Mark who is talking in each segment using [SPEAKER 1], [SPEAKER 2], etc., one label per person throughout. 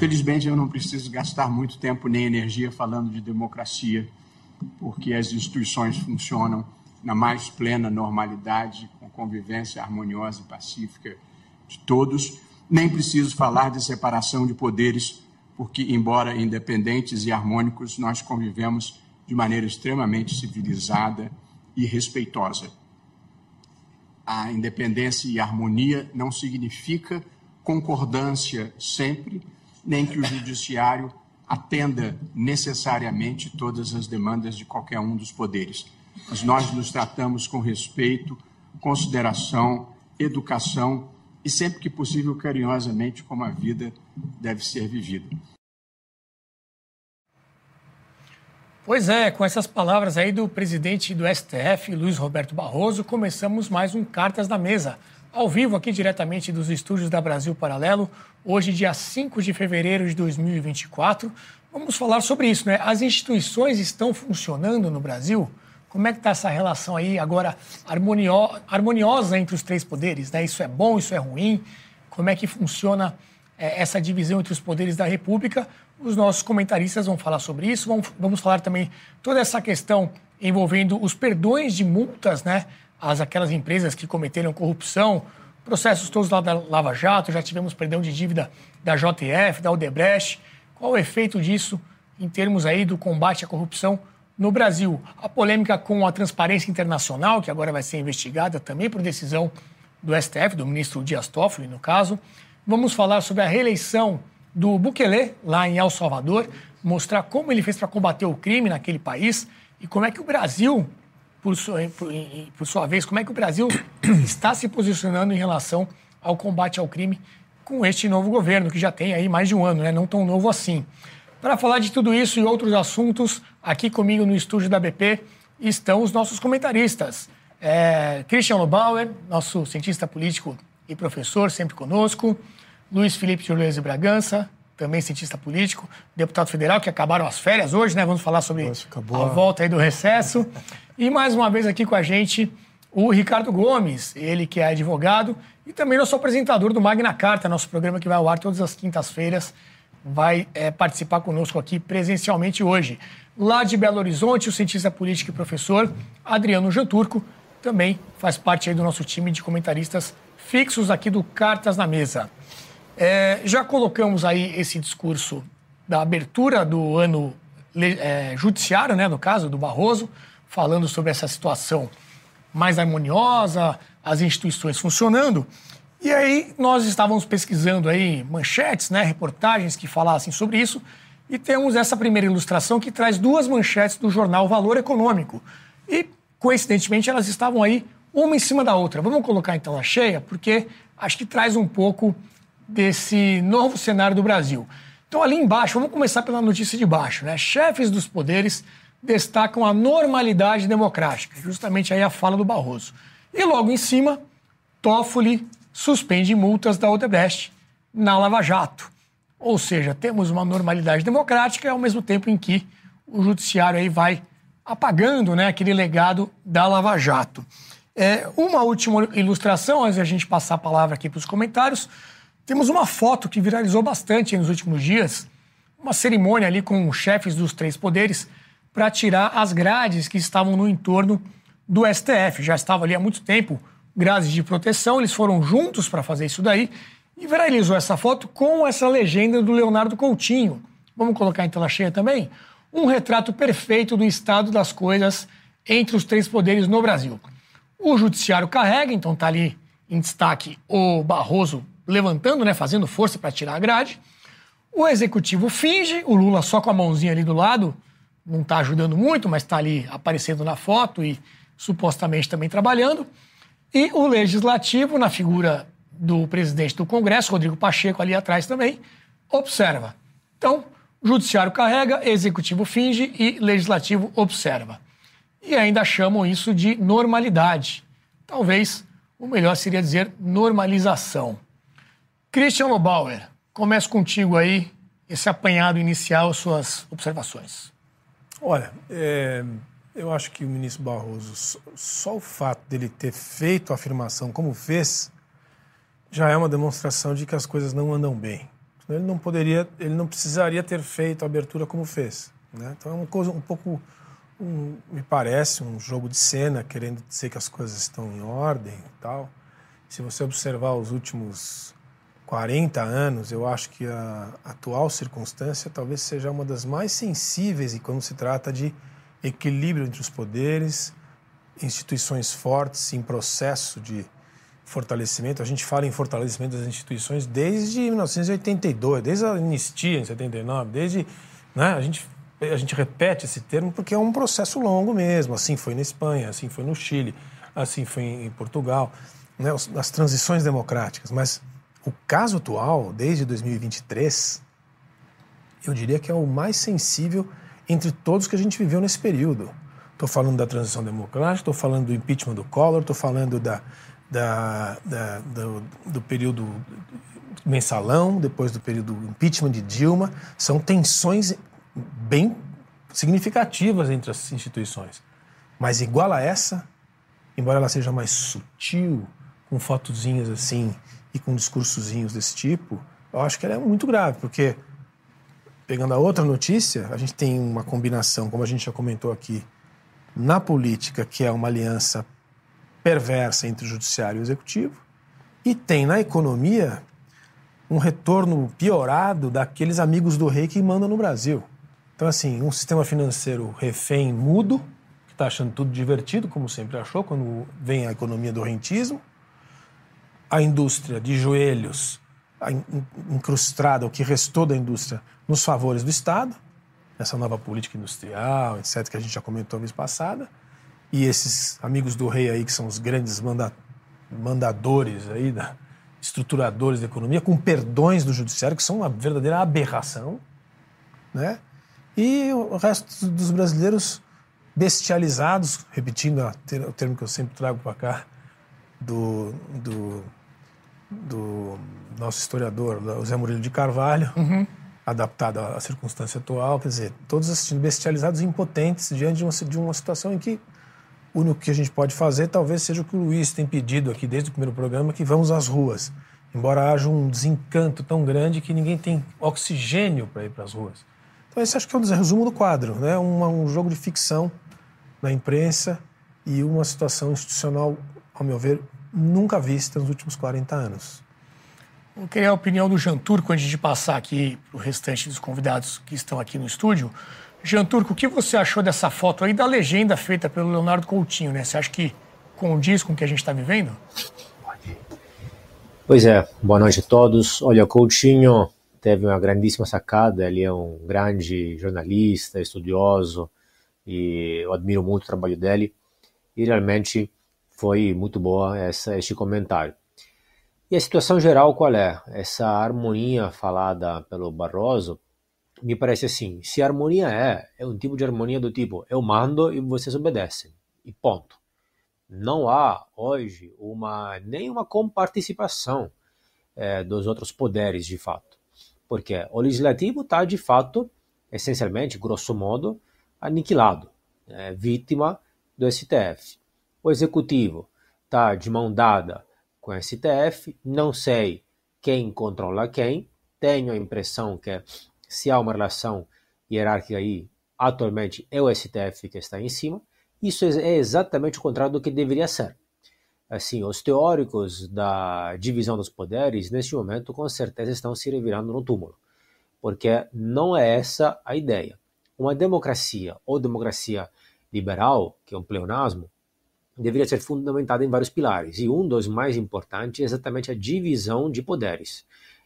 [SPEAKER 1] Felizmente, eu não preciso gastar muito tempo nem energia falando de democracia, porque as instituições funcionam na mais plena normalidade, com convivência harmoniosa e pacífica de todos. Nem preciso falar de separação de poderes, porque, embora independentes e harmônicos, nós convivemos de maneira extremamente civilizada e respeitosa. A independência e a harmonia não significa concordância sempre nem que o judiciário atenda necessariamente todas as demandas de qualquer um dos poderes. Mas nós nos tratamos com respeito, consideração, educação e, sempre que possível, carinhosamente, como a vida deve ser vivida.
[SPEAKER 2] Pois é, com essas palavras aí do presidente do STF, Luiz Roberto Barroso, começamos mais um Cartas na Mesa ao vivo aqui diretamente dos estúdios da Brasil Paralelo, hoje, dia 5 de fevereiro de 2024. Vamos falar sobre isso, né? As instituições estão funcionando no Brasil? Como é que está essa relação aí agora harmonio harmoniosa entre os três poderes? Né? Isso é bom, isso é ruim? Como é que funciona é, essa divisão entre os poderes da República? Os nossos comentaristas vão falar sobre isso. Vamos, vamos falar também toda essa questão envolvendo os perdões de multas, né? as aquelas empresas que cometeram corrupção, processos todos lá da Lava Jato, já tivemos perdão de dívida da JF, da Odebrecht. Qual o efeito disso em termos aí do combate à corrupção no Brasil? A polêmica com a transparência internacional, que agora vai ser investigada também por decisão do STF, do ministro Dias Toffoli, no caso. Vamos falar sobre a reeleição do Bukele, lá em El Salvador, mostrar como ele fez para combater o crime naquele país e como é que o Brasil por sua, por, por sua vez, como é que o Brasil está se posicionando em relação ao combate ao crime com este novo governo, que já tem aí mais de um ano, né? não tão novo assim. Para falar de tudo isso e outros assuntos, aqui comigo no estúdio da BP estão os nossos comentaristas. É, Christian Lobauer, nosso cientista político e professor, sempre conosco. Luiz Felipe de Luiz Bragança, também cientista político, deputado federal, que acabaram as férias hoje, né? Vamos falar sobre Nossa, a volta aí do recesso. E mais uma vez aqui com a gente o Ricardo Gomes, ele que é advogado e também nosso apresentador do Magna Carta, nosso programa que vai ao ar todas as quintas-feiras, vai é, participar conosco aqui presencialmente hoje. Lá de Belo Horizonte, o cientista político e professor Adriano Janturco também faz parte do nosso time de comentaristas fixos aqui do Cartas na Mesa. É, já colocamos aí esse discurso da abertura do ano é, judiciário, né, no caso do Barroso, falando sobre essa situação mais harmoniosa, as instituições funcionando. E aí nós estávamos pesquisando aí manchetes, né, reportagens que falassem sobre isso, e temos essa primeira ilustração que traz duas manchetes do jornal Valor Econômico. E coincidentemente elas estavam aí uma em cima da outra. Vamos colocar em tela cheia, porque acho que traz um pouco desse novo cenário do Brasil. Então, ali embaixo, vamos começar pela notícia de baixo, né? Chefes dos poderes destacam a normalidade democrática, justamente aí a fala do Barroso. E logo em cima, Toffoli suspende multas da Odebrecht na Lava Jato. Ou seja, temos uma normalidade democrática ao mesmo tempo em que o judiciário aí vai apagando né, aquele legado da Lava Jato. É, uma última ilustração, antes de a gente passar a palavra aqui para os comentários. Temos uma foto que viralizou bastante nos últimos dias, uma cerimônia ali com chefes dos três poderes para tirar as grades que estavam no entorno do STF. Já estava ali há muito tempo grades de proteção, eles foram juntos para fazer isso daí e viralizou essa foto com essa legenda do Leonardo Coutinho. Vamos colocar em tela cheia também? Um retrato perfeito do estado das coisas entre os três poderes no Brasil. O judiciário carrega, então está ali em destaque o Barroso levantando, né, fazendo força para tirar a grade. O executivo finge, o Lula só com a mãozinha ali do lado, não está ajudando muito, mas está ali aparecendo na foto e supostamente também trabalhando. E o legislativo, na figura do presidente do Congresso, Rodrigo Pacheco, ali atrás também, observa. Então, judiciário carrega, executivo finge e legislativo observa. E ainda chamam isso de normalidade. Talvez o melhor seria dizer normalização. Christian Lobauer, Começo contigo aí, esse apanhado inicial, suas observações.
[SPEAKER 3] Olha, é, eu acho que o ministro Barroso, só o fato dele ter feito a afirmação como fez, já é uma demonstração de que as coisas não andam bem. Ele não poderia, ele não precisaria ter feito a abertura como fez. Né? Então é uma coisa um pouco, um, me parece, um jogo de cena, querendo dizer que as coisas estão em ordem e tal. Se você observar os últimos 40 anos, eu acho que a atual circunstância talvez seja uma das mais sensíveis quando se trata de equilíbrio entre os poderes, instituições fortes em processo de fortalecimento. A gente fala em fortalecimento das instituições desde 1982, desde a anistia em 79, desde né, a gente a gente repete esse termo porque é um processo longo mesmo. Assim foi na Espanha, assim foi no Chile, assim foi em Portugal, né, as transições democráticas. Mas o caso atual, desde 2023, eu diria que é o mais sensível entre todos que a gente viveu nesse período. Estou falando da transição democrática, estou falando do impeachment do Collor, estou falando da, da, da do, do, período mensalão, depois do período impeachment de Dilma. São tensões bem significativas entre as instituições. Mas igual a essa, embora ela seja mais sutil, com fotozinhas assim e com discursozinhos desse tipo, eu acho que ela é muito grave, porque Pegando a outra notícia, a gente tem uma combinação, como a gente já comentou aqui, na política, que é uma aliança perversa entre o judiciário e o executivo, e tem na economia um retorno piorado daqueles amigos do rei que mandam no Brasil. Então, assim, um sistema financeiro refém mudo, que está achando tudo divertido, como sempre achou, quando vem a economia do rentismo, a indústria de joelhos incrustada, o que restou da indústria, nos favores do Estado, essa nova política industrial, etc., que a gente já comentou a vez passada, e esses amigos do rei aí, que são os grandes manda mandadores aí, da, estruturadores da economia, com perdões do judiciário, que são uma verdadeira aberração, né? E o resto dos brasileiros bestializados, repetindo o termo que eu sempre trago para cá, do, do do nosso historiador, o Zé Murilo de Carvalho, uhum. adaptado à circunstância atual, quer dizer, todos assistindo bestializados e impotentes diante de uma, de uma situação em que o único que a gente pode fazer talvez seja o que o Luiz tem pedido aqui desde o primeiro programa, que vamos às ruas. Embora haja um desencanto tão grande que ninguém tem oxigênio para ir para as ruas. Então esse acho que é o resumo do quadro, né? Um, um jogo de ficção na imprensa e uma situação institucional, ao meu ver, nunca vista nos últimos 40 anos.
[SPEAKER 2] Eu queria a opinião do Jean Turco antes de passar aqui para o restante dos convidados que estão aqui no estúdio. Jean Turco, o que você achou dessa foto aí da legenda feita pelo Leonardo Coutinho, né? Você acha que condiz com o que a gente está vivendo?
[SPEAKER 4] Pois é, boa noite a todos. Olha, Coutinho teve uma grandíssima sacada, ele é um grande jornalista, estudioso, e eu admiro muito o trabalho dele. E realmente foi muito boa essa, este comentário. E a situação geral qual é? Essa harmonia falada pelo Barroso me parece assim: se harmonia é, é um tipo de harmonia do tipo eu mando e vocês obedecem, e ponto. Não há hoje uma nem uma comparticipação é, dos outros poderes de fato, porque o legislativo está de fato, essencialmente, grosso modo, aniquilado, é, vítima do STF. O executivo está de mão dada com o STF, não sei quem controla quem, tenho a impressão que se há uma relação hierárquica aí, atualmente é o STF que está em cima. Isso é exatamente o contrário do que deveria ser. Assim, os teóricos da divisão dos poderes, neste momento, com certeza estão se revirando no túmulo, porque não é essa a ideia. Uma democracia ou democracia liberal, que é um pleonasmo, deveria ser fundamentada em vários pilares, e um dos mais importantes é exatamente a divisão de poderes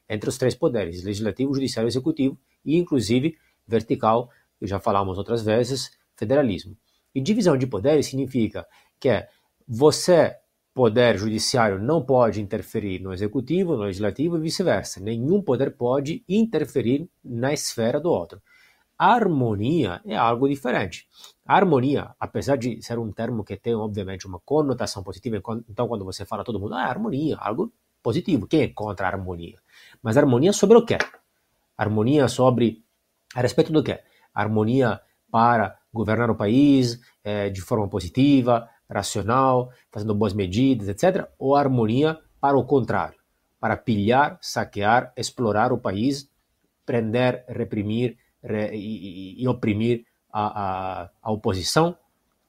[SPEAKER 4] entre os três poderes, legislativo, judiciário e executivo, e inclusive vertical, que já falamos outras vezes, federalismo. E divisão de poderes significa que você, poder judiciário, não pode interferir no executivo, no legislativo e vice-versa. Nenhum poder pode interferir na esfera do outro. A harmonia é algo diferente. A harmonia, apesar de ser um termo que tem, obviamente, uma conotação positiva, então quando você fala todo mundo, ah, harmonia, algo positivo. Quem é contra a harmonia? Mas harmonia sobre o quê? Harmonia sobre. A respeito do quê? Harmonia para governar o país é, de forma positiva, racional, fazendo boas medidas, etc. Ou harmonia para o contrário, para pilhar, saquear, explorar o país, prender, reprimir re, e, e, oprimir a, a, a oposição?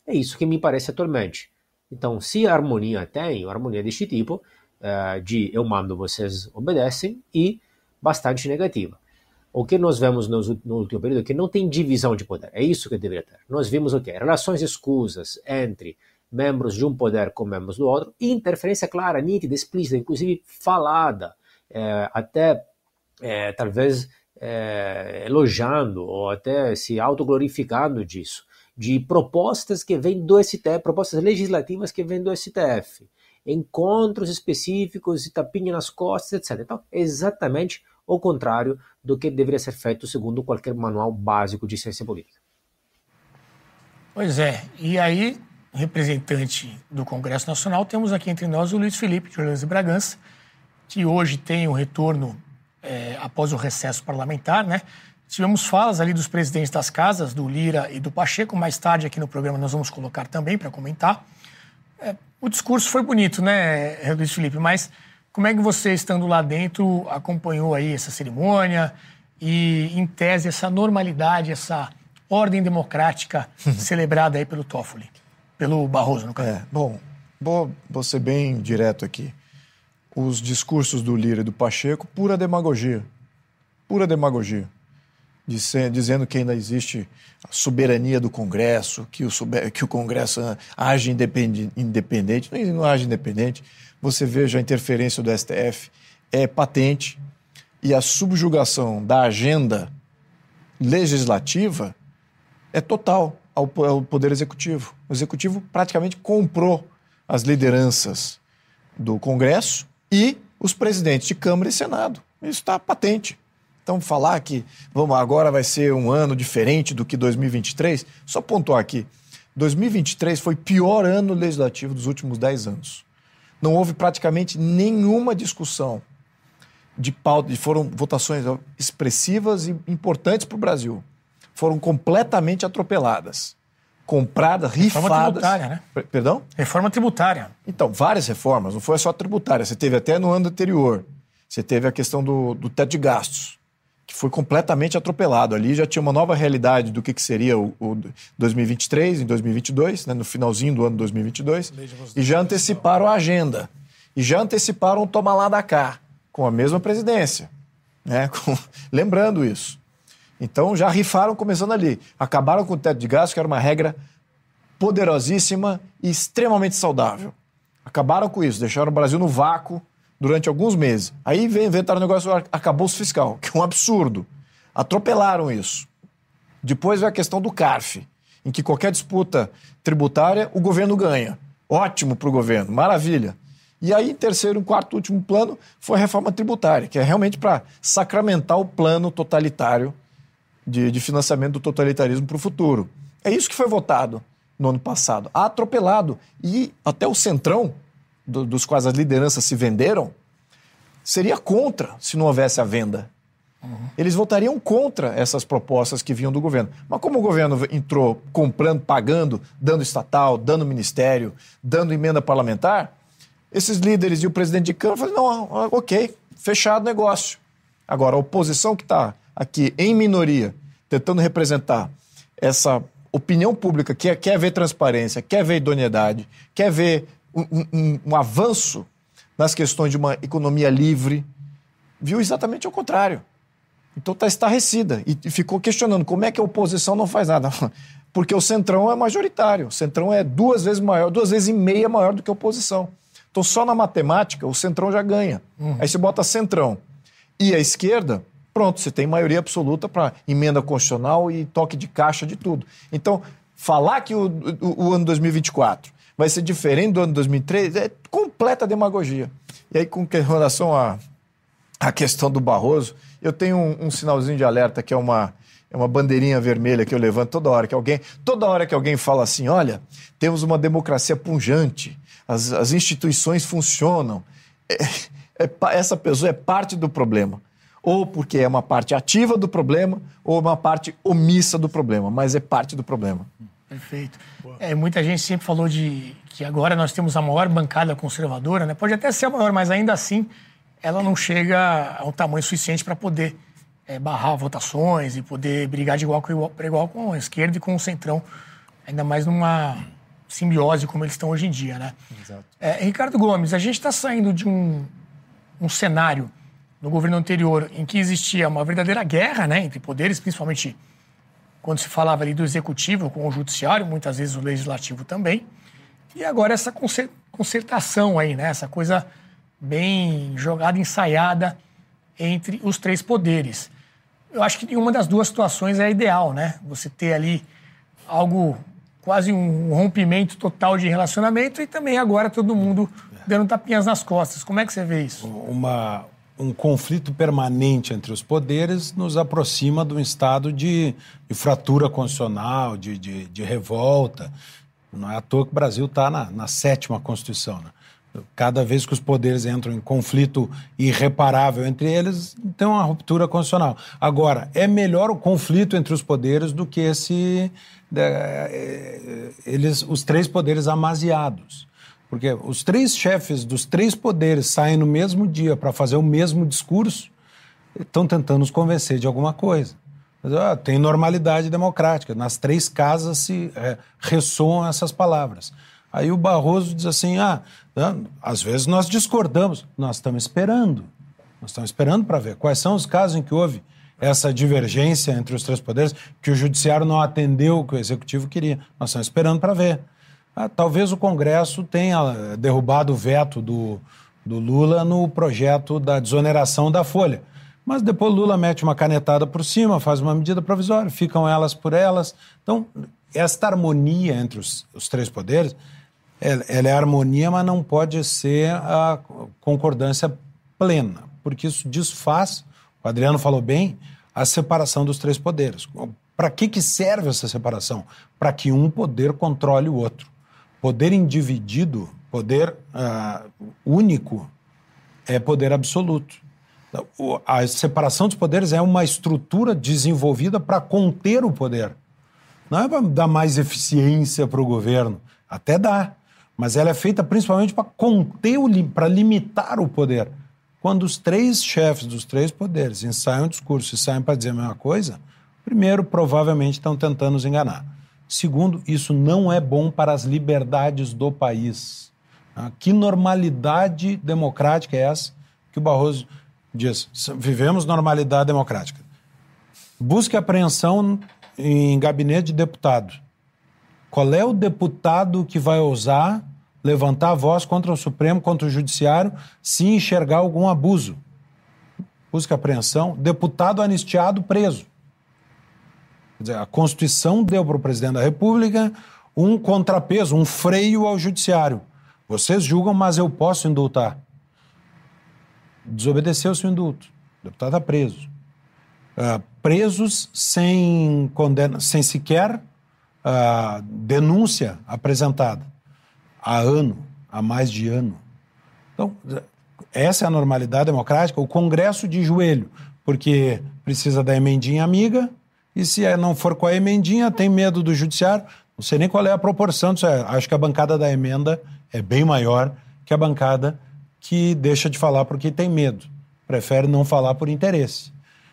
[SPEAKER 4] É isso que me parece atualmente. Então, se a harmonia tem, harmonia deste tipo, uh, de eu mando, vocês obedecem, e bastante negativa. O que nós vemos no, no último período é que não tem divisão de poder. É isso que deveria ter. Nós vimos o quê? Relações escusas entre membros de um poder com membros do outro, interferência clara, nítida, explícita, inclusive falada, é, até é, talvez é, elogiando ou até se autoglorificando disso de propostas que vêm do STF, propostas legislativas que vêm do STF, encontros específicos e tapinha nas costas, etc. Então, exatamente o contrário do que deveria ser feito segundo qualquer manual básico de ciência política.
[SPEAKER 2] Pois é, e aí, representante do Congresso Nacional, temos aqui entre nós o Luiz Felipe de Orleans e Bragança, que hoje tem o retorno é, após o recesso parlamentar, né? Tivemos falas ali dos presidentes das casas, do Lira e do Pacheco. Mais tarde aqui no programa nós vamos colocar também para comentar. É, o discurso foi bonito, né, Luiz Felipe? Mas como é que você, estando lá dentro, acompanhou aí essa cerimônia e, em tese, essa normalidade, essa ordem democrática celebrada aí pelo Toffoli, pelo Barroso, no caso?
[SPEAKER 5] É, bom, vou, vou ser bem direto aqui. Os discursos do Lira e do Pacheco, pura demagogia. Pura demagogia dizendo que ainda existe a soberania do Congresso, que o, que o Congresso age independente. Não, não age independente. Você veja a interferência do STF, é patente, e a subjugação da agenda legislativa é total ao, ao Poder Executivo. O Executivo praticamente comprou as lideranças do Congresso e os presidentes de Câmara e Senado. Isso está patente. Então, falar que vamos, agora vai ser um ano diferente do que 2023, só pontuar aqui. 2023 foi o pior ano legislativo dos últimos 10 anos. Não houve praticamente nenhuma discussão de pauta, foram votações expressivas e importantes para o Brasil. Foram completamente atropeladas. Compradas, rifadas. Reforma
[SPEAKER 2] tributária, né?
[SPEAKER 5] Perdão?
[SPEAKER 2] Reforma tributária.
[SPEAKER 5] Então, várias reformas, não foi só tributária. Você teve até no ano anterior. Você teve a questão do, do teto de gastos que foi completamente atropelado. Ali já tinha uma nova realidade do que, que seria o, o 2023, em 2022, né, no finalzinho do ano 2022, e já anteciparam a agenda. E já anteciparam o toma lá da cá, com a mesma presidência. Né, com, lembrando isso. Então já rifaram começando ali. Acabaram com o teto de gastos, que era uma regra poderosíssima e extremamente saudável. Acabaram com isso, deixaram o Brasil no vácuo durante alguns meses. Aí vem inventar o negócio acabouço fiscal, que é um absurdo. Atropelaram isso. Depois vem a questão do CARF, em que qualquer disputa tributária o governo ganha. Ótimo para o governo, maravilha. E aí, terceiro, quarto, último plano, foi a reforma tributária, que é realmente para sacramentar o plano totalitário de, de financiamento do totalitarismo para o futuro. É isso que foi votado no ano passado. Atropelado. E até o Centrão, do, dos quais as lideranças se venderam, seria contra se não houvesse a venda. Eles votariam contra essas propostas que vinham do governo. Mas como o governo entrou comprando, pagando, dando estatal, dando ministério, dando emenda parlamentar, esses líderes e o presidente de Câmara falaram: não, ok, fechado o negócio. Agora, a oposição que está aqui em minoria, tentando representar essa opinião pública que quer ver transparência, quer ver idoneidade, quer ver um, um, um avanço nas questões de uma economia livre, viu exatamente o contrário. Então está estarrecida e ficou questionando como é que a oposição não faz nada. Porque o Centrão é majoritário. O Centrão é duas vezes maior, duas vezes e meia maior do que a oposição. Então só na matemática o Centrão já ganha. Uhum. Aí você bota Centrão e a esquerda, pronto, você tem maioria absoluta para emenda constitucional e toque de caixa de tudo. Então, falar que o, o, o ano 2024 vai ser diferente do ano 2003, é completa demagogia. E aí, com relação à a, a, questão do Barroso, eu tenho um, um, sinalzinho de alerta que é uma, é uma bandeirinha vermelha que eu levanto toda hora que alguém, toda hora que alguém fala assim, olha, temos uma democracia punjante, as, as instituições funcionam. É, é, essa pessoa é parte do problema. Ou porque é uma parte ativa do problema, ou uma parte omissa do problema, mas é parte do problema.
[SPEAKER 2] Perfeito. É, muita gente sempre falou de que agora nós temos a maior bancada conservadora, né? Pode até ser a maior, mas ainda assim ela não chega a um tamanho suficiente para poder é, barrar votações e poder brigar de igual para igual, igual com a esquerda e com o centrão, ainda mais numa simbiose como eles estão hoje em dia, né? Exato. É, Ricardo Gomes, a gente está saindo de um, um cenário no governo anterior em que existia uma verdadeira guerra, né, entre poderes, principalmente quando se falava ali do executivo com o judiciário, muitas vezes o legislativo também. E agora essa concertação aí, né, essa coisa bem jogada, ensaiada entre os três poderes. Eu acho que nenhuma das duas situações é ideal, né? Você ter ali algo quase um rompimento total de relacionamento e também agora todo mundo dando tapinhas nas costas. Como é que você vê isso?
[SPEAKER 6] Uma, um conflito permanente entre os poderes nos aproxima de um estado de, de fratura constitucional, de, de, de, revolta. Não é à toa que o Brasil está na, na, sétima Constituição. Né? Cada vez que os poderes entram em conflito irreparável entre eles, tem uma ruptura constitucional. Agora, é melhor o conflito entre os poderes do que esse é, eles, os três poderes amaziados. Porque os três chefes dos três poderes saem no mesmo dia para fazer o mesmo discurso, estão tentando nos convencer de alguma coisa. Mas, ah, tem normalidade democrática. Nas três casas se é, ressoam essas palavras. Aí o Barroso diz assim: ah, às vezes nós discordamos, nós estamos esperando. Nós estamos esperando para ver quais são os casos em que houve essa divergência entre os três poderes, que o judiciário não atendeu o que o executivo queria. Nós estamos esperando para ver. Ah, talvez o Congresso tenha eh, derrubado o veto do, do Lula no projeto da desoneração da Folha. Mas depois Lula mete uma canetada por cima, faz uma medida provisória, ficam elas por elas. Então, esta harmonia entre os, os três poderes, ela, ela é harmonia, mas não pode ser a concordância plena, porque isso desfaz o Adriano falou bem, a separação dos três poderes. Para que, que serve essa separação? Para que um poder controle o outro. Poder individido, poder uh, único, é poder absoluto. A separação dos poderes é uma estrutura desenvolvida para conter o poder. Não é para dar mais eficiência para o governo. Até dá. Mas ela é feita principalmente para conter, para limitar o poder. Quando os três chefes dos três poderes ensaiam um discurso e saem para dizer a mesma coisa, primeiro, provavelmente estão tentando nos enganar. Segundo, isso não é bom para as liberdades do país. Ah, que normalidade democrática é essa que o Barroso diz? Vivemos normalidade democrática. Busque apreensão em gabinete de deputado. Qual é o deputado que vai ousar levantar a voz contra o Supremo, contra o Judiciário, se enxergar algum abuso. Busca apreensão, deputado anistiado preso. Quer dizer, a Constituição deu para o presidente da República um contrapeso, um freio ao Judiciário. Vocês julgam, mas eu posso indultar. Desobedeceu-se o indulto. O deputado está preso. Uh, presos sem, condena, sem sequer uh, denúncia apresentada há ano, há mais de ano. Então, essa é a normalidade democrática, o Congresso de joelho, porque precisa da emendinha amiga, e se é, não for com a emendinha, tem medo do judiciário. Não sei nem qual é a proporção disso. Acho que a bancada da emenda é bem maior que a bancada que deixa de falar porque tem medo. Prefere não falar por interesse.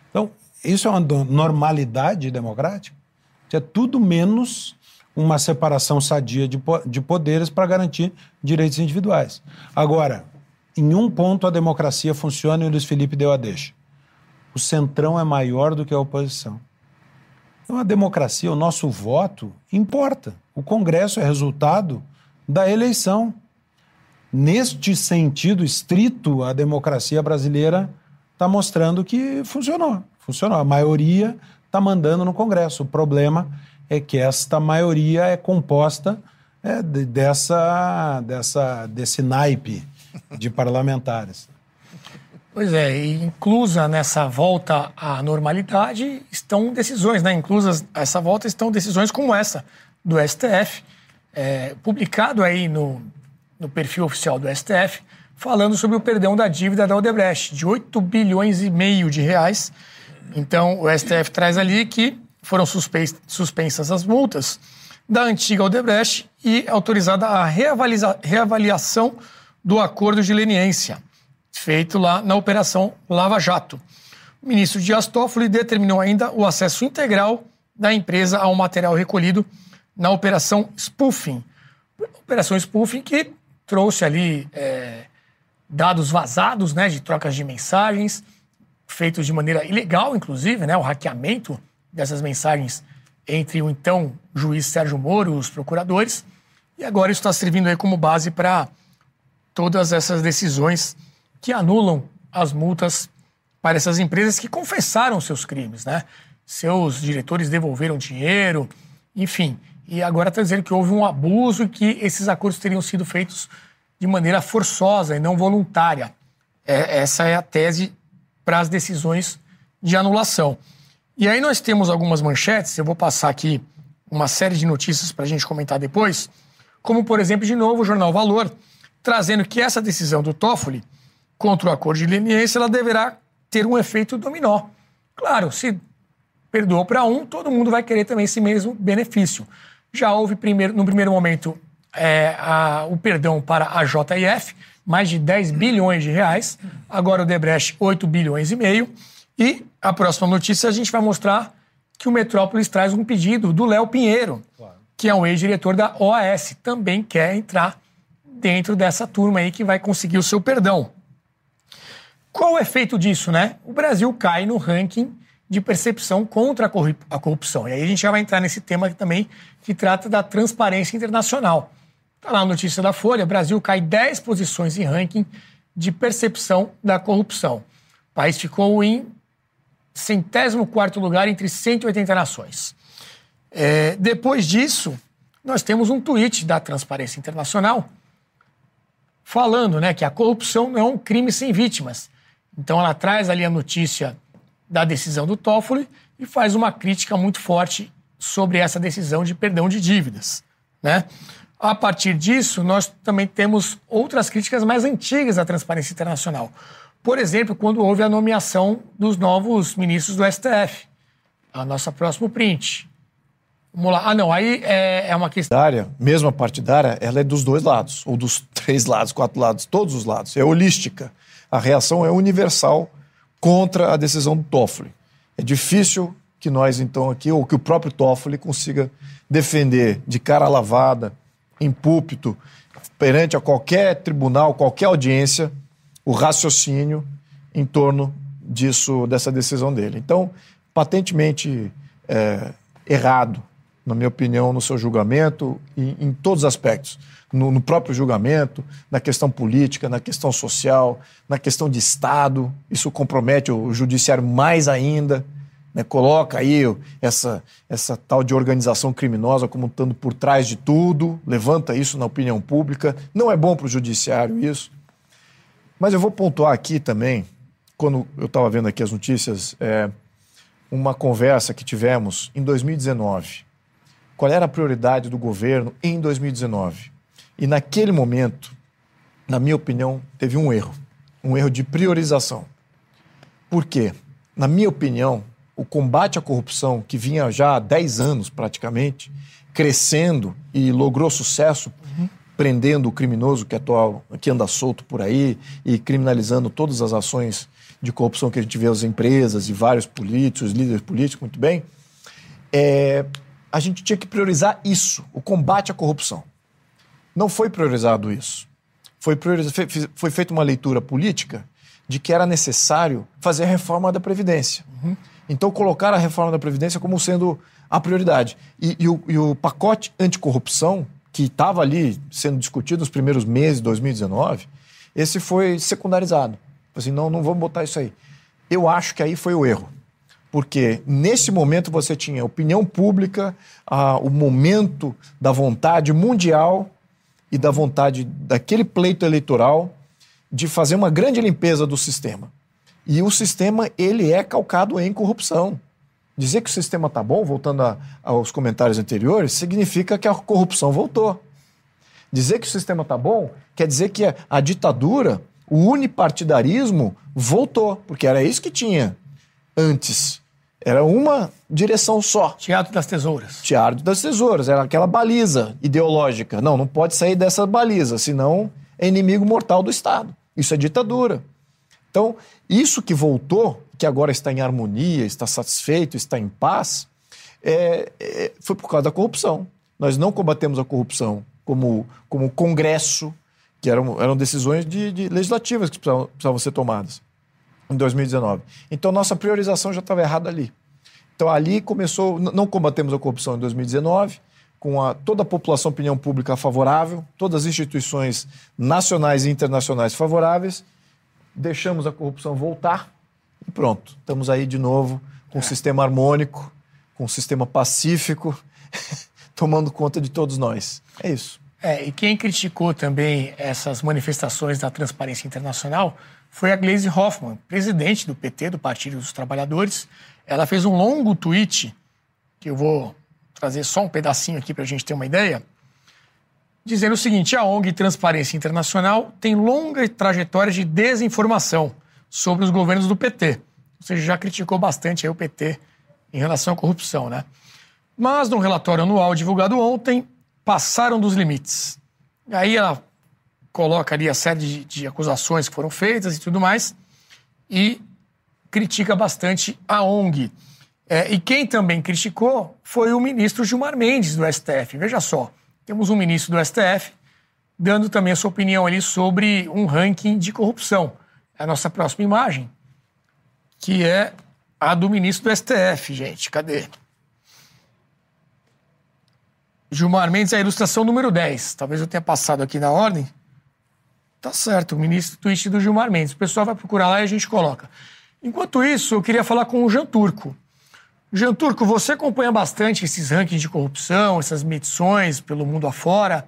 [SPEAKER 6] Então, isso é uma normalidade democrática? É tudo menos uma separação sadia de, de poderes para garantir direitos individuais. Agora, em um ponto a democracia funciona e o Luiz Felipe deu a deixa. O centrão é maior do que a oposição. Então, a democracia, o nosso voto, importa. O Congresso é resultado da eleição. Neste sentido estrito, a democracia brasileira está mostrando que funcionou. Funcionou. A maioria está mandando no Congresso. O problema é que esta maioria é composta é, de, dessa, dessa, desse naipe de parlamentares.
[SPEAKER 2] Pois é, e inclusa nessa volta à normalidade estão decisões, né? Inclusas essa volta estão decisões como essa do STF, é, publicado aí no, no perfil oficial do STF, falando sobre o perdão da dívida da Odebrecht, de 8 bilhões e meio de reais. Então, o STF traz ali que foram suspensas as multas da antiga Odebrecht e autorizada a reavaliação do acordo de leniência, feito lá na Operação Lava Jato. O ministro Dias Toffoli determinou ainda o acesso integral da empresa ao material recolhido na Operação Spoofing. Operação Spoofing que trouxe ali é, dados vazados né, de trocas de mensagens, feitos de maneira ilegal, inclusive, né, o hackeamento dessas mensagens entre o então juiz Sérgio Moro e os procuradores. E agora isso está servindo aí como base para todas essas decisões que anulam as multas para essas empresas que confessaram seus crimes, né? Seus diretores devolveram dinheiro, enfim. E agora está dizendo que houve um abuso e que esses acordos teriam sido feitos de maneira forçosa e não voluntária. É, essa é a tese para as decisões de anulação. E aí nós temos algumas manchetes, eu vou passar aqui uma série de notícias para a gente comentar depois, como, por exemplo, de novo, o Jornal Valor, trazendo que essa decisão do Toffoli contra o acordo de leniência, ela deverá ter um efeito dominó. Claro, se perdoou para um, todo mundo vai querer também esse mesmo benefício. Já houve, primeiro, no primeiro momento, é, a, o perdão para a JIF, mais de 10 bilhões de reais, agora o Debrecht, 8 bilhões e meio. E a próxima notícia a gente vai mostrar que o Metrópolis traz um pedido do Léo Pinheiro, claro. que é um ex-diretor da OAS, também quer entrar dentro dessa turma aí que vai conseguir o seu perdão. Qual o efeito disso, né? O Brasil cai no ranking de percepção contra a corrupção. E aí a gente já vai entrar nesse tema também que trata da transparência internacional. Está lá a notícia da Folha: Brasil cai 10 posições em ranking de percepção da corrupção. O país ficou em centésimo quarto lugar entre 180 nações. É, depois disso, nós temos um tweet da Transparência Internacional falando né, que a corrupção não é um crime sem vítimas. Então ela traz ali a notícia da decisão do Toffoli e faz uma crítica muito forte sobre essa decisão de perdão de dívidas. Né? A partir disso, nós também temos outras críticas mais antigas à Transparência Internacional. Por exemplo, quando houve a nomeação dos novos ministros do STF. A nossa próximo print. Vamos lá. Ah, não, aí é, é uma questão.
[SPEAKER 5] Partidária, mesmo a partidária, ela é dos dois lados, ou dos três lados, quatro lados, todos os lados. É holística. A reação é universal contra a decisão do Toffoli. É difícil que nós, então, aqui, ou que o próprio Toffoli consiga defender de cara lavada, em púlpito, perante a qualquer tribunal, qualquer audiência, o raciocínio em torno disso, dessa decisão dele. Então, patentemente é, errado, na minha opinião, no seu julgamento, em, em todos os aspectos. No, no, próprio julgamento, na questão política, na questão social, na questão de Estado. Isso compromete o judiciário mais ainda. Né? Coloca aí essa, essa tal de organização criminosa como estando por trás de tudo, levanta isso na opinião pública. Não é bom para o judiciário isso. Mas eu vou pontuar aqui também, quando eu estava vendo aqui as notícias, é, uma conversa que tivemos em 2019. Qual era a prioridade do governo em 2019? E naquele momento, na minha opinião, teve um erro. Um erro de priorização. Por quê? Na minha opinião, o combate à corrupção, que vinha já há 10 anos praticamente, crescendo e logrou sucesso prendendo o criminoso que, atual, que anda solto por aí e criminalizando todas as ações de corrupção que a gente vê as empresas e vários políticos, líderes políticos, muito bem, é, a gente tinha que priorizar isso, o combate à corrupção. Não foi priorizado isso. Foi, priorizado, foi feita uma leitura política de que era necessário fazer a reforma da Previdência. Uhum. Então, colocar a reforma da Previdência como sendo a prioridade. E, e, o, e o pacote anticorrupção que estava ali sendo discutido nos primeiros meses de 2019, esse foi secundarizado. Assim, não, não vamos botar isso aí. Eu acho que aí foi o erro. Porque nesse momento você tinha a opinião pública, a, o momento da vontade mundial e da vontade daquele pleito eleitoral de fazer uma grande limpeza do sistema. E o sistema ele é calcado em corrupção. Dizer que o sistema está bom, voltando a, aos comentários anteriores, significa que a corrupção voltou. Dizer que o sistema está bom quer dizer que a, a ditadura, o unipartidarismo, voltou, porque era isso que tinha antes. Era uma direção só.
[SPEAKER 2] Teatro das Tesouras.
[SPEAKER 5] Teatro das Tesouras, era aquela baliza ideológica. Não, não pode sair dessa baliza, senão é inimigo mortal do Estado. Isso é ditadura. Então, isso que voltou, que agora está em harmonia, está satisfeito, está em paz, é, é, foi por causa da corrupção. Nós não combatemos a corrupção como, como Congresso, que eram, eram decisões de, de legislativas que precisavam, precisavam ser tomadas em 2019. Então, nossa priorização já estava errada ali. Então, ali começou, não combatemos a corrupção em 2019, com a, toda a população, opinião pública favorável, todas as instituições nacionais e internacionais favoráveis, deixamos a corrupção voltar e pronto. Estamos aí de novo com um é. sistema harmônico, com um sistema pacífico, tomando conta de todos nós. É isso.
[SPEAKER 2] É, e quem criticou também essas manifestações da Transparência Internacional foi a Gleisi Hoffmann, presidente do PT, do Partido dos Trabalhadores. Ela fez um longo tweet, que eu vou trazer só um pedacinho aqui para a gente ter uma ideia, dizendo o seguinte: a ONG Transparência Internacional tem longa trajetória de desinformação sobre os governos do PT. Ou seja, já criticou bastante o PT em relação à corrupção, né? Mas no relatório anual divulgado ontem, passaram dos limites. Aí ela coloca ali a série de, de acusações que foram feitas e tudo mais, e critica bastante a ONG. É, e quem também criticou foi o ministro Gilmar Mendes, do STF. Veja só, temos um ministro do STF dando também a sua opinião ali sobre um ranking de corrupção. É a nossa próxima imagem, que é a do ministro do STF, gente. Cadê? Gilmar Mendes, a ilustração número 10. Talvez eu tenha passado aqui na ordem. Tá certo, o ministro tweet do Gilmar Mendes. O pessoal vai procurar lá e a gente coloca. Enquanto isso, eu queria falar com o Jean Turco. Jean Turco, você acompanha bastante esses rankings de corrupção, essas medições pelo mundo afora.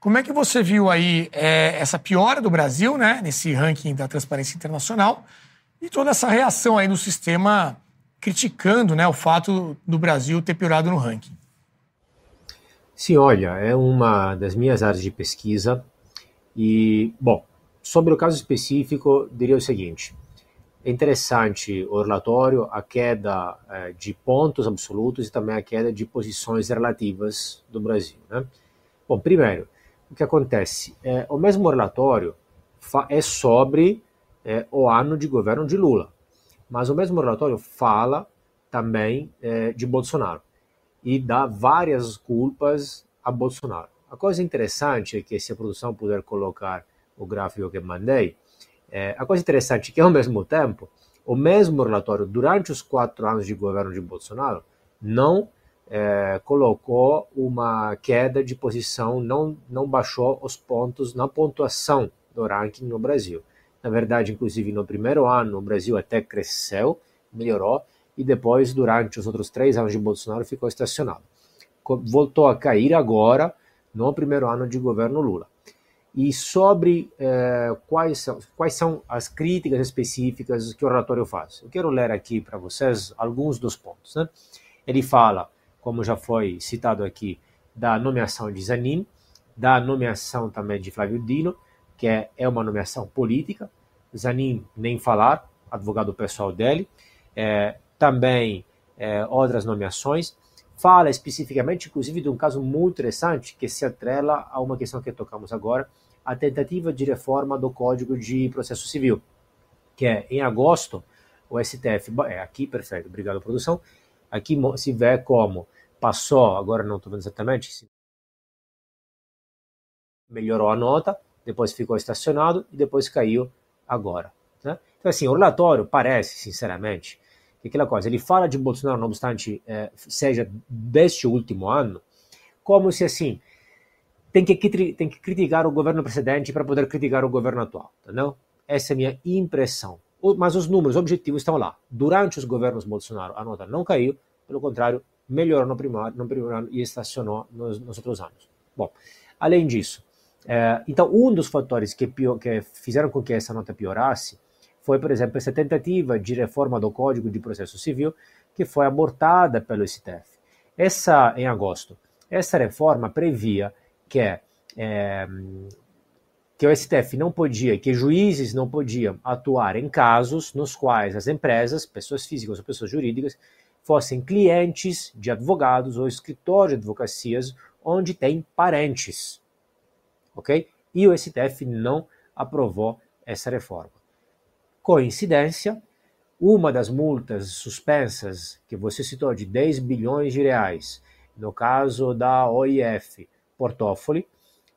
[SPEAKER 2] Como é que você viu aí é, essa piora do Brasil, né, nesse ranking da Transparência Internacional e toda essa reação aí do sistema criticando, né, o fato do Brasil ter piorado no ranking?
[SPEAKER 4] Sim, olha, é uma das minhas áreas de pesquisa e, bom, sobre o caso específico, diria o seguinte: é interessante o relatório, a queda é, de pontos absolutos e também a queda de posições relativas do Brasil. Né? Bom, primeiro, o que acontece? É, o mesmo relatório é sobre é, o ano de governo de Lula, mas o mesmo relatório fala também é, de Bolsonaro e dá várias culpas a Bolsonaro. A coisa interessante é que, se a produção puder colocar o gráfico que mandei, é, a coisa interessante é que, ao mesmo tempo, o mesmo relatório, durante os quatro anos de governo de Bolsonaro, não é, colocou uma queda de posição, não, não baixou os pontos na pontuação do ranking no Brasil. Na verdade, inclusive no primeiro ano, o Brasil até cresceu, melhorou, e depois, durante os outros três anos de Bolsonaro, ficou estacionado. Voltou a cair agora, no primeiro ano de governo Lula e sobre eh, quais, são, quais são as críticas específicas que o relatório faz. Eu quero ler aqui para vocês alguns dos pontos. Né? Ele fala, como já foi citado aqui, da nomeação de Zanin, da nomeação também de Flávio Dino, que é, é uma nomeação política. Zanin, nem falar, advogado pessoal dele. É, também é, outras nomeações fala especificamente, inclusive, de um caso muito interessante que se atrela a uma questão que tocamos agora, a tentativa de reforma do Código de Processo Civil, que é em agosto o STF, é aqui, perfeito, obrigado produção, aqui se vê como passou, agora não estou vendo exatamente, melhorou a nota, depois ficou estacionado e depois caiu agora. Né? Então, assim, o relatório parece, sinceramente, que aquela coisa, ele fala de Bolsonaro, não obstante é, seja deste último ano, como se, assim, tem que, tem que criticar o governo precedente para poder criticar o governo atual, entendeu? Essa é a minha impressão. Mas os números objetivos estão lá. Durante os governos Bolsonaro, a nota não caiu, pelo contrário, melhorou no primeiro, no primeiro ano e estacionou nos, nos outros anos. Bom, além disso, é, então um dos fatores que, que fizeram com que essa nota piorasse foi, por exemplo, essa tentativa de reforma do Código de Processo Civil que foi abortada pelo STF. Essa, em agosto, essa reforma previa que é, que o STF não podia, que juízes não podiam atuar em casos nos quais as empresas, pessoas físicas ou pessoas jurídicas, fossem clientes de advogados ou escritórios de advocacias onde tem parentes. Ok? E o STF não aprovou essa reforma. Coincidência, uma das multas suspensas que você citou de 10 bilhões de reais, no caso da OIF Portofoli,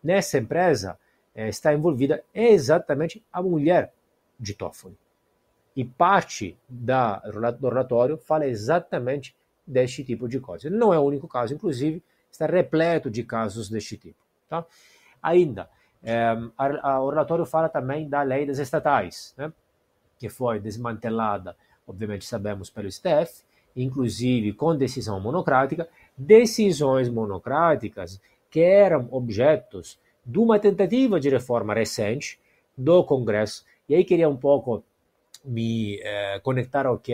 [SPEAKER 4] nessa empresa é, está envolvida exatamente a mulher de Toffoli. E parte da, do relatório fala exatamente deste tipo de coisa. Não é o único caso, inclusive, está repleto de casos deste tipo. Tá? Ainda, é, a, a, o relatório fala também da lei das estatais, né? Que foi desmantelada, obviamente sabemos, pelo STF, inclusive com decisão monocrática, decisões monocráticas que eram objetos de uma tentativa de reforma recente do Congresso. E aí queria um pouco me eh, conectar ao que,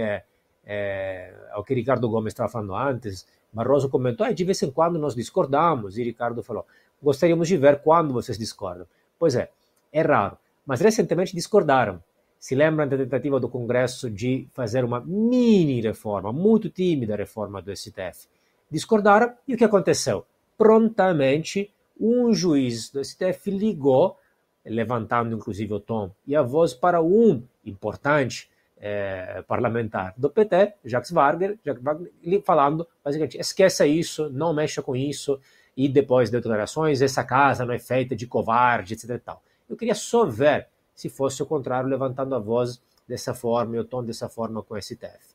[SPEAKER 4] eh, ao que Ricardo Gomes estava falando antes. Barroso comentou, ah, de vez em quando nós discordamos, e Ricardo falou, gostaríamos de ver quando vocês discordam. Pois é, é raro, mas recentemente discordaram. Se lembram da tentativa do Congresso de fazer uma mini reforma, muito tímida reforma do STF? Discordaram e o que aconteceu? Prontamente um juiz do STF ligou, levantando inclusive o tom e a voz para um importante é, parlamentar do PT, Jacques Wagner, Jacques Wagner, falando basicamente: esqueça isso, não mexa com isso, e depois de declarações, essa casa não é feita de covarde, etc. Tal. Eu queria só ver se fosse o contrário, levantando a voz dessa forma e o tom dessa forma com o STF.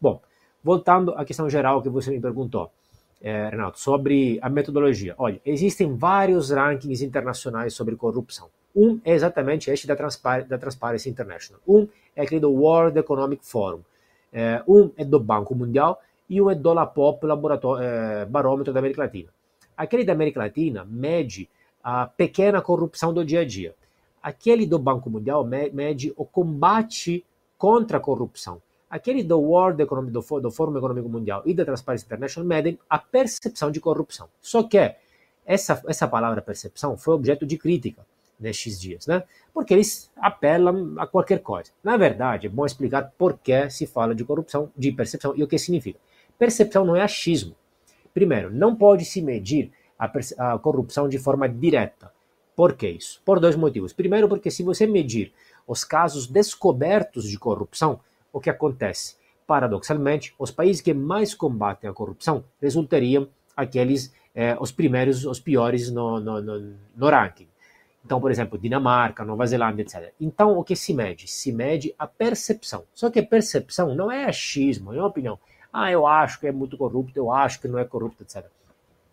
[SPEAKER 4] Bom, voltando à questão geral que você me perguntou é, Renato, sobre a metodologia. Olha, existem vários rankings internacionais sobre corrupção. Um é exatamente este da, Transpar da Transparency International. Um é aquele do World Economic Forum. É, um é do Banco Mundial e um é do LAPOP, é, Barômetro da América Latina. Aquele da América Latina mede a pequena corrupção do dia a dia. Aquele do Banco Mundial mede o combate contra a corrupção aquele do World Economic, do, do Fórum Econômico Mundial e da Transparency International medem a percepção de corrupção. Só que essa, essa palavra percepção foi objeto de crítica nestes dias, né? Porque eles apelam a qualquer coisa. Na verdade, é bom explicar por que se fala de corrupção, de percepção e o que significa. Percepção não é achismo. Primeiro, não pode se medir a, a corrupção de forma direta. Por que isso? Por dois motivos. Primeiro, porque se você medir os casos descobertos de corrupção, o que acontece? Paradoxalmente, os países que mais combatem a corrupção resultariam aqueles eh, os primeiros, os piores no, no, no, no ranking. Então, por exemplo, Dinamarca, Nova Zelândia, etc. Então, o que se mede? Se mede a percepção. Só que a percepção não é achismo, é uma opinião. Ah, eu acho que é muito corrupto, eu acho que não é corrupto, etc.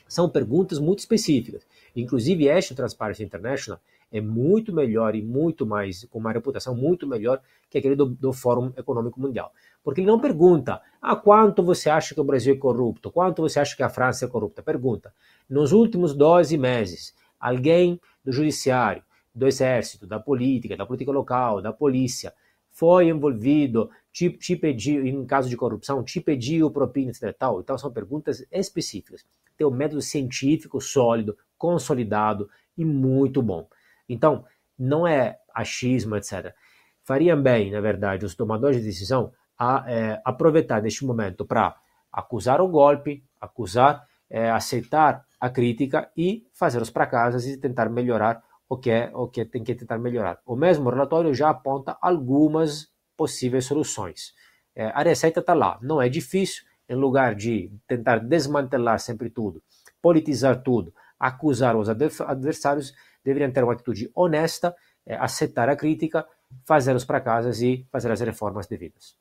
[SPEAKER 4] São perguntas muito específicas. Inclusive, este Transparency International é muito melhor e muito mais, com uma reputação muito melhor que aquele do, do Fórum Econômico Mundial. Porque ele não pergunta, ah, quanto você acha que o Brasil é corrupto? Quanto você acha que a França é corrupta? Pergunta, nos últimos 12 meses, alguém do judiciário, do exército, da política, da política local, da polícia, foi envolvido, te, te em caso de corrupção, te pediu propina, etc. Tal. Então, são perguntas específicas. Tem um método científico sólido, consolidado e muito bom. Então, não é achismo, etc. Fariam bem, na verdade, os tomadores de decisão a é, aproveitar neste momento para acusar o golpe, acusar, é, aceitar a crítica e fazer os fracassos e tentar melhorar o que é o que tem que tentar melhorar. O mesmo relatório já aponta algumas possíveis soluções. É, a receita está lá, não é difícil. Em lugar de tentar desmantelar sempre tudo, politizar tudo, acusar os adversários, deveriam ter uma atitude honesta, é, aceitar a crítica, fazer os fracassos e fazer as reformas devidas.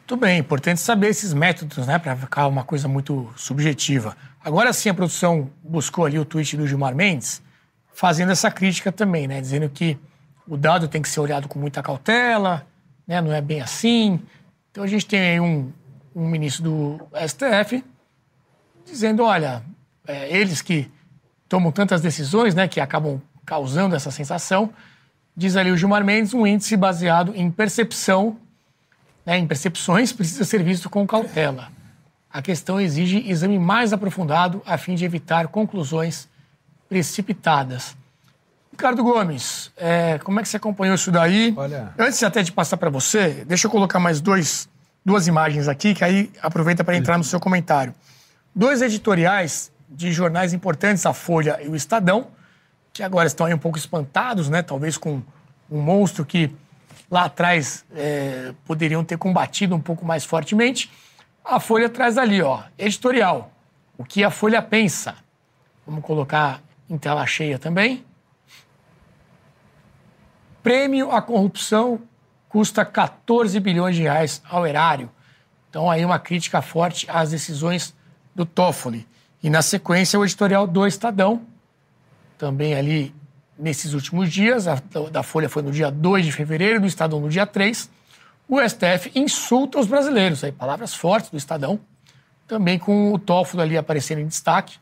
[SPEAKER 2] Muito bem, importante saber esses métodos, né, para ficar uma coisa muito subjetiva. Agora sim, a produção buscou ali o tweet do Gilmar Mendes, fazendo essa crítica também, né, dizendo que o dado tem que ser olhado com muita cautela, né, não é bem assim. Então a gente tem aí um, um ministro do STF dizendo, olha, é, eles que tomam tantas decisões, né, que acabam causando essa sensação, diz ali o Gilmar Mendes, um índice baseado em percepção, né, em percepções, precisa ser visto com cautela. A questão exige exame mais aprofundado a fim de evitar conclusões precipitadas. Ricardo Gomes, é, como é que você acompanhou isso daí?
[SPEAKER 6] Olha.
[SPEAKER 2] Antes até de passar para você, deixa eu colocar mais dois, duas imagens aqui, que aí aproveita para entrar no seu comentário. Dois editoriais de jornais importantes, a Folha e o Estadão, que agora estão aí um pouco espantados, né? Talvez com um monstro que lá atrás é, poderiam ter combatido um pouco mais fortemente. A Folha traz ali, ó, editorial. O que a Folha pensa. Vamos colocar em tela cheia também. Prêmio à corrupção custa 14 bilhões de reais ao erário. Então, aí uma crítica forte às decisões do Toffoli. E, na sequência, o editorial do Estadão, também ali nesses últimos dias, a da Folha foi no dia 2 de fevereiro, do Estadão no dia 3, o STF insulta os brasileiros. Aí, palavras fortes do Estadão, também com o Toffoli ali aparecendo em destaque,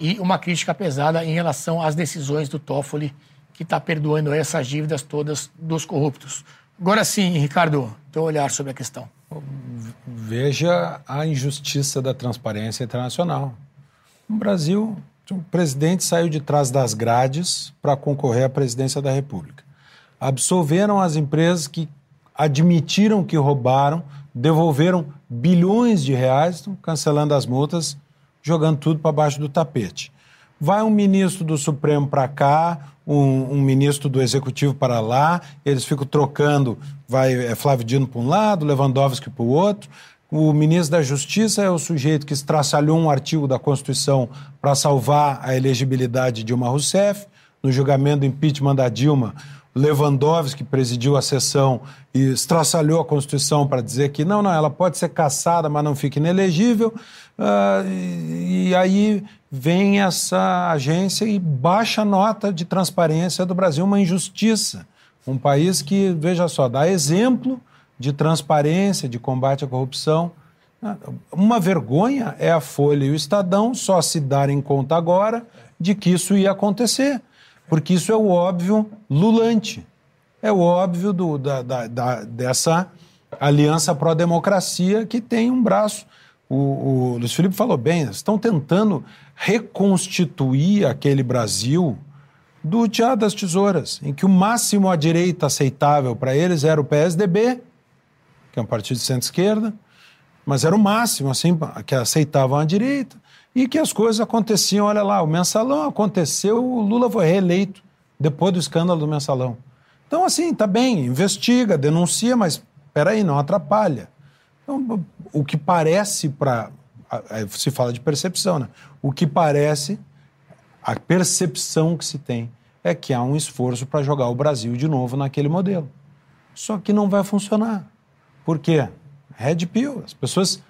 [SPEAKER 2] e uma crítica pesada em relação às decisões do Toffoli que está perdoando essas dívidas todas dos corruptos. Agora sim, Ricardo, teu olhar sobre a questão.
[SPEAKER 6] Veja a injustiça da transparência internacional. No Brasil, o presidente saiu de trás das grades para concorrer à presidência da República. Absolveram as empresas que admitiram que roubaram, devolveram bilhões de reais, cancelando as multas, jogando tudo para baixo do tapete. Vai um ministro do Supremo para cá, um, um, ministro do Executivo para lá, eles ficam trocando, vai é Flávio Dino para um lado, Lewandowski para o outro. O ministro da Justiça é o sujeito que estraçalhou um artigo da Constituição para salvar a elegibilidade de Dilma Rousseff. No julgamento do impeachment da Dilma, Lewandowski presidiu a sessão e estraçalhou a Constituição para dizer que não, não, ela pode ser caçada, mas não fica inelegível. Uh, e, e, aí vem essa agência e baixa nota de transparência do Brasil, uma injustiça. Um país que, veja só, dá exemplo de transparência, de combate à corrupção. Uma vergonha é a Folha e o Estadão só se darem conta agora de que isso ia acontecer, porque isso é o óbvio lulante, é o óbvio do, da, da, da, dessa aliança pró-democracia que tem um braço. O, o Luiz Felipe falou bem, estão tentando reconstituir aquele Brasil do Teatro das Tesouras, em que o máximo à direita aceitável para eles era o PSDB, que é um partido de centro-esquerda, mas era o máximo, assim, que aceitavam a direita, e que as coisas aconteciam, olha lá, o mensalão aconteceu, o Lula foi reeleito depois do escândalo do mensalão. Então, assim, tá bem, investiga, denuncia, mas peraí, não atrapalha. Então, o que parece para. Se fala de percepção, né? O que parece, a percepção que se tem é que há um esforço para jogar o Brasil de novo naquele modelo. Só que não vai funcionar. Por quê? Red Pill. As pessoas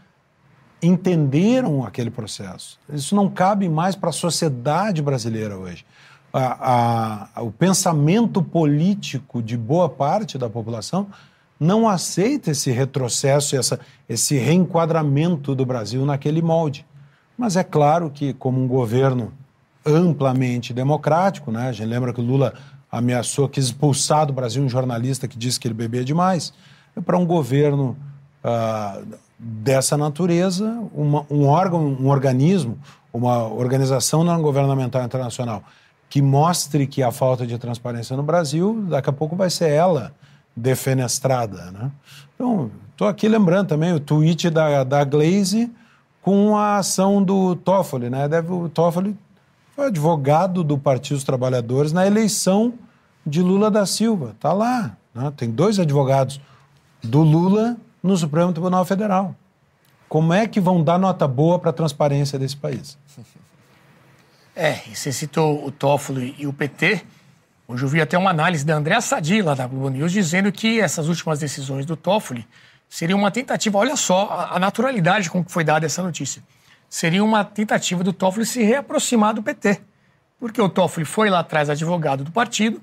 [SPEAKER 6] entenderam aquele processo. Isso não cabe mais para a sociedade brasileira hoje. A, a, o pensamento político de boa parte da população não aceita esse retrocesso, essa, esse reenquadramento do Brasil naquele molde. Mas é claro que, como um governo amplamente democrático, né? a gente lembra que o Lula ameaçou, quis expulsar do Brasil um jornalista que disse que ele bebia demais. Para um governo uh, dessa natureza, uma, um órgão, um organismo, uma organização não governamental internacional que mostre que há falta de transparência no Brasil, daqui a pouco vai ser ela defenestrada. Né? Então, estou aqui lembrando também o tweet da, da Glaze com a ação do Toffoli. Né? Deve, o Toffoli foi advogado do Partido dos Trabalhadores na eleição de Lula da Silva. Está lá. Né? Tem dois advogados do Lula no Supremo Tribunal Federal. Como é que vão dar nota boa para a transparência desse país?
[SPEAKER 2] É, você citou o Toffoli e o PT. Hoje eu vi até uma análise da Andréa Sadi, lá da Globo News, dizendo que essas últimas decisões do Toffoli seriam uma tentativa, olha só a naturalidade com que foi dada essa notícia, seria uma tentativa do Toffoli se reaproximar do PT. Porque o Toffoli foi lá atrás advogado do partido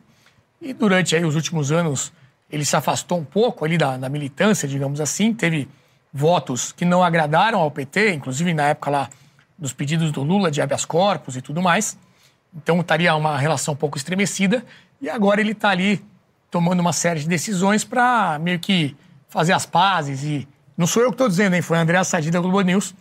[SPEAKER 2] e durante aí os últimos anos ele se afastou um pouco ali da, da militância, digamos assim, teve votos que não agradaram ao PT, inclusive na época lá dos pedidos do Lula de habeas corpus e tudo mais. Então estaria uma relação um pouco estremecida. E agora ele está ali tomando uma série de decisões para meio que fazer as pazes. E não sou eu que estou dizendo, hein? Foi a Andréa Sadi da Globo News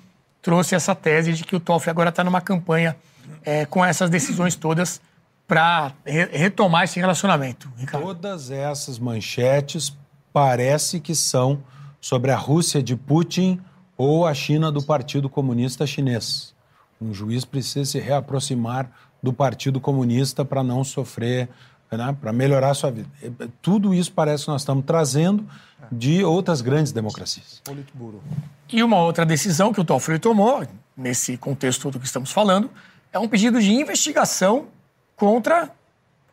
[SPEAKER 2] trouxe essa tese de que o Toffoli agora está numa campanha é, com essas decisões todas para re retomar esse relacionamento.
[SPEAKER 6] Ricardo. Todas essas manchetes parece que são sobre a Rússia de Putin ou a China do Partido Comunista Chinês. Um juiz precisa se reaproximar do Partido Comunista para não sofrer, né, para melhorar a sua vida. Tudo isso parece que nós estamos trazendo de outras grandes democracias.
[SPEAKER 2] E uma outra decisão que o Toffoli tomou, nesse contexto todo que estamos falando, é um pedido de investigação contra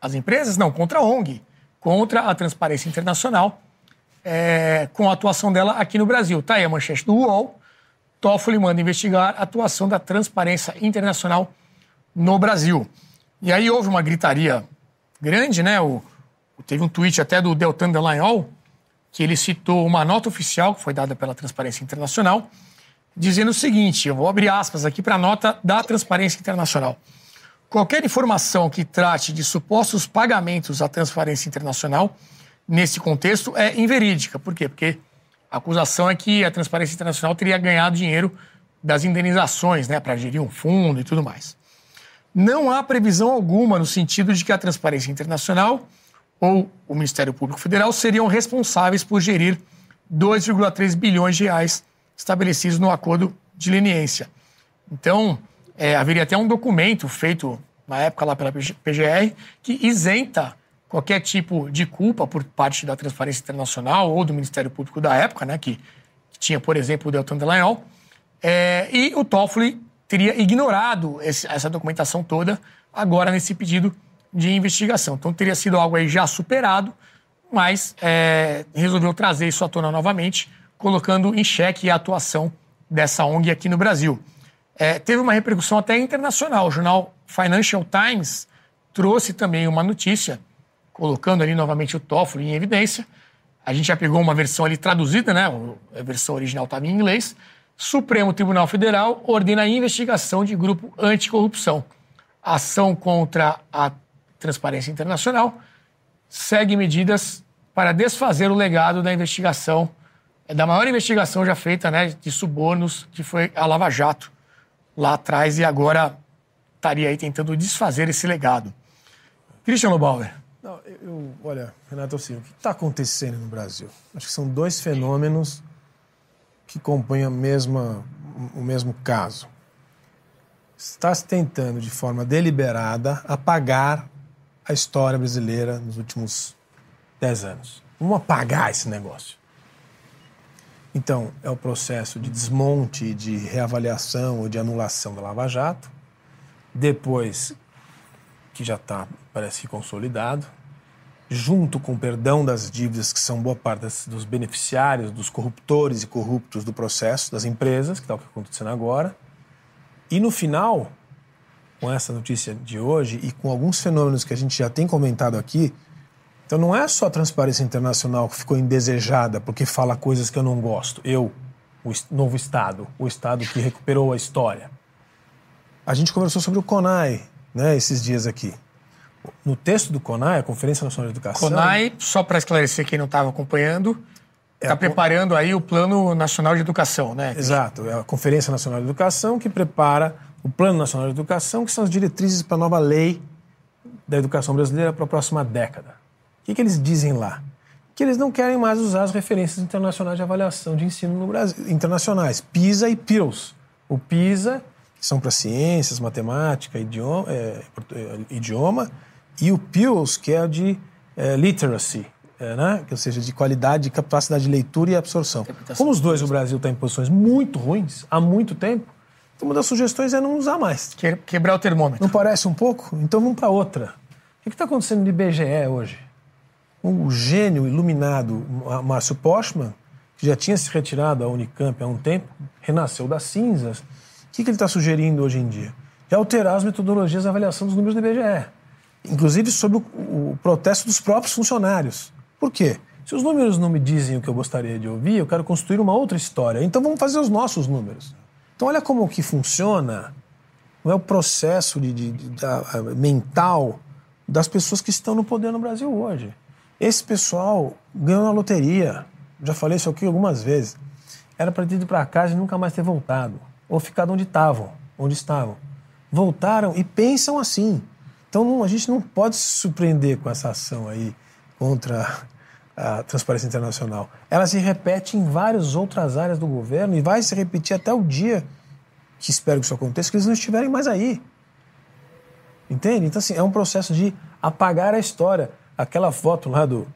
[SPEAKER 2] as empresas, não, contra a ONG, contra a Transparência Internacional, é, com a atuação dela aqui no Brasil. Está aí a manchete do UOL. Toffoli manda investigar a atuação da Transparência Internacional no Brasil. E aí houve uma gritaria grande, né? O, teve um tweet até do Deltan Dallagnol, que ele citou uma nota oficial que foi dada pela Transparência Internacional, dizendo o seguinte: eu vou abrir aspas aqui para a nota da Transparência Internacional. Qualquer informação que trate de supostos pagamentos à Transparência Internacional nesse contexto é inverídica. Por quê? Porque a acusação é que a Transparência Internacional teria ganhado dinheiro das indenizações, né, para gerir um fundo e tudo mais. Não há previsão alguma no sentido de que a Transparência Internacional ou o Ministério Público Federal seriam responsáveis por gerir 2,3 bilhões de reais estabelecidos no acordo de leniência. Então, é, haveria até um documento feito na época lá pela PGR que isenta qualquer tipo de culpa por parte da Transparência Internacional ou do Ministério Público da época, né, que, que tinha, por exemplo, o Deltan Dallagnol, é, e o Toffoli teria ignorado esse, essa documentação toda agora nesse pedido de investigação. Então teria sido algo aí já superado, mas é, resolveu trazer isso à tona novamente, colocando em xeque a atuação dessa ONG aqui no Brasil. É, teve uma repercussão até internacional. O jornal Financial Times trouxe também uma notícia colocando ali novamente o Toffoli em evidência. A gente já pegou uma versão ali traduzida, né? A versão original estava em inglês. Supremo Tribunal Federal ordena a investigação de grupo anticorrupção. Ação contra a Transparência Internacional segue medidas para desfazer o legado da investigação, da maior investigação já feita, né, de subornos, que foi a Lava Jato lá atrás e agora estaria aí tentando desfazer esse legado. Christian Lobauer.
[SPEAKER 3] Não, eu, olha, Renato, assim, o que está acontecendo no Brasil? Acho que são dois fenômenos que compõem a mesma, o mesmo caso. Está se tentando, de forma deliberada, apagar a história brasileira nos últimos dez anos. Vamos apagar esse negócio. Então, é o processo de desmonte, de reavaliação ou de anulação da Lava Jato. Depois, que já está, parece consolidado, junto com o perdão das dívidas, que são boa parte dos beneficiários, dos corruptores e corruptos do processo, das empresas, que está o que está acontecendo agora. E no final, com essa notícia de hoje e com alguns fenômenos que a gente já tem comentado aqui, então não é só a transparência internacional que ficou indesejada porque fala coisas que eu não gosto. Eu, o novo Estado, o Estado que recuperou a história. A gente conversou sobre o CONAI, né, esses dias aqui. No texto do CONAI, a Conferência Nacional de Educação.
[SPEAKER 2] CONAI, só para esclarecer quem não estava acompanhando, está é preparando aí o Plano Nacional de Educação, né?
[SPEAKER 3] Exato, é a Conferência Nacional de Educação que prepara o Plano Nacional de Educação, que são as diretrizes para a nova lei da educação brasileira para a próxima década. O que, que eles dizem lá? Que eles não querem mais usar as referências internacionais de avaliação de ensino no Brasil, internacionais, PISA e PIRLS. O PISA que são para ciências, matemática, idioma, é, é, idioma, e o PILS, que é de é, literacy, é, né? ou seja, de qualidade, capacidade de leitura e absorção. Como os dois o Brasil está em posições muito ruins há muito tempo, então uma das sugestões é não usar mais.
[SPEAKER 2] Quebrar o termômetro.
[SPEAKER 3] Não parece um pouco? Então vamos para outra. O que está acontecendo no IBGE hoje? O gênio iluminado Márcio Postman, que já tinha se retirado da Unicamp há um tempo, renasceu das cinzas que, que ele está sugerindo hoje em dia? É alterar as metodologias de avaliação dos números do IBGE, inclusive sobre o, o protesto dos próprios funcionários. Por quê? Se os números não me dizem o que eu gostaria de ouvir, eu quero construir uma outra história. Então vamos fazer os nossos números. Então olha como que funciona não é o processo de, de, de, de, mental das pessoas que estão no poder no Brasil hoje. Esse pessoal ganhou na loteria. Já falei isso aqui algumas vezes. Era para ter ido para casa e nunca mais ter voltado. ou ficar onde estavam, onde estavam. Voltaram e pensam assim. Então não, a gente não pode se surpreender com essa ação aí contra a Transparência Internacional. Ela se repete em várias outras áreas do governo e vai se repetir até o dia que espero que isso aconteça, que eles não estiverem mais aí. Entende? Então, assim, é um processo de apagar a história. Aquela foto lá do,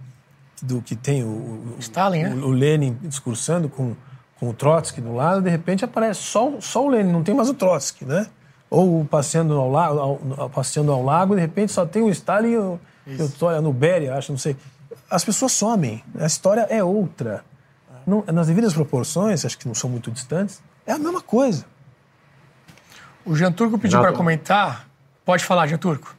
[SPEAKER 3] do que tem o, o
[SPEAKER 2] Stalin,
[SPEAKER 3] o,
[SPEAKER 2] né?
[SPEAKER 3] o Lenin discursando com, com o Trotsky do lado, de repente aparece só, só o Lenin, não tem mais o Trotsky, né? Ou passeando ao, lago, ao, passeando ao lago, de repente só tem o Stalin e o, e o a Nubéria, acho, não sei. As pessoas somem, a história é outra. Não, nas devidas proporções, acho que não são muito distantes, é a mesma coisa.
[SPEAKER 2] O Jean Turco pediu para comentar. Pode falar, Jean Turco.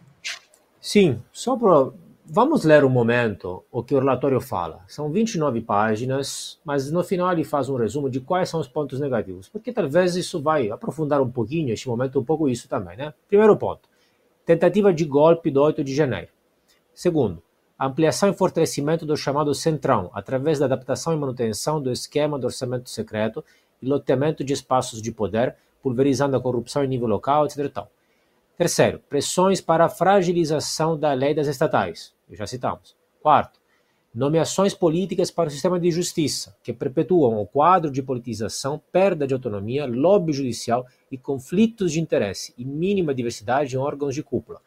[SPEAKER 4] Sim, só para. Vamos ler um momento o que o relatório fala. São 29 páginas, mas no final ele faz um resumo de quais são os pontos negativos, porque talvez isso vai aprofundar um pouquinho, este momento, um pouco isso também, né? Primeiro ponto: tentativa de golpe do 8 de janeiro. Segundo, ampliação e fortalecimento do chamado Centrão, através da adaptação e manutenção do esquema do orçamento secreto e loteamento de espaços de poder pulverizando a corrupção em nível local, etc. Terceiro, pressões para a fragilização da lei das estatais, já citamos. Quarto, nomeações políticas para o sistema de justiça, que perpetuam o quadro de politização, perda de autonomia, lobby judicial e conflitos de interesse e mínima diversidade em órgãos de cúpula.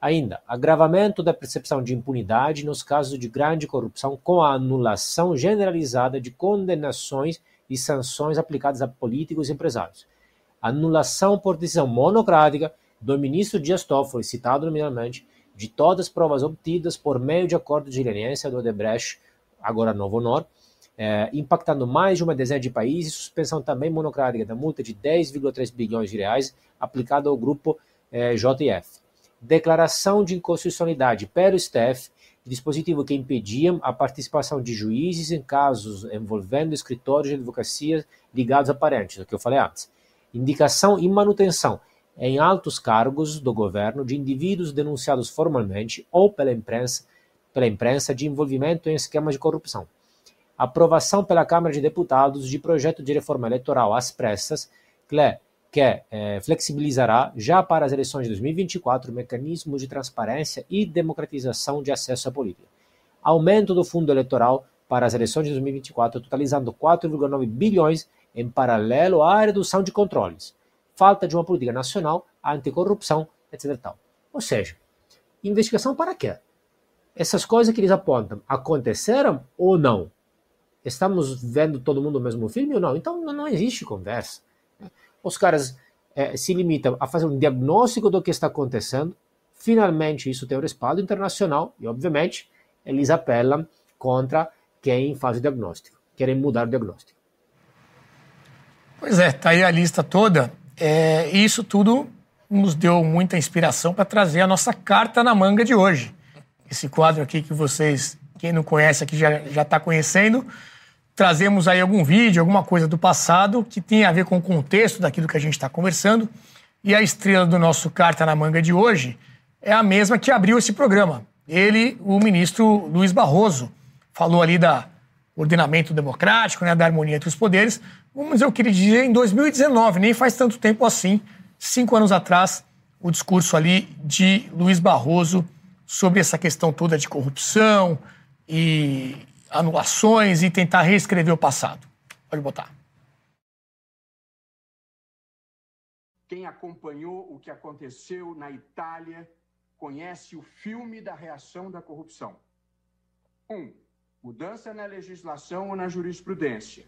[SPEAKER 4] Ainda, agravamento da percepção de impunidade nos casos de grande corrupção com a anulação generalizada de condenações e sanções aplicadas a políticos e empresários anulação por decisão monocrática do ministro Dias Toffoli, citado nominalmente, de todas as provas obtidas por meio de acordo de leniência do Odebrecht, agora Novo Honor, eh, impactando mais de uma dezena de países, suspensão também monocrática da multa de 10,3 bilhões de reais aplicada ao grupo eh, JF. Declaração de inconstitucionalidade pelo STF dispositivo que impediam a participação de juízes em casos envolvendo escritórios de advocacia ligados a parentes, o que eu falei antes indicação e manutenção em altos cargos do governo de indivíduos denunciados formalmente ou pela imprensa, pela imprensa de envolvimento em esquemas de corrupção. Aprovação pela Câmara de Deputados de projeto de reforma eleitoral às pressas, que é, flexibilizará, já para as eleições de 2024, mecanismos de transparência e democratização de acesso à política. Aumento do fundo eleitoral para as eleições de 2024, totalizando 4,9 bilhões em paralelo à redução de controles, falta de uma política nacional anticorrupção, etc. Tal. Ou seja, investigação para quê? Essas coisas que eles apontam aconteceram ou não? Estamos vendo todo mundo o mesmo filme ou não? Então não, existe conversa. Os caras é, se limitam a fazer um diagnóstico do que está acontecendo. Finalmente, isso tem um respaldo internacional e, obviamente, eles apelam contra quem faz o diagnóstico, querem mudar o diagnóstico.
[SPEAKER 2] Pois é, tá aí a lista toda. É, isso tudo nos deu muita inspiração para trazer a nossa carta na manga de hoje. Esse quadro aqui que vocês, quem não conhece aqui já está conhecendo. Trazemos aí algum vídeo, alguma coisa do passado que tem a ver com o contexto daquilo que a gente está conversando. E a estrela do nosso Carta na Manga de hoje é a mesma que abriu esse programa. Ele, o ministro Luiz Barroso, falou ali da ordenamento democrático, né, da harmonia entre os poderes, mas eu queria dizer em 2019, nem faz tanto tempo assim, cinco anos atrás, o discurso ali de Luiz Barroso sobre essa questão toda de corrupção e anulações e tentar reescrever o passado. Pode botar.
[SPEAKER 1] Quem acompanhou o que aconteceu na Itália conhece o filme da reação da corrupção. Um, mudança na legislação ou na jurisprudência.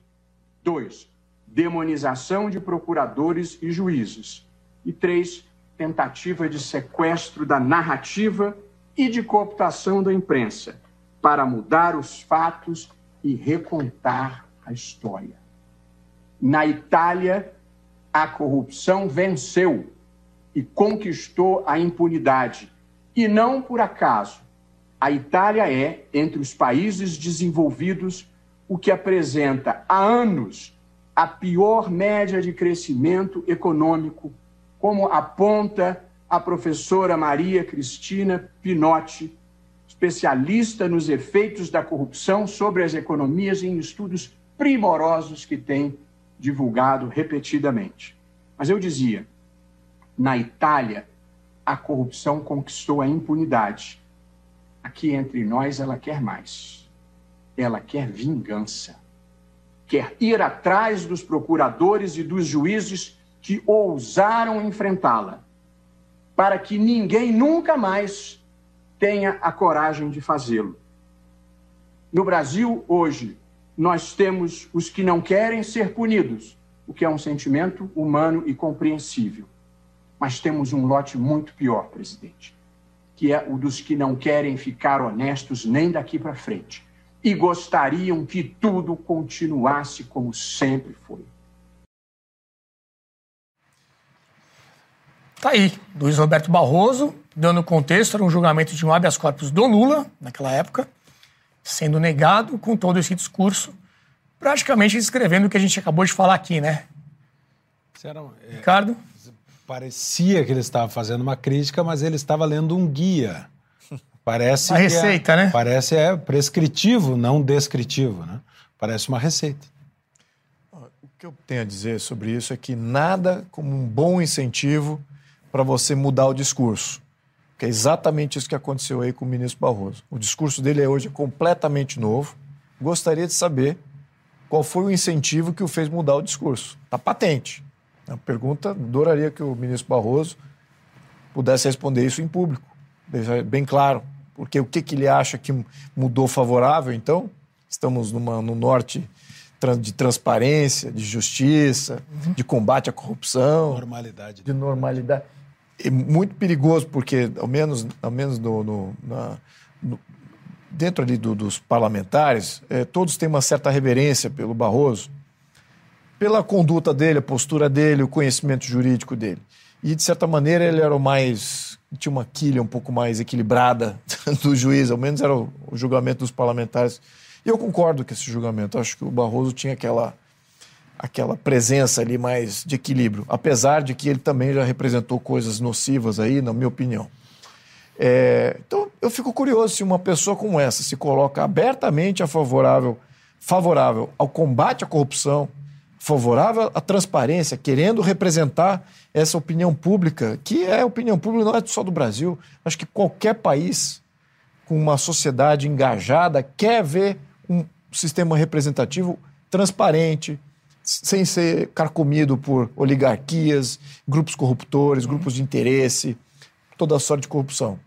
[SPEAKER 1] Dois, demonização de procuradores e juízes. E três, tentativa de sequestro da narrativa e de cooptação da imprensa para mudar os fatos e recontar a história. Na Itália, a corrupção venceu e conquistou a impunidade. E não por acaso. A Itália é, entre os países desenvolvidos, o que apresenta há anos a pior média de crescimento econômico, como aponta a professora Maria Cristina Pinotti, especialista nos efeitos da corrupção sobre as economias em estudos primorosos que tem divulgado repetidamente. Mas eu dizia, na Itália, a corrupção conquistou a impunidade. Aqui entre nós, ela quer mais. Ela quer vingança. Quer ir atrás dos procuradores e dos juízes que ousaram enfrentá-la, para que ninguém nunca mais tenha a coragem de fazê-lo. No Brasil, hoje, nós temos os que não querem ser punidos, o que é um sentimento humano e compreensível. Mas temos um lote muito pior, presidente, que é o dos que não querem ficar honestos nem daqui para frente e gostariam que tudo continuasse como sempre foi.
[SPEAKER 2] Tá aí, Luiz Roberto Barroso, dando contexto, era um julgamento de um habeas corpus do Lula, naquela época, sendo negado com todo esse discurso, praticamente escrevendo o que a gente acabou de falar aqui, né? É, Ricardo?
[SPEAKER 6] Parecia que ele estava fazendo uma crítica, mas ele estava lendo um guia. Parece
[SPEAKER 2] uma receita,
[SPEAKER 6] é,
[SPEAKER 2] né?
[SPEAKER 6] Parece é prescritivo, não descritivo, né? Parece uma receita.
[SPEAKER 5] O que eu tenho a dizer sobre isso é que nada como um bom incentivo para você mudar o discurso. Que é exatamente isso que aconteceu aí com o ministro Barroso. O discurso dele hoje é completamente novo. Gostaria de saber qual foi o incentivo que o fez mudar o discurso. Está patente. A pergunta, adoraria que o ministro Barroso pudesse responder isso em público, bem claro. Porque o que, que ele acha que mudou favorável, então? Estamos numa, no norte de transparência, de justiça, uhum. de combate à corrupção.
[SPEAKER 6] Normalidade.
[SPEAKER 5] De normalidade é muito perigoso, porque, ao menos, ao menos no, no, na, no dentro ali do, dos parlamentares, é, todos têm uma certa reverência pelo Barroso, pela conduta dele, a postura dele, o conhecimento jurídico dele. E, de certa maneira, ele era o mais. Tinha uma quilha um pouco mais equilibrada do juiz, ao menos era o, julgamento dos parlamentares. E eu concordo com esse julgamento. Acho que o Barroso tinha aquela aquela presença ali mais de equilíbrio, apesar de que ele também já representou coisas nocivas aí, na minha opinião. É, então, eu fico curioso se uma pessoa como essa se coloca abertamente a favorável, favorável ao combate à corrupção, favorável à transparência, querendo representar essa opinião pública, que é opinião pública não é só do Brasil. Acho que qualquer país com uma sociedade engajada quer ver um sistema representativo transparente, sem ser carcomido por oligarquias, grupos corruptores, grupos de interesse, toda sorte de corrupção.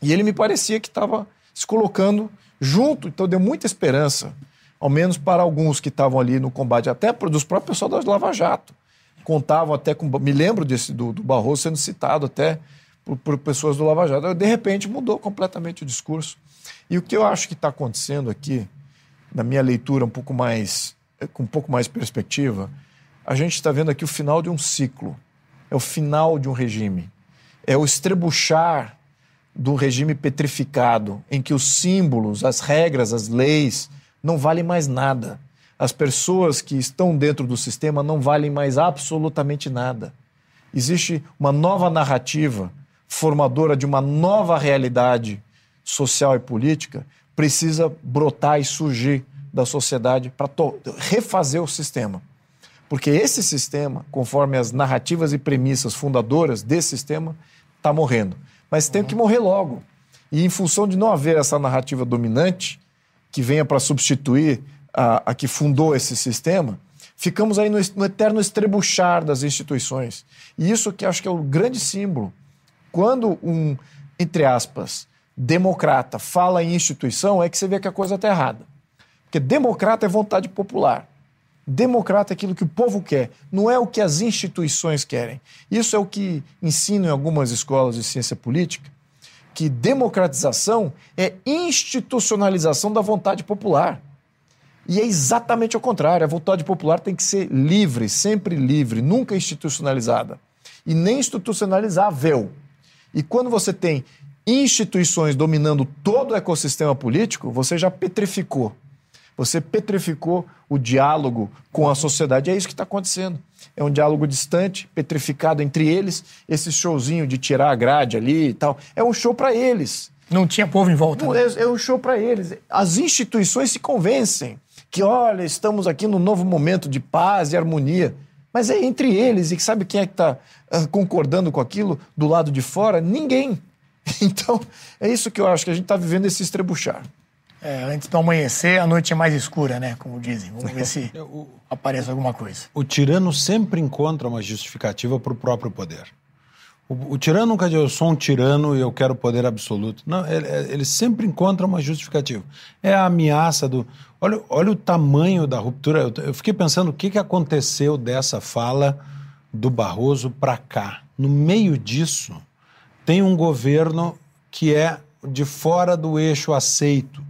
[SPEAKER 5] E ele me parecia que estava se colocando junto, então deu muita esperança, ao menos para alguns que estavam ali no combate, até dos próprios pessoal da Lava Jato. Contavam até com. Me lembro desse do, do Barroso sendo citado até por, por pessoas do Lava Jato. De repente mudou completamente o discurso. E o que eu acho que está acontecendo aqui, na minha leitura um pouco mais é, com um pouco mais perspectiva, a gente está vendo aqui o final de um ciclo, é o final de um regime, é o estrebuchar do regime petrificado, em que os símbolos, as regras, as leis não valem mais nada. As pessoas que estão dentro do sistema não valem mais absolutamente nada. Existe uma nova narrativa formadora de uma nova realidade social e política, precisa brotar e surgir da sociedade para refazer o sistema. Porque esse sistema, conforme as narrativas e premissas fundadoras desse sistema, está morrendo. Mas tem que morrer logo. E em função de não haver essa narrativa dominante, que venha para substituir a, a, que fundou esse sistema, ficamos aí no, no eterno estrebuchar das instituições. E isso que acho que é o grande símbolo. Quando um, entre aspas, democrata fala em instituição, é que você vê que a coisa está errada. Porque democrata é vontade popular. Democrata é aquilo que o povo quer, não é o que as instituições querem. Isso é o que ensino em algumas escolas de ciência política, que democratização é institucionalização da vontade popular. E é exatamente o contrário. A vontade popular tem que ser livre, sempre livre, nunca institucionalizada. E nem institucionalizável. E quando você tem instituições dominando todo o ecossistema político, você já petrificou você petrificou o diálogo com a sociedade. É isso que está acontecendo. É um diálogo distante, petrificado entre eles. Esse showzinho de tirar a grade ali e tal. É um show para eles.
[SPEAKER 2] Não tinha povo em volta.
[SPEAKER 5] Não,
[SPEAKER 2] né?
[SPEAKER 5] é, é um show para eles. As instituições se convencem que, olha, estamos aqui num novo momento de paz e harmonia. Mas é entre eles, e sabe quem é que está uh, concordando com aquilo do lado de fora? Ninguém. Então, é isso que eu acho que a gente está vivendo esse estrebuchar.
[SPEAKER 2] É, antes do amanhecer, a noite é mais escura, né? Como dizem. Vamos ver se aparece alguma coisa.
[SPEAKER 6] O tirano sempre encontra uma justificativa para o próprio poder. O, o, tirano nunca diz, eu sou um tirano e eu quero poder absoluto. Não, ele, ele sempre encontra uma justificativa. É a ameaça do. Olha, olha o tamanho da ruptura. Eu, eu fiquei pensando o que, que aconteceu dessa fala do Barroso para cá. No meio disso, tem um governo que é de fora do eixo aceito.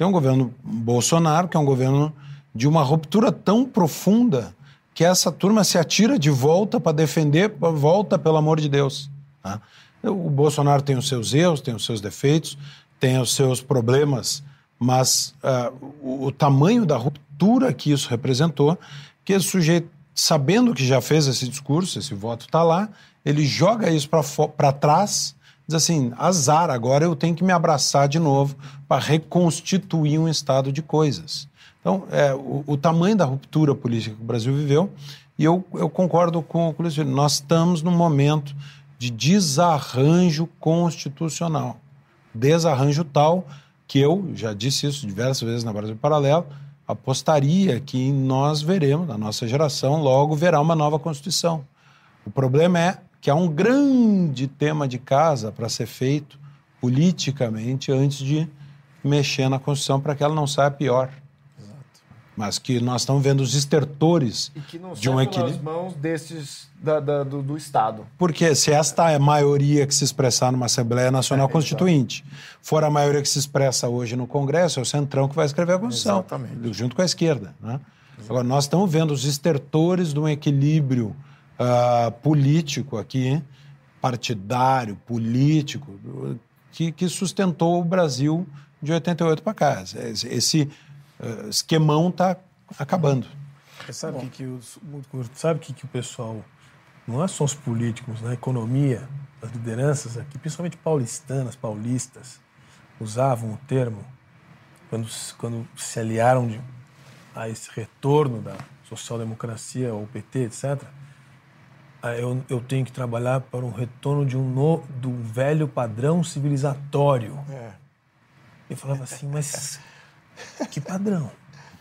[SPEAKER 6] Tem um governo Bolsonaro, que é um governo de uma ruptura tão profunda que essa turma se atira de volta para defender, volta pelo amor de Deus. Tá? O Bolsonaro tem os seus erros, tem os seus defeitos, tem os seus problemas, mas uh, o, o, tamanho da ruptura que isso representou, que esse sujeito, sabendo que já fez esse discurso, esse voto está lá, ele joga isso para trás, diz assim: azar, agora eu tenho que me abraçar de novo para reconstituir um estado de coisas. Então, é, o, o, tamanho da ruptura política que o Brasil viveu, e eu, eu concordo com, o Luiz nós estamos num momento de desarranjo constitucional. Desarranjo tal que eu já disse isso diversas vezes na Brasil Paralelo, apostaria que nós veremos, na nossa geração, logo verá uma nova Constituição. O problema é que há um grande tema de casa para ser feito politicamente antes de mexer na Constituição para que ela não saia pior mas que nós estamos vendo os estertores de um equilíbrio.
[SPEAKER 5] nas mãos desses da, da, do, do, Estado.
[SPEAKER 6] Porque se esta é a maioria que se expressar numa Assembleia Nacional é, Constituinte, for a maioria que se expressa hoje no Congresso, é o Centrão que vai escrever a Constituição, Exatamente. junto com a esquerda. Né? Agora, nós estamos vendo os estertores de um equilíbrio uh, político aqui, partidário, político, que, que sustentou o Brasil de 88 para cá. Esse, esse uh, esquemão está acabando.
[SPEAKER 3] sabe o que, que, sabe que, que o pessoal, não é só os políticos, na economia, as lideranças aqui, principalmente paulistanas, paulistas, usavam o termo quando, quando se aliaram de, a esse retorno da social-democracia ou PT, etc., eu, eu, tenho que trabalhar para um retorno de um, no, do velho padrão civilizatório. É. Eu falava assim, mas que padrão?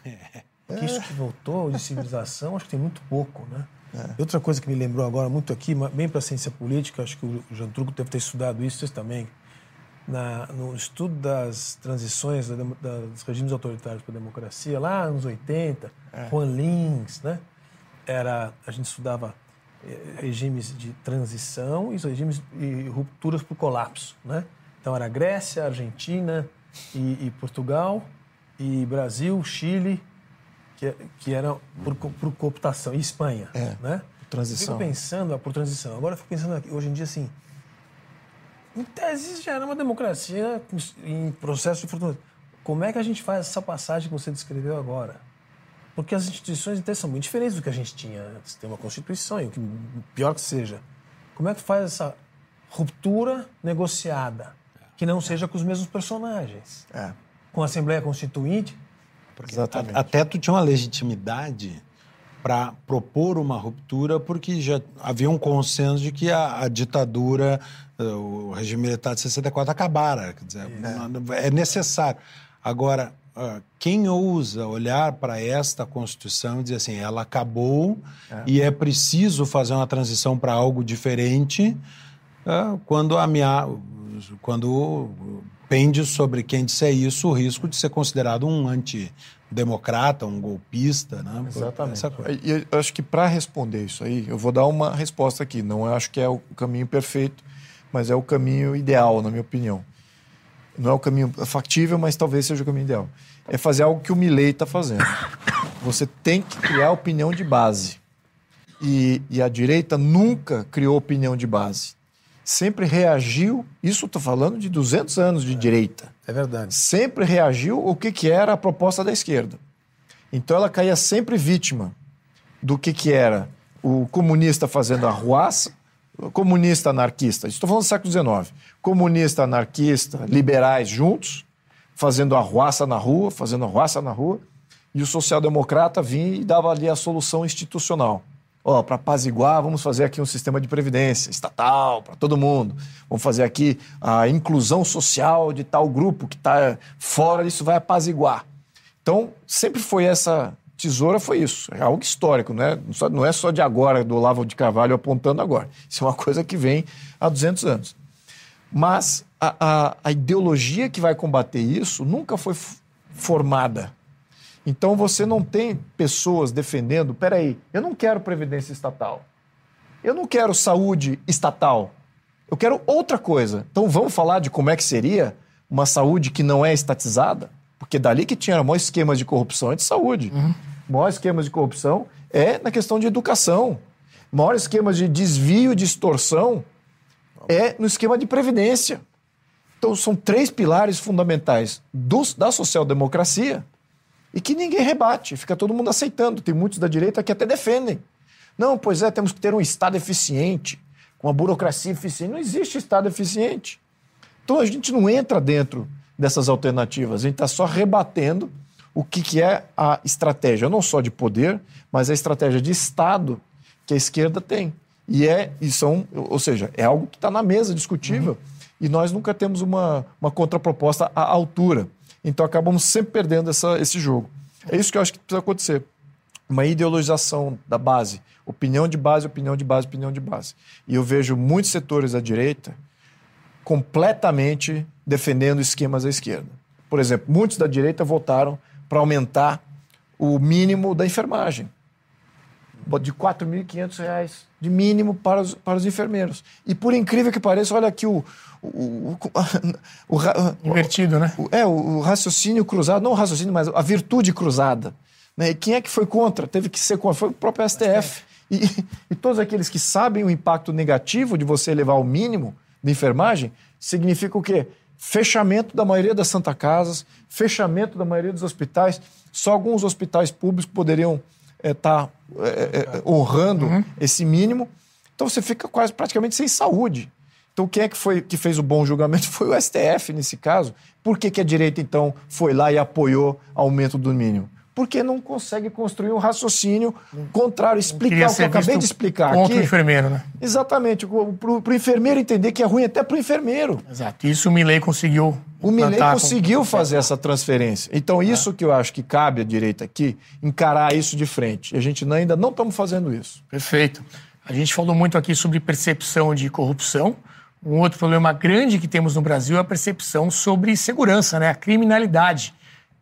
[SPEAKER 3] É. Porque isso que voltou de civilização, acho que tem muito pouco, né? É. Outra coisa que me lembrou agora muito aqui, bem para a ciência política, acho que o Jean Truco deve ter estudado isso, vocês também. Na, no estudo das transições da, da, dos regimes autoritários para a democracia, lá nos 80, é. Juan Lins, né? Era, a gente estudava regimes de transição e regimes e rupturas por colapso, né? Então era Grécia, Argentina e, e Portugal e Brasil, Chile, que, que era por, por cooptação, e Espanha, é, né?
[SPEAKER 5] Transição.
[SPEAKER 3] Fico pensando, ah, por transição. Agora eu fico pensando aqui, hoje em dia assim, em tese já era uma democracia em processo de fortuna. Como é que a gente faz essa passagem que você descreveu agora? Porque as instituições então, são muito diferentes do que a gente tinha antes. Tem uma Constituição, e o que pior que seja. Como é que faz essa ruptura negociada? Que não seja com os mesmos personagens. É com a Assembleia Constituinte.
[SPEAKER 6] Exatamente. Até tu tinha uma legitimidade para propor uma ruptura, porque já havia um consenso de que a, a, ditadura, eh, o regime militar de 64 acabara. Quer dizer, é, é necessário. Agora, quem ousa olhar para esta Constituição e dizer assim, ela acabou é. e é preciso fazer uma transição para algo diferente, quando, a minha, quando pende sobre quem disser isso o risco de ser considerado um antidemocrata, um golpista, né?
[SPEAKER 5] Exatamente. E eu acho que para responder isso aí, eu vou dar uma resposta aqui. Não acho que é o caminho perfeito, mas é o caminho ideal, na minha opinião. Não é o caminho factível, mas talvez seja o caminho ideal. É fazer algo que o Milley está fazendo. Você tem que criar opinião de base. E, e a direita nunca criou opinião de base sempre reagiu, isso estou falando de 200 anos de é, direita.
[SPEAKER 3] É verdade.
[SPEAKER 5] Sempre reagiu o que, que era a proposta da esquerda. Então ela caía sempre vítima do que, que era o comunista fazendo a ruaça, comunista anarquista, estou falando do século XIX, comunista, anarquista, liberais juntos, fazendo a ruaça na rua, fazendo a ruaça na rua, e o social-democrata vinha e dava ali a solução institucional. Ó, para apaziguar, vamos fazer aqui um sistema de previdência estatal para todo mundo. Vamos fazer aqui a inclusão social de tal grupo que está fora, isso vai apaziguar. Então, sempre foi essa tesoura, foi isso. É algo histórico, não é, não é só de agora, do Olavo de Carvalho apontando agora. Isso é uma coisa que vem há 200 anos. Mas a, a, a ideologia que vai combater isso nunca foi formada. Então você não tem pessoas defendendo, peraí, eu não quero previdência estatal. Eu não quero saúde estatal. Eu quero outra coisa. Então vamos falar de como é que seria uma saúde que não é estatizada? Porque dali que tinha maior esquemas de corrupção é de saúde. Uhum. Maior esquemas de corrupção é na questão de educação. Maior esquemas de desvio, de extorsão é no esquema de previdência. Então são três pilares fundamentais do, da social-democracia e que ninguém rebate, fica todo mundo aceitando. Tem muitos da direita que até defendem. Não, pois é, temos que ter um Estado eficiente, com uma burocracia eficiente. Não existe Estado eficiente. Então a gente não entra dentro dessas alternativas, a gente está só rebatendo o que, que é a estratégia, não só de poder, mas a estratégia de Estado que a esquerda tem. E é, e são, ou seja, é algo que está na mesa discutível. Uhum. E nós nunca temos uma, uma contraproposta à altura. Então acabamos sempre perdendo essa, esse jogo. É isso que eu acho que precisa acontecer. Uma ideologização da base. Opinião de base, opinião de base, opinião de base. E eu vejo muitos setores da direita completamente defendendo esquemas à esquerda. Por exemplo, muitos da direita votaram para aumentar o mínimo da enfermagem de R$ 4.500 de mínimo para os, para os enfermeiros. E por incrível que pareça, olha aqui o, o,
[SPEAKER 2] o, o Invertido, né?
[SPEAKER 5] é, o, raciocínio cruzado, não o raciocínio, mas a virtude cruzada. Né? E quem é que foi contra? Teve que ser contra, foi o próprio STF. E, e todos aqueles que sabem o impacto negativo de você elevar o mínimo de enfermagem, significa o quê? Fechamento da maioria das Santa Casas, fechamento da maioria dos hospitais. Só alguns hospitais públicos poderiam estar é, tá, é, é, honrando uhum. esse mínimo. Então você fica quase praticamente sem saúde. Então, quem é que foi que fez o bom julgamento? Foi o STF nesse caso. Por que, que a direita, então, foi lá e apoiou aumento do mínimo? Porque não consegue construir um raciocínio contrário, explicar o que eu acabei de explicar
[SPEAKER 2] contra aqui. o enfermeiro, né?
[SPEAKER 5] Exatamente, para o enfermeiro entender que é ruim até para o enfermeiro.
[SPEAKER 2] Exato, isso o Milley conseguiu.
[SPEAKER 5] O Milley conseguiu fazer essa transferência. Então, isso é. que eu acho que cabe à direita aqui, encarar isso de frente. E a gente ainda não estamos fazendo isso.
[SPEAKER 2] Perfeito. A gente falou muito aqui sobre percepção de corrupção. Um outro problema grande que temos no Brasil é a percepção sobre segurança, né? A criminalidade.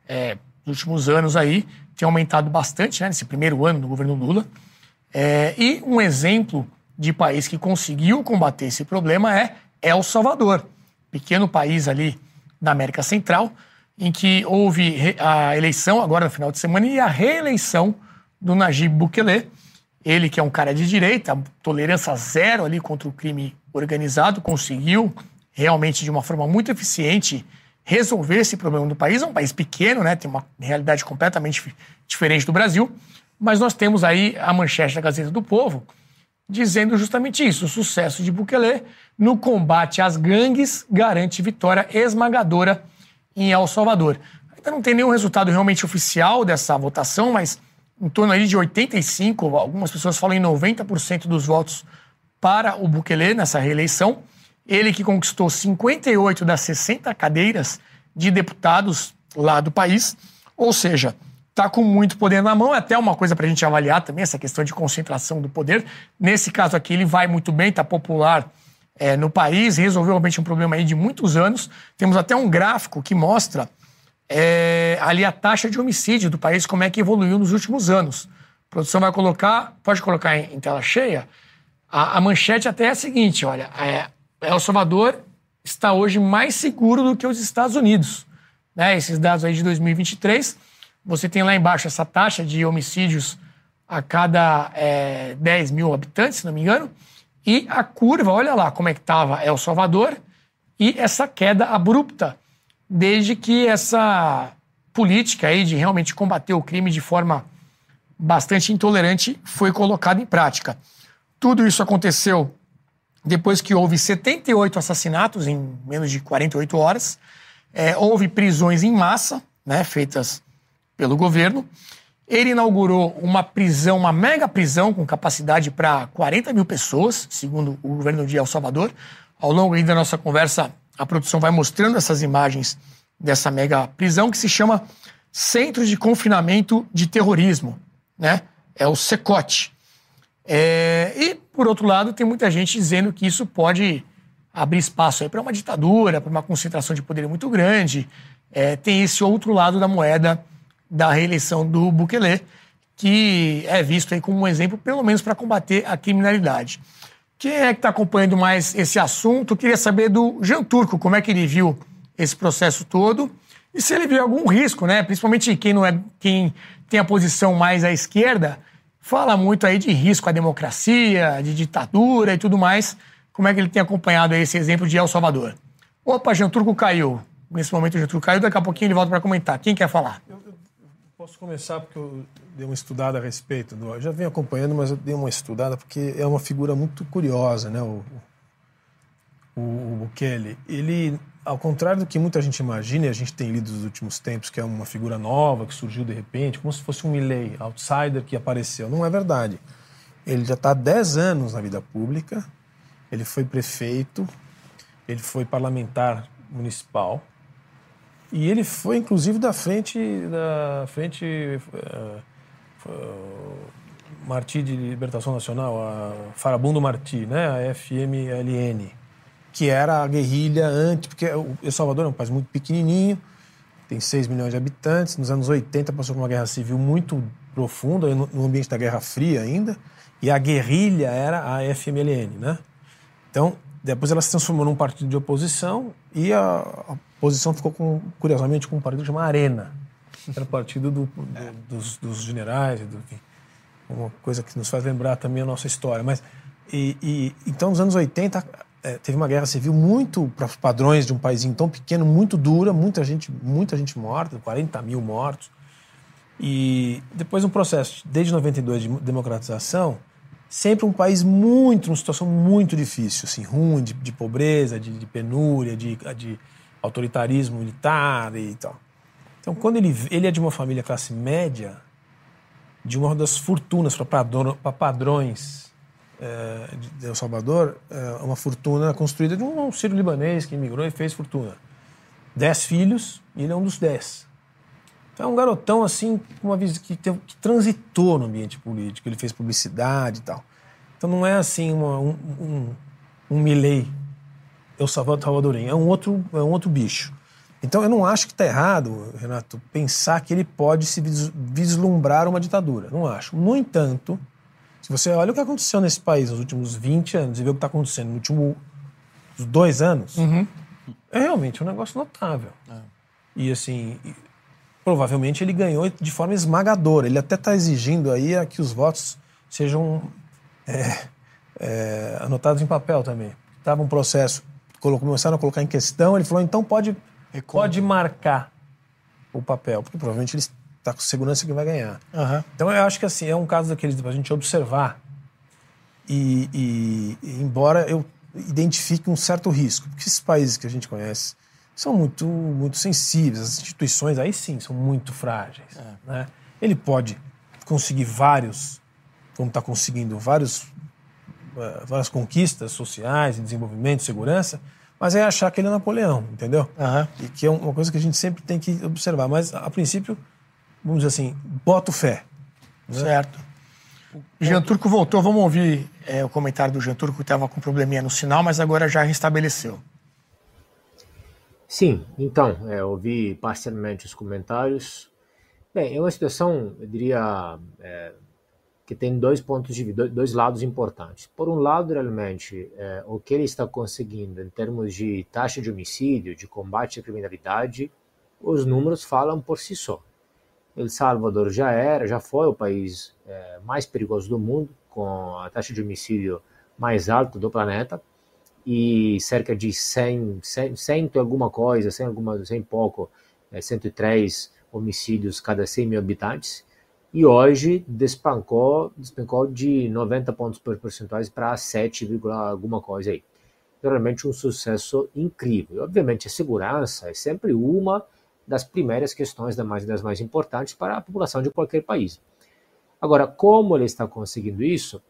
[SPEAKER 2] É, nos últimos anos aí tem aumentado bastante, né? Nesse primeiro ano do governo Lula. É, e um exemplo de país que conseguiu combater esse problema é El Salvador, pequeno país ali da América Central, em que houve a eleição agora no final de semana e a reeleição do Najib Bukele, ele que é um cara de direita, tolerância zero ali contra o crime organizado, conseguiu realmente de uma forma muito eficiente resolver esse problema do país. É um país pequeno, né? Tem uma realidade completamente diferente do Brasil, mas nós temos aí a manchete da Gazeta do Povo dizendo justamente isso: o sucesso de Bukele no combate às gangues garante vitória esmagadora em El Salvador. Ainda não tem nenhum resultado realmente oficial dessa votação, mas em torno aí de 85, algumas pessoas falam em 90% dos votos para o Bukele nessa reeleição. Ele que conquistou 58 das 60 cadeiras de deputados lá do país, ou seja, está com muito poder na mão. É até uma coisa para a gente avaliar também, essa questão de concentração do poder. Nesse caso aqui, ele vai muito bem, está popular é, no país, resolveu realmente um problema aí de muitos anos. Temos até um gráfico que mostra é, ali a taxa de homicídio do país, como é que evoluiu nos últimos anos. A produção vai colocar, pode colocar em, em tela cheia, a, a, manchete até é a seguinte: olha, é, El Salvador está hoje mais seguro do que os Estados Unidos. Né? Esses dados aí de 2023, você tem lá embaixo essa taxa de homicídios a cada é, 10 mil habitantes, se não me engano, e a curva, olha lá como é que estava El Salvador e essa queda abrupta desde que essa política aí de realmente combater o crime de forma bastante intolerante foi colocada em prática. Tudo isso aconteceu depois que houve 78 assassinatos em menos de 48 horas, é, houve prisões em massa, né, feitas pelo governo, Ele inaugurou uma prisão, uma mega prisão com capacidade para 40 mil pessoas, segundo o governo de El Salvador. Ao longo da nossa conversa, a produção vai mostrando essas imagens dessa mega prisão que se chama Centro de Confinamento de Terrorismo, né? É o SECOT. É, e, por outro lado, tem muita gente dizendo que isso pode abrir espaço para uma ditadura, para uma concentração de poder muito grande. É, tem esse outro lado da moeda da reeleição do Bukele, que é visto aí como um exemplo, pelo menos para combater a criminalidade. Quem é que está acompanhando mais esse assunto? Queria saber do Jean Turco, como é que ele viu esse processo todo e se ele viu algum risco, né? Principalmente quem não é quem tem a posição mais à esquerda, fala muito aí de risco à democracia, de ditadura e tudo mais. Como é que ele tem acompanhado esse exemplo de El Salvador? Opa, Jean Turco caiu. Nesse momento o Jean Turco caiu, daqui a pouquinho ele volta para comentar. Quem quer falar? Eu, eu
[SPEAKER 3] posso começar porque eu dei uma estudada a respeito do. Eu já venho acompanhando, mas eu dei uma estudada porque é uma figura muito curiosa, né? O, o, o. Ele ao contrário do que muita gente imagina, e a gente tem lido nos últimos tempos, que é uma figura nova, que surgiu de repente, como se fosse um Milley, outsider que apareceu. Não é verdade. Ele já está há 10 anos na vida pública, ele foi prefeito, ele foi parlamentar municipal, e ele foi, inclusive, da frente, da frente uh, uh, Marti de Libertação Nacional, a Farabundo Marti, né, a FMLN que era a guerrilha antes, porque o El Salvador é um país muito pequenininho, tem 6 milhões de habitantes, nos anos 80 passou por uma guerra civil muito profunda, no ambiente da Guerra Fria ainda, e a guerrilha era a FMLN, né? Então, depois ela se transformou num partido de oposição e a, a oposição ficou, com, curiosamente, com um partido chamado Arena, era o partido do, do, dos, dos, generais, do, uma coisa que nos faz lembrar também a nossa história. Mas, e, e, então, nos anos 80, é, teve uma guerra civil muito, para os padrões de um país tão pequeno, muito dura, muita gente, muita gente morta, 40 mil mortos. E depois um processo, desde 92, de democratização, sempre um país muito, numa situação muito difícil, assim, ruim, de, de pobreza, de, de, penúria, de, de autoritarismo militar e tal. Então, quando ele, ele é de uma família classe média, de uma das fortunas para padrões é, de El Salvador, é uma fortuna construída de um sírio-libanês que imigrou e fez fortuna. Dez filhos e ele é um dos dez. Então é um garotão assim, uma que, teve, que transitou no ambiente político, ele fez publicidade e tal. Então não é assim uma, um, um, um Milley, El Salvadorenho, é um outro, é um outro bicho. Então eu não acho que está errado, Renato, pensar que ele pode se vislumbrar uma ditadura. Não acho. No entanto, se você olha o que aconteceu nesse país nos últimos 20 anos e vê o que está acontecendo nos últimos dois anos, uhum. é realmente um negócio notável. É. E assim, provavelmente ele ganhou de forma esmagadora. Ele até está exigindo aí que os votos sejam é, é, anotados em papel também. Estava um processo, começaram a colocar em questão, ele falou, então pode, pode marcar o papel, porque provavelmente eles tá com segurança que vai ganhar. Uhum. Então eu acho que assim, é um caso daqueles para a gente observar. E, e, e, embora eu identifique um certo risco, porque esses países que a gente conhece são muito, muito sensíveis, as instituições aí sim são muito frágeis. É. Né? Ele pode conseguir vários, como está conseguindo vários, uh, várias conquistas sociais, desenvolvimento, segurança, mas é achar que ele é Napoleão, entendeu? Uhum. E que é uma coisa que a gente sempre tem que observar. Mas, a princípio, vamos dizer assim, boto fé.
[SPEAKER 2] Né? Certo. Jean Turco voltou, vamos ouvir é, o comentário do Jean Turco, que estava com probleminha no sinal, mas agora já restabeleceu.
[SPEAKER 4] Sim, então, é, ouvi parcialmente os comentários. Bem, é uma situação, eu diria, é, que tem dois pontos de vista, dois lados importantes. Por um lado, realmente, é, o que ele está conseguindo em termos de taxa de homicídio, de combate à criminalidade, os números falam por si só. El Salvador já era, já foi o país é, mais perigoso do mundo, com a taxa de homicídio mais alta do planeta, e cerca de 100, 100, 100 alguma coisa, 100, alguma, 100 pouco, é, 103 homicídios cada 100 mil habitantes, e hoje despancou, despancou de 90 pontos percentuais para 7, alguma coisa aí. Realmente um sucesso incrível. Obviamente a segurança é sempre uma das primeiras questões das mais, das mais importantes para a população de qualquer país. Agora, como ele está conseguindo isso,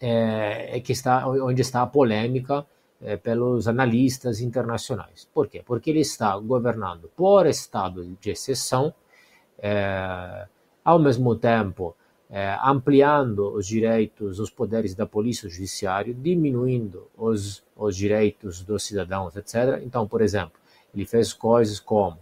[SPEAKER 4] é, é que está onde está a polêmica é, pelos analistas internacionais. Por quê? Porque ele está governando por estado de exceção, é, ao mesmo tempo é, ampliando os direitos, os poderes da polícia judiciária, diminuindo os, os direitos dos cidadãos, etc. Então, por exemplo, ele fez coisas como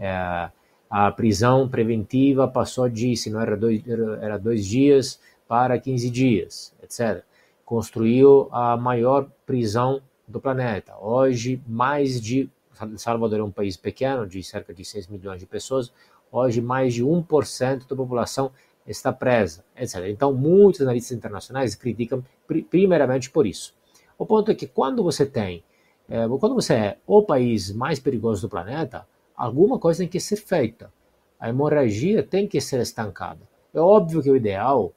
[SPEAKER 4] é, a prisão preventiva passou de, se não era dois, era dois dias, para 15 dias, etc. Construiu a maior prisão do planeta. Hoje, mais de. Salvador é um país pequeno, de cerca de 6 milhões de pessoas. Hoje, mais de 1% da população está presa, etc. Então, muitos analistas internacionais criticam primeiramente por isso. O ponto é que quando você tem, é, quando você é o país mais perigoso do planeta, alguma coisa tem que ser feita. A hemorragia tem que ser estancada. É óbvio que o ideal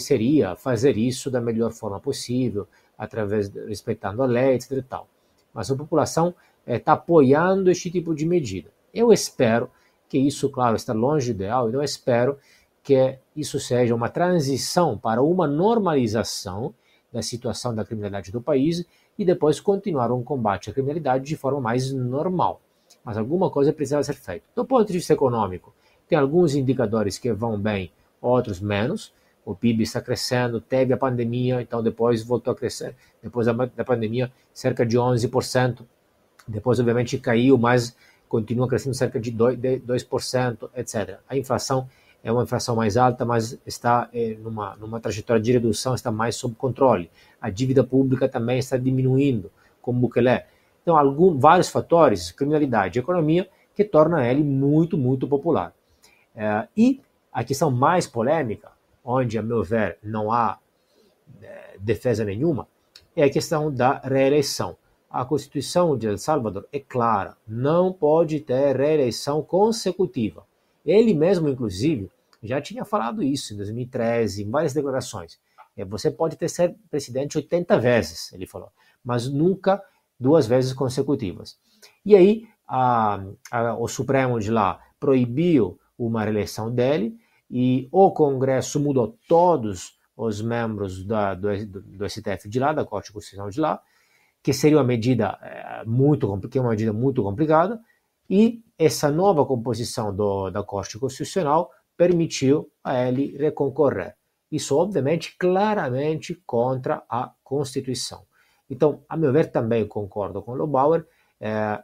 [SPEAKER 4] seria fazer isso da melhor forma possível, através respeitando a lei, etc. E tal. Mas a população está eh, apoiando este tipo de medida. Eu espero que isso, claro, está longe do ideal, então eu espero que isso seja uma transição para uma normalização da situação da criminalidade do país e depois continuar um combate à criminalidade de forma mais normal. Mas alguma coisa precisa ser feita. Do ponto de vista econômico, tem alguns indicadores que vão bem, outros menos o PIB está crescendo, teve a pandemia, então depois voltou a crescer, depois da, pandemia, cerca de 11%, depois obviamente caiu, mas continua crescendo cerca de 2%, 2% etc. A inflação é uma inflação mais alta, mas está é, numa, numa trajetória de redução, está mais sob controle. A dívida pública também está diminuindo, como Bukele. Então, algum, vários fatores, criminalidade e economia, que tornam ele muito, muito popular. É, e a questão mais polêmica onde, a meu ver, não há é, defesa nenhuma, é a questão da reeleição. A Constituição de El Salvador é clara, não pode ter reeleição consecutiva. Ele mesmo, inclusive, já tinha falado isso em 2013, em várias declarações. É, você pode ter ser presidente 80 vezes, ele falou, mas nunca duas vezes consecutivas. E aí, a, a, o Supremo de lá proibiu uma reeleição dele, e o Congresso mudou todos os membros da, do, do, STF de lá, da Corte Constitucional de lá, que seria uma medida é, muito que é uma medida muito complicada, e essa nova composição do, da Corte Constitucional permitiu a ele reconcorrer. Isso, obviamente, claramente contra a Constituição. Então, a meu ver, também concordo com o Lobauer. É,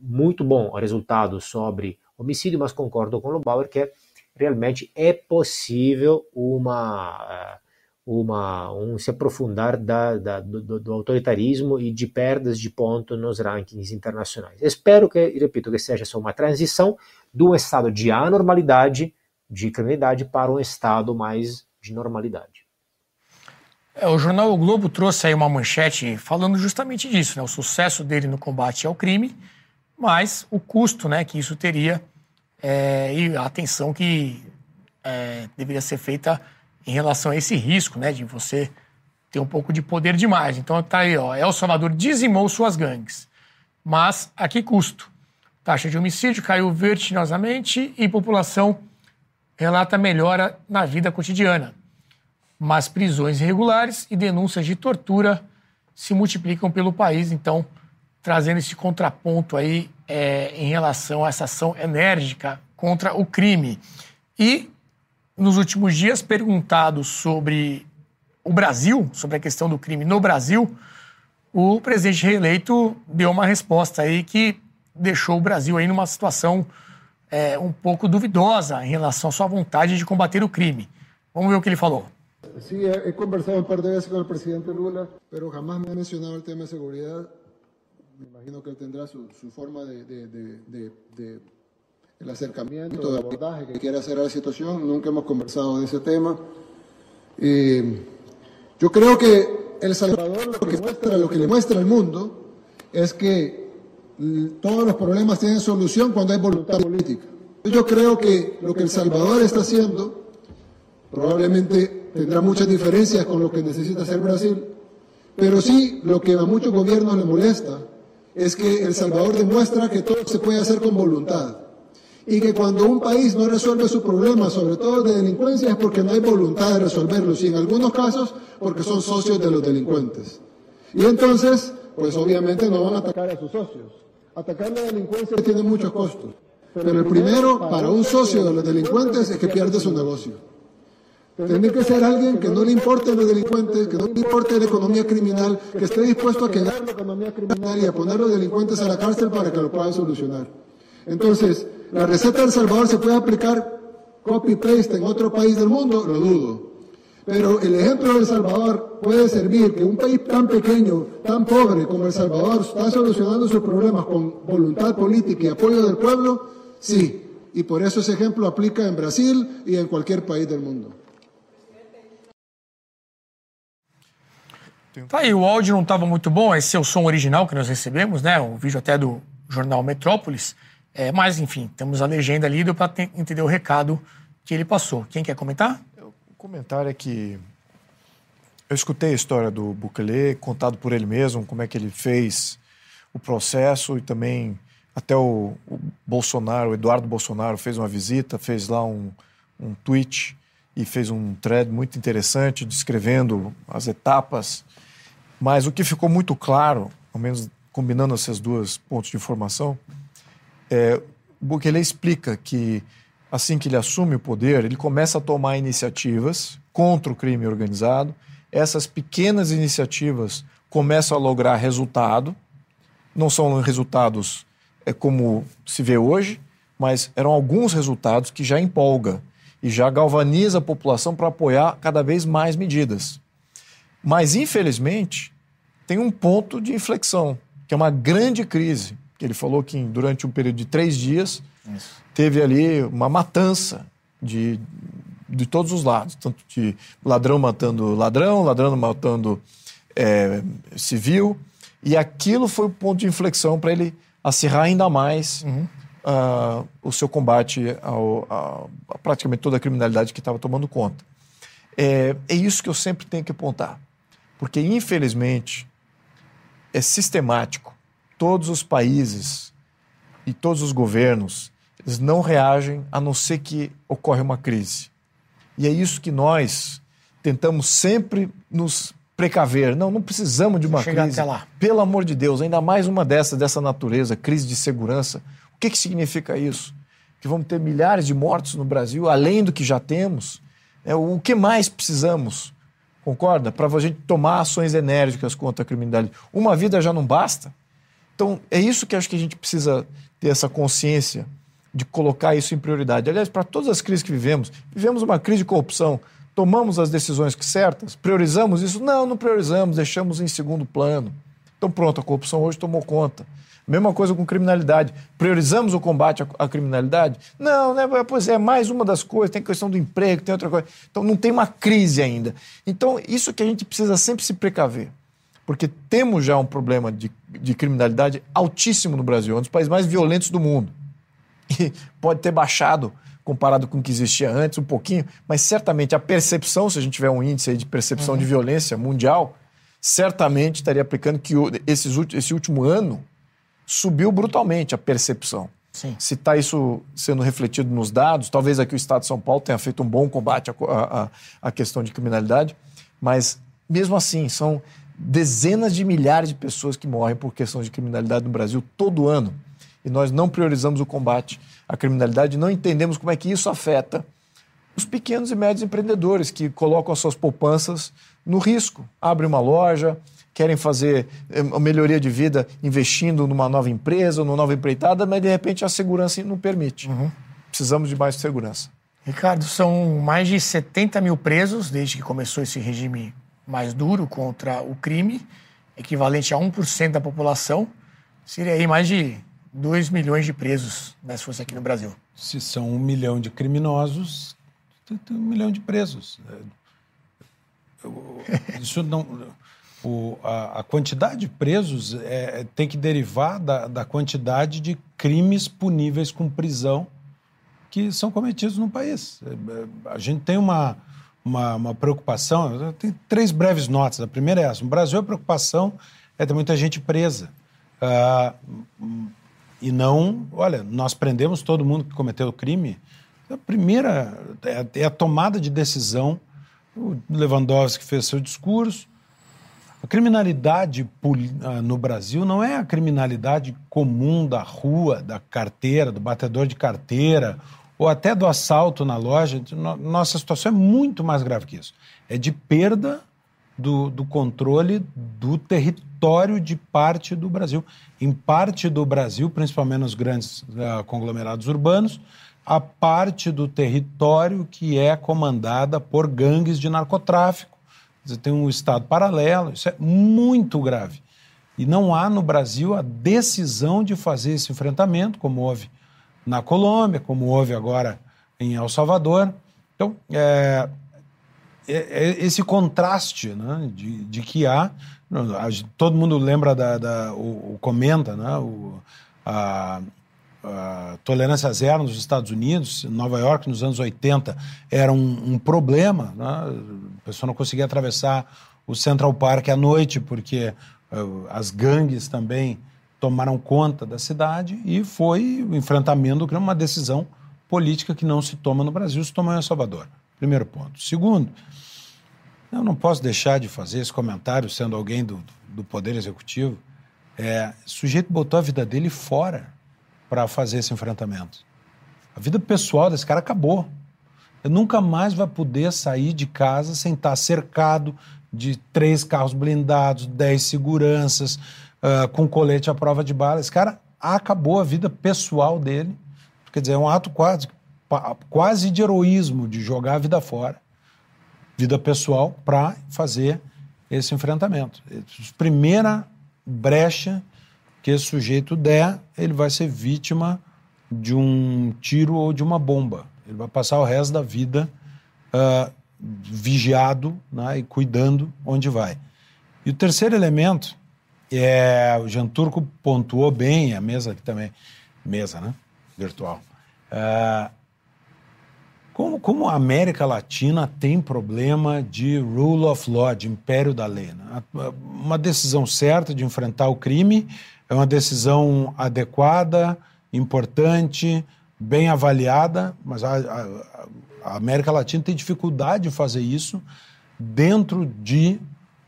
[SPEAKER 4] muito bom o resultado sobre homicídio, mas concordo com o Lobauer que realmente é possível uma, uma um se aprofundar da, da, do, do, autoritarismo e de perdas de ponto nos rankings internacionais. Espero que, repito, que seja só uma transição de um estado de anormalidade, de criminalidade, para um estado mais de normalidade.
[SPEAKER 2] É, o jornal o Globo trouxe aí uma manchete falando justamente disso, né? O sucesso dele no combate ao crime, mas o custo, né, que isso teria é, e a atenção que é, deveria ser feita em relação a esse risco, né, de você ter um pouco de poder demais. Então tá aí, ó, El Salvador dizimou suas gangues, mas a que custo? Taxa de homicídio caiu vertiginosamente e população relata melhora na vida cotidiana. Mas prisões irregulares e denúncias de tortura se multiplicam pelo país, então trazendo esse contraponto aí é, em relação a essa ação enérgica contra o crime. E, nos últimos dias, perguntado sobre o Brasil, sobre a questão do crime no Brasil, o presidente reeleito deu uma resposta aí que deixou o Brasil aí numa situação é, um pouco duvidosa em relação à sua vontade de combater o crime. Vamos ver o que ele falou.
[SPEAKER 7] Sí, he conversado un par de veces con el presidente Lula, pero jamás me ha mencionado el tema de seguridad me imagino que él tendrá su, su forma de, de, de, de, el acercamiento, de abordaje que quiere hacer a la situación. Nunca hemos conversado de ese tema. Eh, yo creo que El Salvador lo que, muestra, lo que le muestra al mundo es que todos los problemas tienen solución cuando hay voluntad política. Yo creo que lo que El Salvador está haciendo probablemente tendrá muchas diferencias con lo que necesita hacer Brasil, pero sí lo que a muchos gobiernos le molesta es que El Salvador demuestra que todo se puede hacer con voluntad. y que cuando un país no resuelve sus problemas, sobre todo de delincuencia, es porque no hay voluntad de resolverlos y en algunos casos porque son socios de los delincuentes. Y entonces, pues obviamente no van a atacar a sus socios. Atacar la delincuencia tiene muchos costos. Pero el primero, para un socio de los delincuentes, es que pierde su negocio. Tiene que ser alguien que no le importe los delincuentes, que no le importe la economía criminal, que esté dispuesto a quedar la economía criminal y a poner los delincuentes a la cárcel para que lo puedan solucionar. Entonces, ¿la receta del Salvador se puede aplicar copy-paste en otro país del mundo? Lo dudo. Pero el ejemplo de El Salvador puede servir que un país tan pequeño, tan pobre como El Salvador está solucionando sus problemas con voluntad política y apoyo del pueblo, sí. Y por eso ese ejemplo aplica en Brasil y en cualquier país del mundo.
[SPEAKER 2] Tá aí, o áudio não estava muito bom, esse é o som original que nós recebemos, né? O vídeo até do jornal Metrópolis. É, mas, enfim, temos a legenda ali, deu para entender o recado que ele passou. Quem quer comentar?
[SPEAKER 5] O comentário é que eu escutei a história do Bukele, contado por ele mesmo, como é que ele fez o processo e também até o, o Bolsonaro, o Eduardo Bolsonaro fez uma visita, fez lá um, um tweet e fez um thread muito interessante descrevendo as etapas mas o que ficou muito claro, ao menos combinando esses dois pontos de informação, é Bukele explica que assim que ele assume o poder, ele começa a tomar iniciativas contra o crime organizado. Essas pequenas iniciativas começam a lograr resultado. Não são resultados é, como se vê hoje, mas eram alguns resultados que já empolga e já galvaniza a população para apoiar cada vez mais medidas. Mas, infelizmente, tem um ponto de inflexão, que é uma grande crise. Ele falou que durante um período de três dias Isso. teve ali uma matança de, de todos os lados, tanto de ladrão matando ladrão, ladrão matando é, civil, e aquilo foi o ponto de inflexão para ele acirrar ainda mais uhum. uh, o seu combate ao, a, a praticamente toda a criminalidade que estava tomando conta. É, é isso que eu sempre tenho que apontar. Porque, infelizmente, é sistemático. Todos os países e todos os governos eles não reagem a não ser que ocorre uma crise. E é isso que nós tentamos sempre nos precaver. Não, não precisamos de uma Chegar crise. Até lá. Pelo amor de Deus, ainda mais uma dessa, dessa natureza, crise de segurança. O que, que significa isso? Que vamos ter milhares de mortos no Brasil, além do que já temos. É, o que mais precisamos? Concorda? Para a gente tomar ações enérgicas contra a criminalidade. Uma vida já não basta. Então, é isso que acho que a gente precisa ter essa consciência de colocar isso em prioridade. Aliás, para todas as crises que vivemos, vivemos uma crise de corrupção, tomamos as decisões certas, priorizamos isso? Não, não priorizamos, deixamos em segundo plano. Então, pronto, a corrupção hoje tomou conta. Mesma coisa com criminalidade. Priorizamos o combate à, criminalidade? Não, né? Pois é, mais uma das coisas. Tem a questão do emprego, tem outra coisa. Então não tem uma crise ainda. Então, isso que a gente precisa sempre se precaver. Porque temos já um problema de, de criminalidade altíssimo no Brasil, um dos países mais violentos do mundo. E pode ter baixado comparado com o que existia antes, um pouquinho, mas certamente a percepção, se a gente tiver um índice de percepção uhum. de violência mundial, certamente estaria aplicando que esses, esse último ano subiu brutalmente a percepção. Sim. Se está isso sendo refletido nos dados, talvez aqui o Estado de São Paulo tenha feito um bom combate à, à, à questão de criminalidade, mas mesmo assim, são dezenas de milhares de pessoas que morrem por questões de criminalidade no Brasil todo ano. E nós não priorizamos o combate à criminalidade, não entendemos como é que isso afeta os pequenos e médios empreendedores que colocam as suas poupanças no risco. Abrem uma loja, querem fazer eh, uma melhoria de vida investindo numa nova empresa, numa nova empreitada, mas de repente a segurança não permite. Uhum. Precisamos de mais segurança.
[SPEAKER 2] Ricardo, são mais de 70 mil presos desde que começou esse regime mais duro contra o crime, equivalente a 1% da população. Seria aí mais de 2 milhões de presos, né, se fosse aqui no Brasil.
[SPEAKER 6] Se são um milhão de criminosos, um milhão de presos. Isso não o, a, a, quantidade de presos é, é, tem que derivar da, da quantidade de crimes puníveis com prisão que são cometidos no país. É, é, a gente tem uma, uma, uma preocupação, tem três breves notas. A primeira é essa: no Brasil, a preocupação é ter muita gente presa. Ah, e não, olha, nós prendemos todo mundo que cometeu o crime. A primeira é, é a tomada de decisão. O Lewandowski fez seu discurso. A criminalidade ah, no Brasil não é a criminalidade comum da rua, da carteira, do batedor de carteira, ou até do assalto na loja. Nossa situação é muito mais grave que isso. É de perda do, do controle do território de parte do Brasil. Em parte do Brasil, principalmente nos grandes uh, conglomerados urbanos, a parte do território que é comandada por gangues de narcotráfico. Você tem um Estado paralelo, isso é muito grave. E não há no Brasil a decisão de fazer esse enfrentamento, como houve na Colômbia, como houve agora em El Salvador. Então, é, é, é esse contraste né, de, de, que há. Todo mundo lembra da. da comenta, né, o, a, a, tolerância zero nos Estados Unidos, Nova York, nos anos 80, era um, um problema. Né, a pessoa não conseguia atravessar o Central Park à noite, porque uh, as gangues também tomaram conta da cidade e foi o enfrentamento uma decisão política que não se toma no Brasil, se toma em El Salvador. Primeiro ponto. Segundo, eu não posso deixar de fazer esse comentário, sendo alguém do, do Poder Executivo. É, o sujeito botou a vida dele fora para fazer esse enfrentamento. A vida pessoal desse cara acabou. Ele nunca mais vai poder sair de casa sem estar cercado de três carros blindados, dez seguranças, uh, com colete à prova de bala. Esse cara acabou a vida pessoal dele. Quer dizer, é um ato quase, quase de heroísmo de jogar a vida fora vida pessoal para fazer esse enfrentamento. Primeira brecha que esse sujeito der, ele vai ser vítima de um tiro ou de uma bomba. Ele vai passar o resto da vida uh, vigiado né, e cuidando onde vai. E o terceiro elemento é o Jean Turco pontuou bem, a mesa aqui também, mesa, né? Virtual. Uh, como, como a América Latina tem problema de rule of law, de império da lei? Né? Uma decisão certa de enfrentar o crime é uma decisão adequada, importante, bem avaliada, mas a, a, a América Latina tem dificuldade de fazer isso dentro de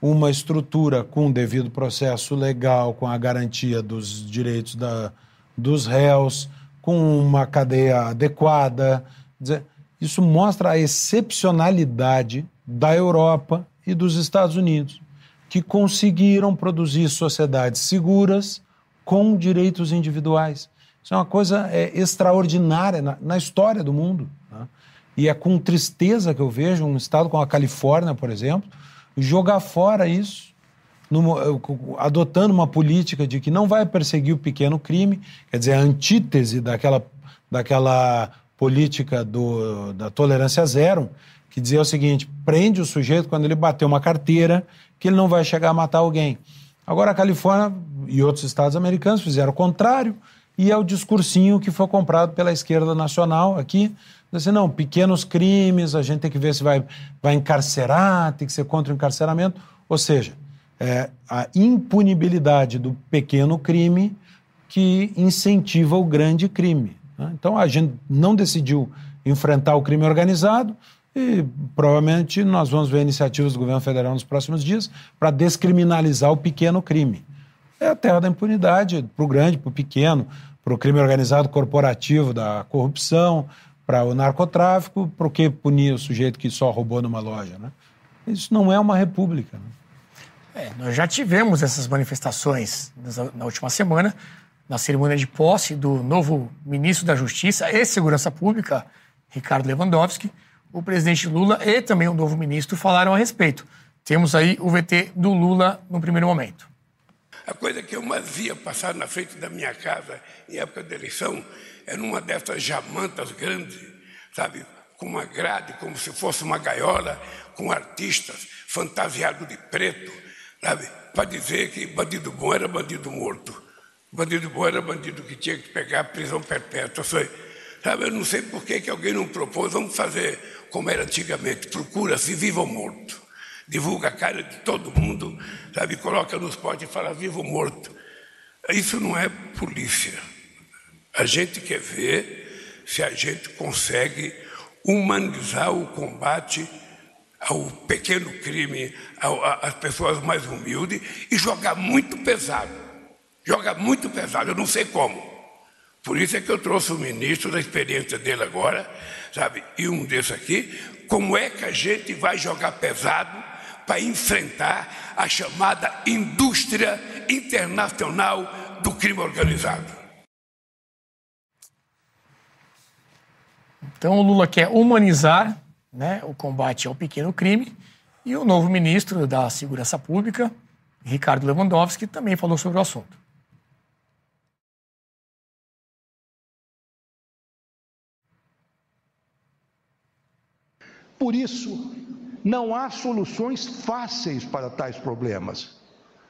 [SPEAKER 6] uma estrutura com devido processo legal, com a garantia dos direitos da, dos réus, com uma cadeia adequada. Dizer, isso mostra a excepcionalidade da Europa e dos Estados Unidos, que conseguiram produzir sociedades seguras com direitos individuais. Isso é uma coisa é, extraordinária na, na, história do mundo. Né? E é com tristeza que eu vejo um estado como a Califórnia, por exemplo, jogar fora isso, numa, adotando uma política de que não vai perseguir o pequeno crime, quer dizer, a antítese daquela, daquela política do, da tolerância zero, que dizia o seguinte: prende o sujeito quando ele bater uma carteira, que ele não vai chegar a matar alguém. Agora a Califórnia e outros estados americanos fizeram o contrário, e é o discursinho que foi comprado pela esquerda nacional aqui. Assim, não, pequenos crimes, a gente tem que ver se vai, vai encarcerar, tem que ser contra o encarceramento. Ou seja, é a impunibilidade do pequeno crime que incentiva o grande crime. Né? Então a gente não decidiu enfrentar o crime organizado e provavelmente nós vamos ver iniciativas do governo federal nos próximos dias para descriminalizar o pequeno crime. É a terra da impunidade para o grande, para o pequeno, para o crime organizado corporativo da corrupção, para o narcotráfico, para o que punir o sujeito que só roubou numa loja. Né? Isso não é uma república. Né?
[SPEAKER 2] É, nós já tivemos essas manifestações na última semana na cerimônia de posse do novo ministro da Justiça e Segurança Pública, Ricardo Lewandowski, o presidente Lula e também o novo ministro falaram a respeito. Temos aí o VT do Lula no primeiro momento.
[SPEAKER 8] A coisa que eu mais via passar na frente da minha casa em época de eleição era uma dessas jamantas grandes, sabe, com uma grade, como se fosse uma gaiola, com artistas fantasiados de preto, sabe, para dizer que bandido bom era bandido morto. Bandido bom era bandido que tinha que pegar prisão perpétua. Sabe, eu não sei por que, que alguém não propôs, vamos fazer como era antigamente, procura-se vivo ou morto. Divulga a cara de todo mundo, sabe, coloca nos potes e fala vivo ou morto. Isso não é polícia. A gente quer ver se a gente consegue humanizar o combate ao pequeno crime, às pessoas mais humildes e jogar muito pesado. Joga muito pesado, eu não sei como. Por isso é que eu trouxe o ministro da experiência dele agora, sabe? E um desses aqui, como é que a gente vai jogar pesado para enfrentar a chamada indústria internacional do crime organizado?
[SPEAKER 2] Então o Lula quer humanizar né, o combate ao pequeno crime e o novo ministro da Segurança Pública, Ricardo Lewandowski, também falou sobre o assunto.
[SPEAKER 9] Por isso, não há soluções fáceis para tais problemas.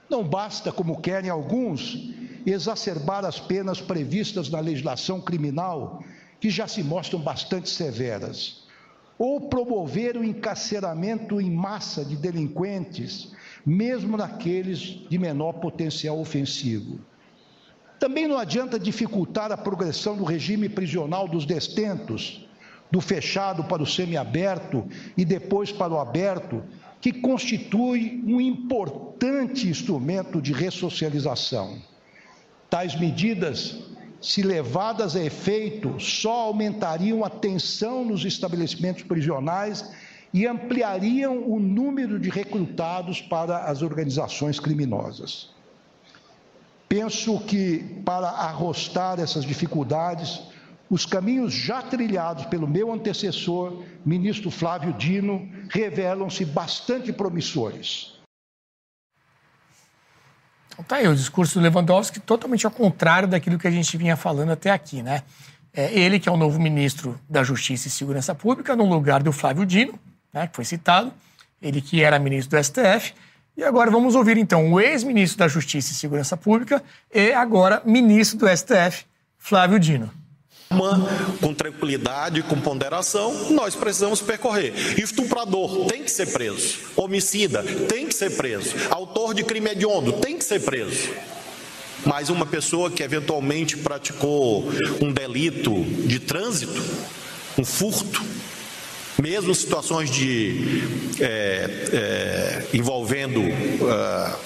[SPEAKER 9] Não basta, como querem alguns, exacerbar as penas previstas na legislação criminal, que já se mostram bastante severas, ou promover o encarceramento em massa de delinquentes, mesmo naqueles de menor potencial ofensivo. Também não adianta dificultar a progressão do regime prisional dos destentos, do fechado para o semiaberto e depois para o aberto, que constitui um importante instrumento de ressocialização. Tais medidas, se levadas a efeito, só aumentariam a tensão nos estabelecimentos prisionais e ampliariam o número de recrutados para as organizações criminosas. Penso que, para arrostar essas dificuldades, os caminhos já trilhados pelo meu antecessor, ministro Flávio Dino, revelam-se bastante promissores.
[SPEAKER 2] Então tá aí o discurso do Lewandowski totalmente ao contrário daquilo que a gente vinha falando até aqui, né? É ele que é o novo ministro da Justiça e Segurança Pública, no lugar do Flávio Dino, né, que foi citado, ele que era ministro do STF. E agora vamos ouvir então o ex-ministro da Justiça e Segurança Pública e agora ministro do STF, Flávio Dino
[SPEAKER 10] com tranquilidade, com ponderação, nós precisamos percorrer. Estuprador tem que ser preso. Homicida tem que ser preso. Autor de crime hediondo tem que ser preso. Mas uma pessoa que eventualmente praticou um delito de trânsito, um furto, mesmo situações de é, é, envolvendo uh,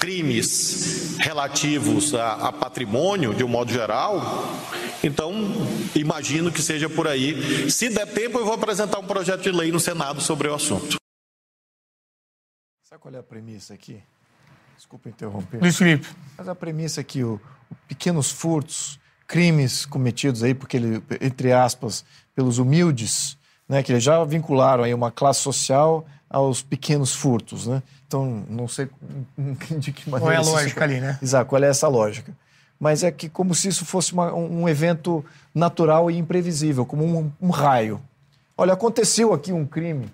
[SPEAKER 10] crimes relativos a, a, patrimônio, de um modo geral. Então, imagino que seja por aí. Se der tempo, eu vou apresentar um projeto de lei no Senado sobre o assunto.
[SPEAKER 5] Sabe qual é a premissa aqui? Desculpa interromper.
[SPEAKER 2] Luiz Felipe.
[SPEAKER 5] Mas a premissa é que o, o pequenos furtos, crimes cometidos aí, porque ele, entre aspas, pelos humildes, né, que já vincularam aí uma classe social aos pequenos furtos, né? Então, não sei
[SPEAKER 2] de que maneira... Qual é a lógica ali, né?
[SPEAKER 5] Exato, qual é essa lógica. Mas é que como se isso fosse uma, um evento natural e imprevisível, como um, um raio. Olha, aconteceu aqui um crime.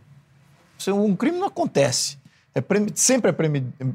[SPEAKER 5] Um crime não acontece. É, sempre é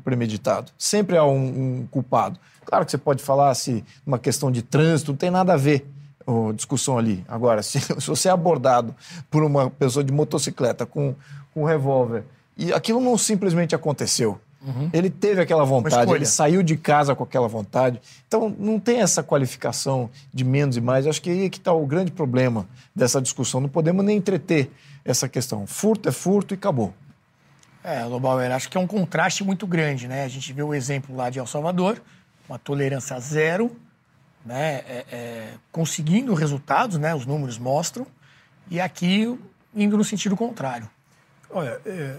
[SPEAKER 5] premeditado, sempre há um, um, culpado. Claro que você pode falar se uma questão de trânsito, não tem nada a ver a discussão ali. Agora, se, se você é abordado por uma pessoa de motocicleta com, com um revólver e aquilo não simplesmente aconteceu. Uhum. Ele teve aquela vontade, ele saiu de casa com aquela vontade. Então, não tem essa qualificação de menos e mais. Acho que aí é que está o grande problema dessa discussão. Não podemos nem entreter essa questão. Furto é furto e acabou.
[SPEAKER 2] É, Lobauer, acho que é um contraste muito grande, né? A gente vê o exemplo lá de El Salvador, uma tolerância zero, né? É, é, conseguindo resultados, né? Os números mostram, e aqui indo no sentido contrário.
[SPEAKER 3] Olha, é,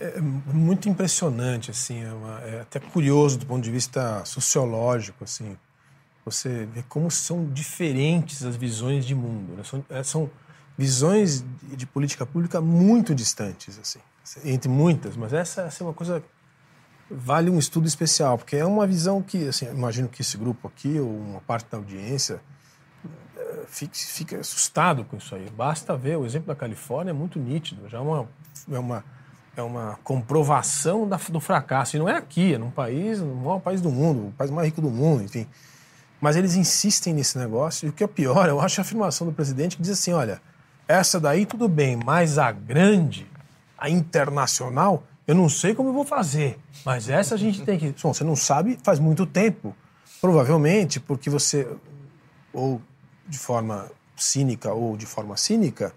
[SPEAKER 3] é muito impressionante, assim, é, uma, é, até curioso do ponto de vista sociológico, assim, você vê como são diferentes as visões de mundo, né? são, é, são, visões de, de, política pública muito distantes, assim, entre muitas, mas essa assim, é uma coisa vale um estudo especial, porque é uma visão que, assim, imagino que esse grupo aqui ou uma parte da audiência é, fique assustado com isso aí. Basta ver o exemplo da Califórnia é muito nítido, já é uma, é uma é uma comprovação da, do fracasso. E não é aqui, é num país, no maior país do mundo, o país mais rico do mundo, enfim. Mas eles insistem nesse negócio. E o que é pior, eu acho a afirmação do presidente que diz assim: olha, essa daí tudo bem, mas a grande, a internacional, eu não sei como eu vou fazer. Mas essa a gente tem que. Bom, você não sabe faz muito tempo. Provavelmente porque você ou de forma cínica ou de forma cínica, é,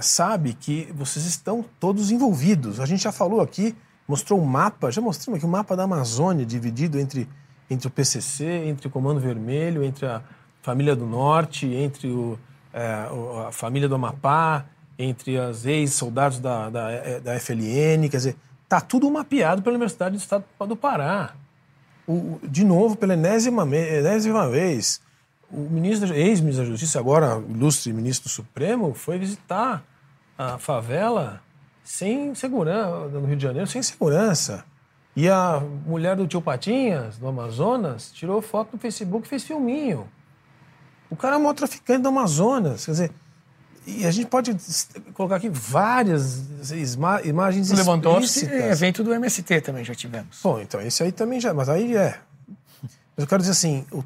[SPEAKER 3] sabe que vocês estão todos envolvidos. A gente já falou aqui, mostrou um mapa, já mostramos aqui o um mapa da Amazônia dividido entre, entre o PCC, entre o Comando Vermelho, entre a Família do Norte, entre o, é, a família do Amapá, entre as ex-soldados da, da, é, da, FLN, quer dizer, está tudo mapeado pela Universidade do Estado do Pará. O, de novo, pela enésima, enésima vez, o ministro, ex-ministro da Justiça, agora ilustre ministro do Supremo, foi visitar a favela sem segurança, no Rio de Janeiro, sem segurança. E a mulher do tio Patinhas, do Amazonas, tirou foto no Facebook e fez filminho. O cara é um traficante do Amazonas. Quer dizer, e a gente pode colocar aqui várias imagens
[SPEAKER 2] Lewandowski é evento do MST também já tivemos.
[SPEAKER 3] Bom, então esse aí também já, mas aí é. Mas eu quero dizer assim, o,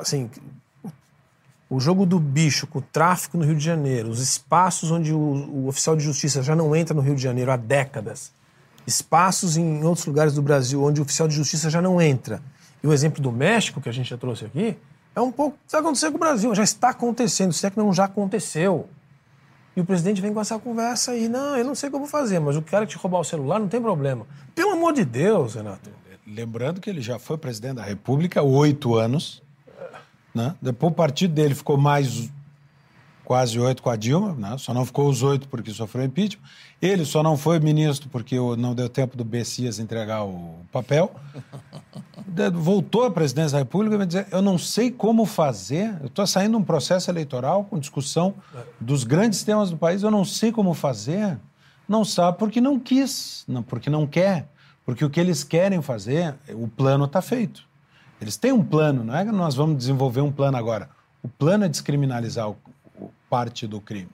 [SPEAKER 3] assim, o jogo do bicho com o tráfico no Rio de Janeiro, os espaços onde o, o oficial de justiça já não entra no Rio de Janeiro há décadas, espaços em outros lugares do Brasil onde o oficial de justiça já não entra. E o exemplo do México, que a gente já trouxe aqui, é um pouco o que está acontecendo com o Brasil. Já está acontecendo, se é que não já aconteceu. E o presidente vem com essa conversa aí. Não, eu não sei o que eu vou fazer, mas o cara te roubar o celular não tem problema. Pelo amor de Deus, Renato.
[SPEAKER 6] Lembrando que ele já foi presidente da República oito anos. Né? Depois o partido dele ficou mais quase oito com a Dilma, né? só não ficou os oito porque sofreu impeachment. Ele só não foi ministro porque não deu tempo do Bessias entregar o papel. Voltou à presidência da República e vai dizer: Eu não sei como fazer, eu estou saindo um processo eleitoral com discussão dos grandes temas do país, eu não sei como fazer. Não sabe porque não quis, não, porque não quer. Porque o que eles querem fazer, o plano está feito. Eles têm um plano, não é que nós vamos desenvolver um plano agora. O plano é descriminalizar o, o parte do crime.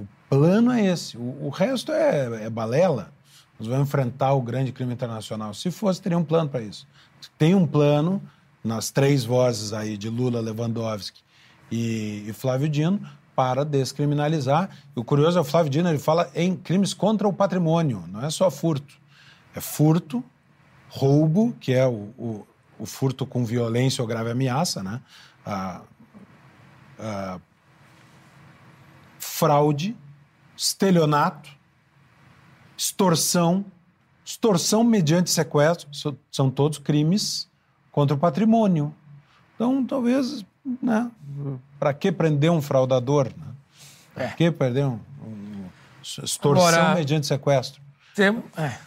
[SPEAKER 6] O plano é esse. O, o resto é, é, balela. Nós vamos enfrentar o grande crime internacional. Se fosse, teria um plano para isso. Tem um plano nas três vozes aí de Lula, Lewandowski e, e Flávio Dino para descriminalizar. E o curioso é o Flávio Dino, ele fala em crimes contra o patrimônio, não é só furto. É furto, roubo, que é o, o o furto com violência ou grave ameaça, né? A, a fraude, estelionato, extorsão, extorsão mediante sequestro, são todos crimes contra o patrimônio. Então, talvez, né? Para que prender um fraudador? Né? Para é. que prender um, um extorsão Agora, mediante sequestro?
[SPEAKER 2] Tem, é,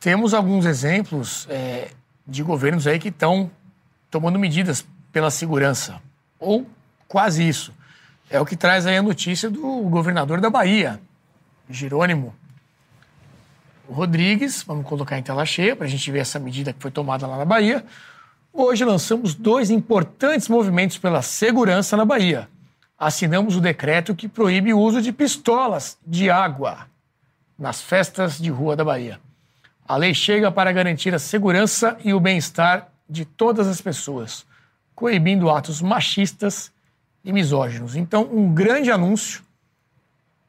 [SPEAKER 2] temos alguns exemplos é, de governos aí que estão tomando medidas pela segurança. Ou quase isso. É o que traz aí a notícia do governador da Bahia, Jerônimo Rodrigues. Vamos colocar em tela cheia para a gente ver essa medida que foi tomada lá na Bahia. Hoje lançamos dois importantes movimentos pela segurança na Bahia. Assinamos o decreto que proíbe o uso de pistolas de água nas festas de rua da Bahia. A lei chega para garantir a segurança e o bem-estar de todas as pessoas, coibindo atos machistas e misóginos. Então, um grande anúncio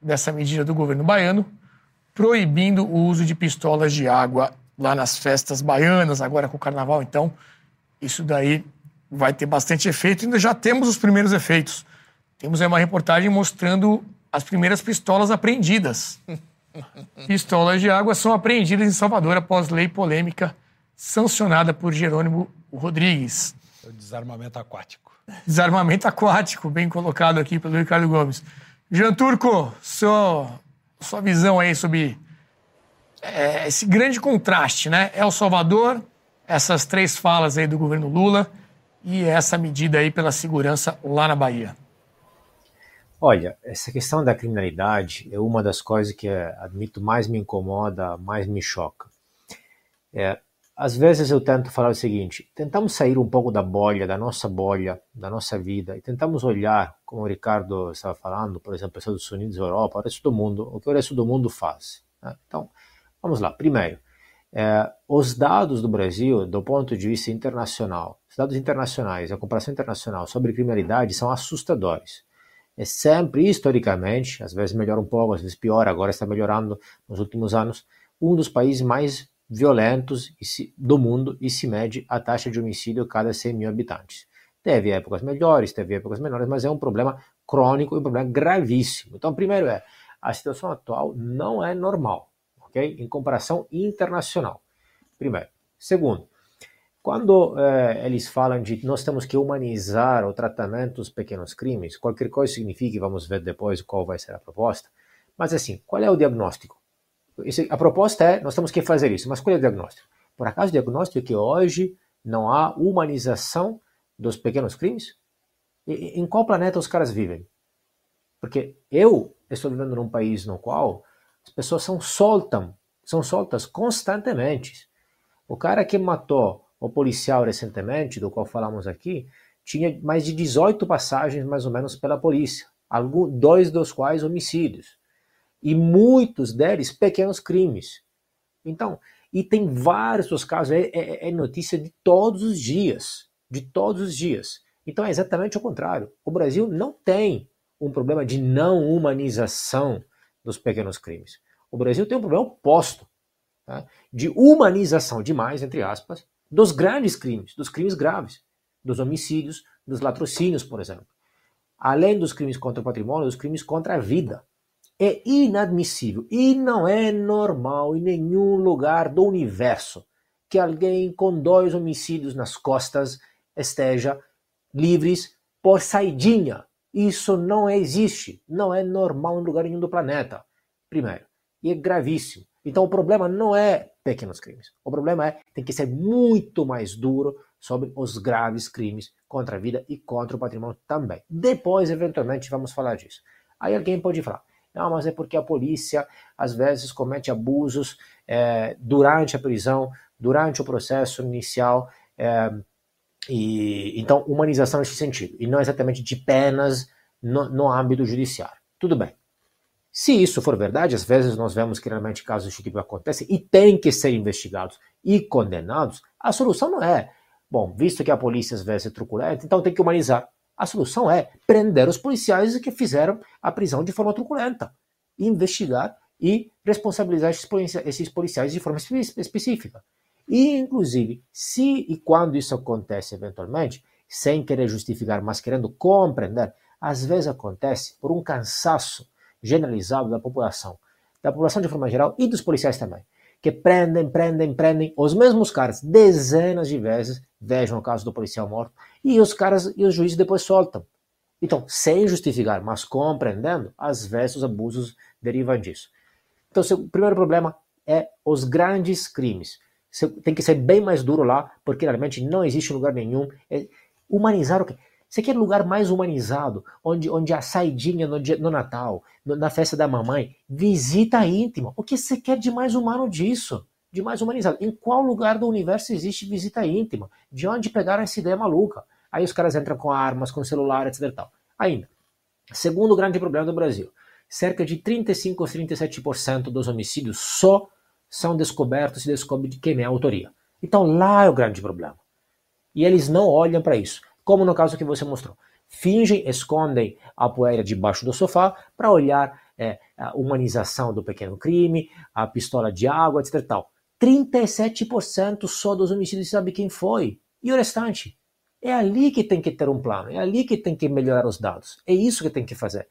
[SPEAKER 2] dessa medida do governo baiano, proibindo o uso de pistolas de água lá nas festas baianas, agora com o carnaval. Então, isso daí vai ter bastante efeito. Ainda já temos os primeiros efeitos. Temos aí uma reportagem mostrando as primeiras pistolas apreendidas. Pistolas de água são apreendidas em Salvador após lei polêmica sancionada por Jerônimo Rodrigues.
[SPEAKER 6] O desarmamento aquático.
[SPEAKER 2] Desarmamento aquático, bem colocado aqui pelo Ricardo Gomes. Jean Turco, sua, sua visão aí sobre é, esse grande contraste, né? El Salvador, essas três falas aí do governo Lula e essa medida aí pela segurança lá na Bahia.
[SPEAKER 4] Olha, essa questão da criminalidade é uma das coisas que, admito, mais me incomoda, mais me choca. É, às vezes eu tento falar o seguinte: tentamos sair um pouco da bolha, da nossa bolha, da nossa vida, e tentamos olhar, como o Ricardo estava falando, por exemplo, os Estados Unidos, Europa, o resto do mundo, o que o resto do mundo faz. Né? Então, vamos lá. Primeiro, é, os dados do Brasil, do ponto de vista internacional, os dados internacionais, a comparação internacional sobre criminalidade são assustadores é sempre, historicamente, às vezes melhora um pouco, às vezes piora, agora está melhorando nos últimos anos, um dos países mais violentos do mundo e se mede a taxa de homicídio cada 100 mil habitantes. Teve épocas melhores, teve épocas menores, mas é um problema crônico e um problema gravíssimo. Então, primeiro é, a situação atual não é normal, ok? Em comparação internacional. Primeiro. Segundo, quando eh, eles falam de nós temos que humanizar o tratamento dos pequenos crimes, qualquer coisa significa, vamos ver depois qual vai ser a proposta, mas assim, qual é o diagnóstico? A proposta é, nós temos que fazer isso, mas qual é o diagnóstico? Por acaso o diagnóstico é que hoje não há humanização dos pequenos crimes? E, em qual planeta os caras vivem? Porque eu estou vivendo num país no qual as pessoas são soltas, são soltas constantemente. O cara que matou o policial recentemente, do qual falamos aqui, tinha mais de 18 passagens mais ou menos pela polícia, dois dos quais homicídios. E muitos deles pequenos crimes. Então, e tem vários dos casos, é, é, é notícia de todos os dias, de todos os dias. Então é exatamente o contrário. O Brasil não tem um problema de não humanização dos pequenos crimes. O Brasil tem um problema oposto, tá? de humanização demais, entre aspas, dos grandes crimes, dos crimes graves, dos homicídios, dos latrocínios, por exemplo. Além dos crimes contra o patrimônio, dos crimes contra a vida. É inadmissível e não é normal em nenhum lugar do universo que alguém com dois homicídios nas costas esteja livres por saidinha. Isso não existe, não é normal em lugar nenhum do planeta. Primeiro, e é gravíssimo. Então o problema não é pequenos crimes. O problema é tem que ser muito mais duro sobre os graves crimes contra a vida e contra o patrimônio também. Depois, eventualmente, vamos falar disso. Aí alguém pode falar, não, mas é porque a polícia às vezes comete abusos é, durante a prisão, durante o processo inicial. É, e, então, humanização nesse sentido, e não exatamente de penas no, no âmbito judiciário. Tudo bem. Se isso for verdade, às vezes nós vemos que realmente casos desse tipo acontecem e têm que ser investigados e condenados, a solução não é, bom, visto que a polícia às vezes é truculenta, então tem que humanizar. A solução é prender os policiais que fizeram a prisão de forma truculenta, investigar e responsabilizar esses policiais de forma específica. E, inclusive, se e quando isso acontece eventualmente, sem querer justificar, mas querendo compreender, às vezes acontece por um cansaço generalizado da população, da população de forma geral e dos policiais também, que prendem, prendem, prendem os mesmos caras dezenas de vezes, vejam o caso do policial morto, e os caras e os juízes depois soltam. Então, sem justificar, mas compreendendo, às vezes os abusos derivam disso. Então, o primeiro problema é os grandes crimes. Tem que ser bem mais duro lá, porque realmente não existe lugar nenhum. É humanizar o quê? Você quer lugar mais humanizado, onde, onde a saidinha no, dia, no Natal, no, na festa da mamãe, visita íntima. O que você quer de mais humano disso? De mais humanizado? Em qual lugar do universo existe visita íntima? De onde pegaram essa ideia maluca? Aí os caras entram com armas, com celular, etc. Tal. Ainda, segundo grande problema do Brasil, cerca de 35 ou 37% dos homicídios só são descobertos e descobre de quem é a autoria. Então lá é o grande problema. E eles não olham para isso como no caso que você mostrou. Fingem, escondem a poeira debaixo do sofá para olhar é, a humanização do pequeno crime, a pistola de água, etc. Tal. 37% só dos homicídios sabe quem foi. E o restante? É ali que tem que ter um plano, é ali que tem que melhorar os dados. É isso que tem que fazer.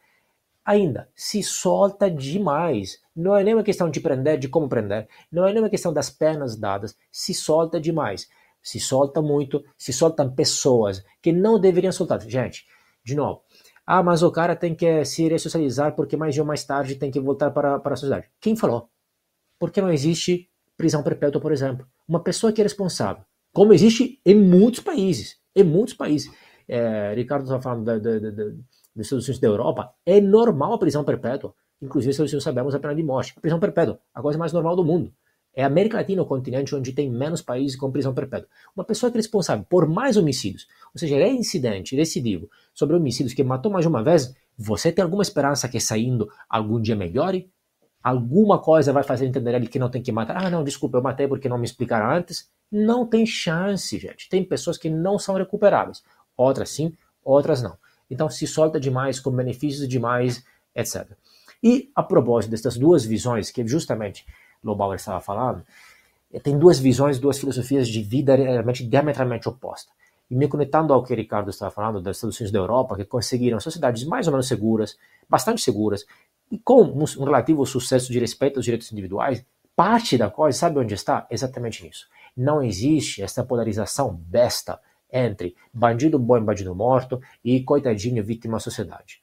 [SPEAKER 4] Ainda, se solta demais. Não é nem uma questão de prender, de como prender. Não é nem uma questão das penas dadas. Se solta demais se solta muito, se soltam pessoas que não deveriam soltar. Gente, de novo, ah, mas o cara tem que se ressocializar porque mais ou mais tarde tem que voltar para, para a sociedade. Quem falou? Porque não existe prisão perpétua, por exemplo. Uma pessoa que é responsável, como existe em muitos países, em muitos países. É, Ricardo está falando da, da, da, da Europa, é normal a prisão perpétua. Inclusive, se sabemos a pena de morte. A prisão perpétua, a coisa mais normal do mundo. É a América Latina o continente onde tem menos países com prisão perpétua. Uma pessoa que é responsável por mais homicídios, ou seja, ele é incidente, recidivo, sobre homicídios que matou mais de uma vez, você tem alguma esperança que saindo algum dia melhore? Alguma coisa vai fazer entender ele que não tem que matar? Ah, não, desculpa, eu matei porque não me explicaram antes. Não tem chance, gente. Tem pessoas que não são recuperáveis. Outras sim, outras não. Então se solta demais, com benefícios demais, etc. E a propósito dessas duas visões, que justamente Lobauer estava falando, eh, tem duas visões, duas filosofias de vida realmente diametralmente opostas. E me conectando ao que o Ricardo estava falando das Unidos da Europa, que conseguiram sociedades mais ou menos seguras, bastante seguras, e com um relativo sucesso de respeito aos direitos individuais, parte da coisa, sabe onde está? Exatamente nisso. Não existe essa polarização besta entre bandido bom e bandido morto e coitadinho vítima da sociedade.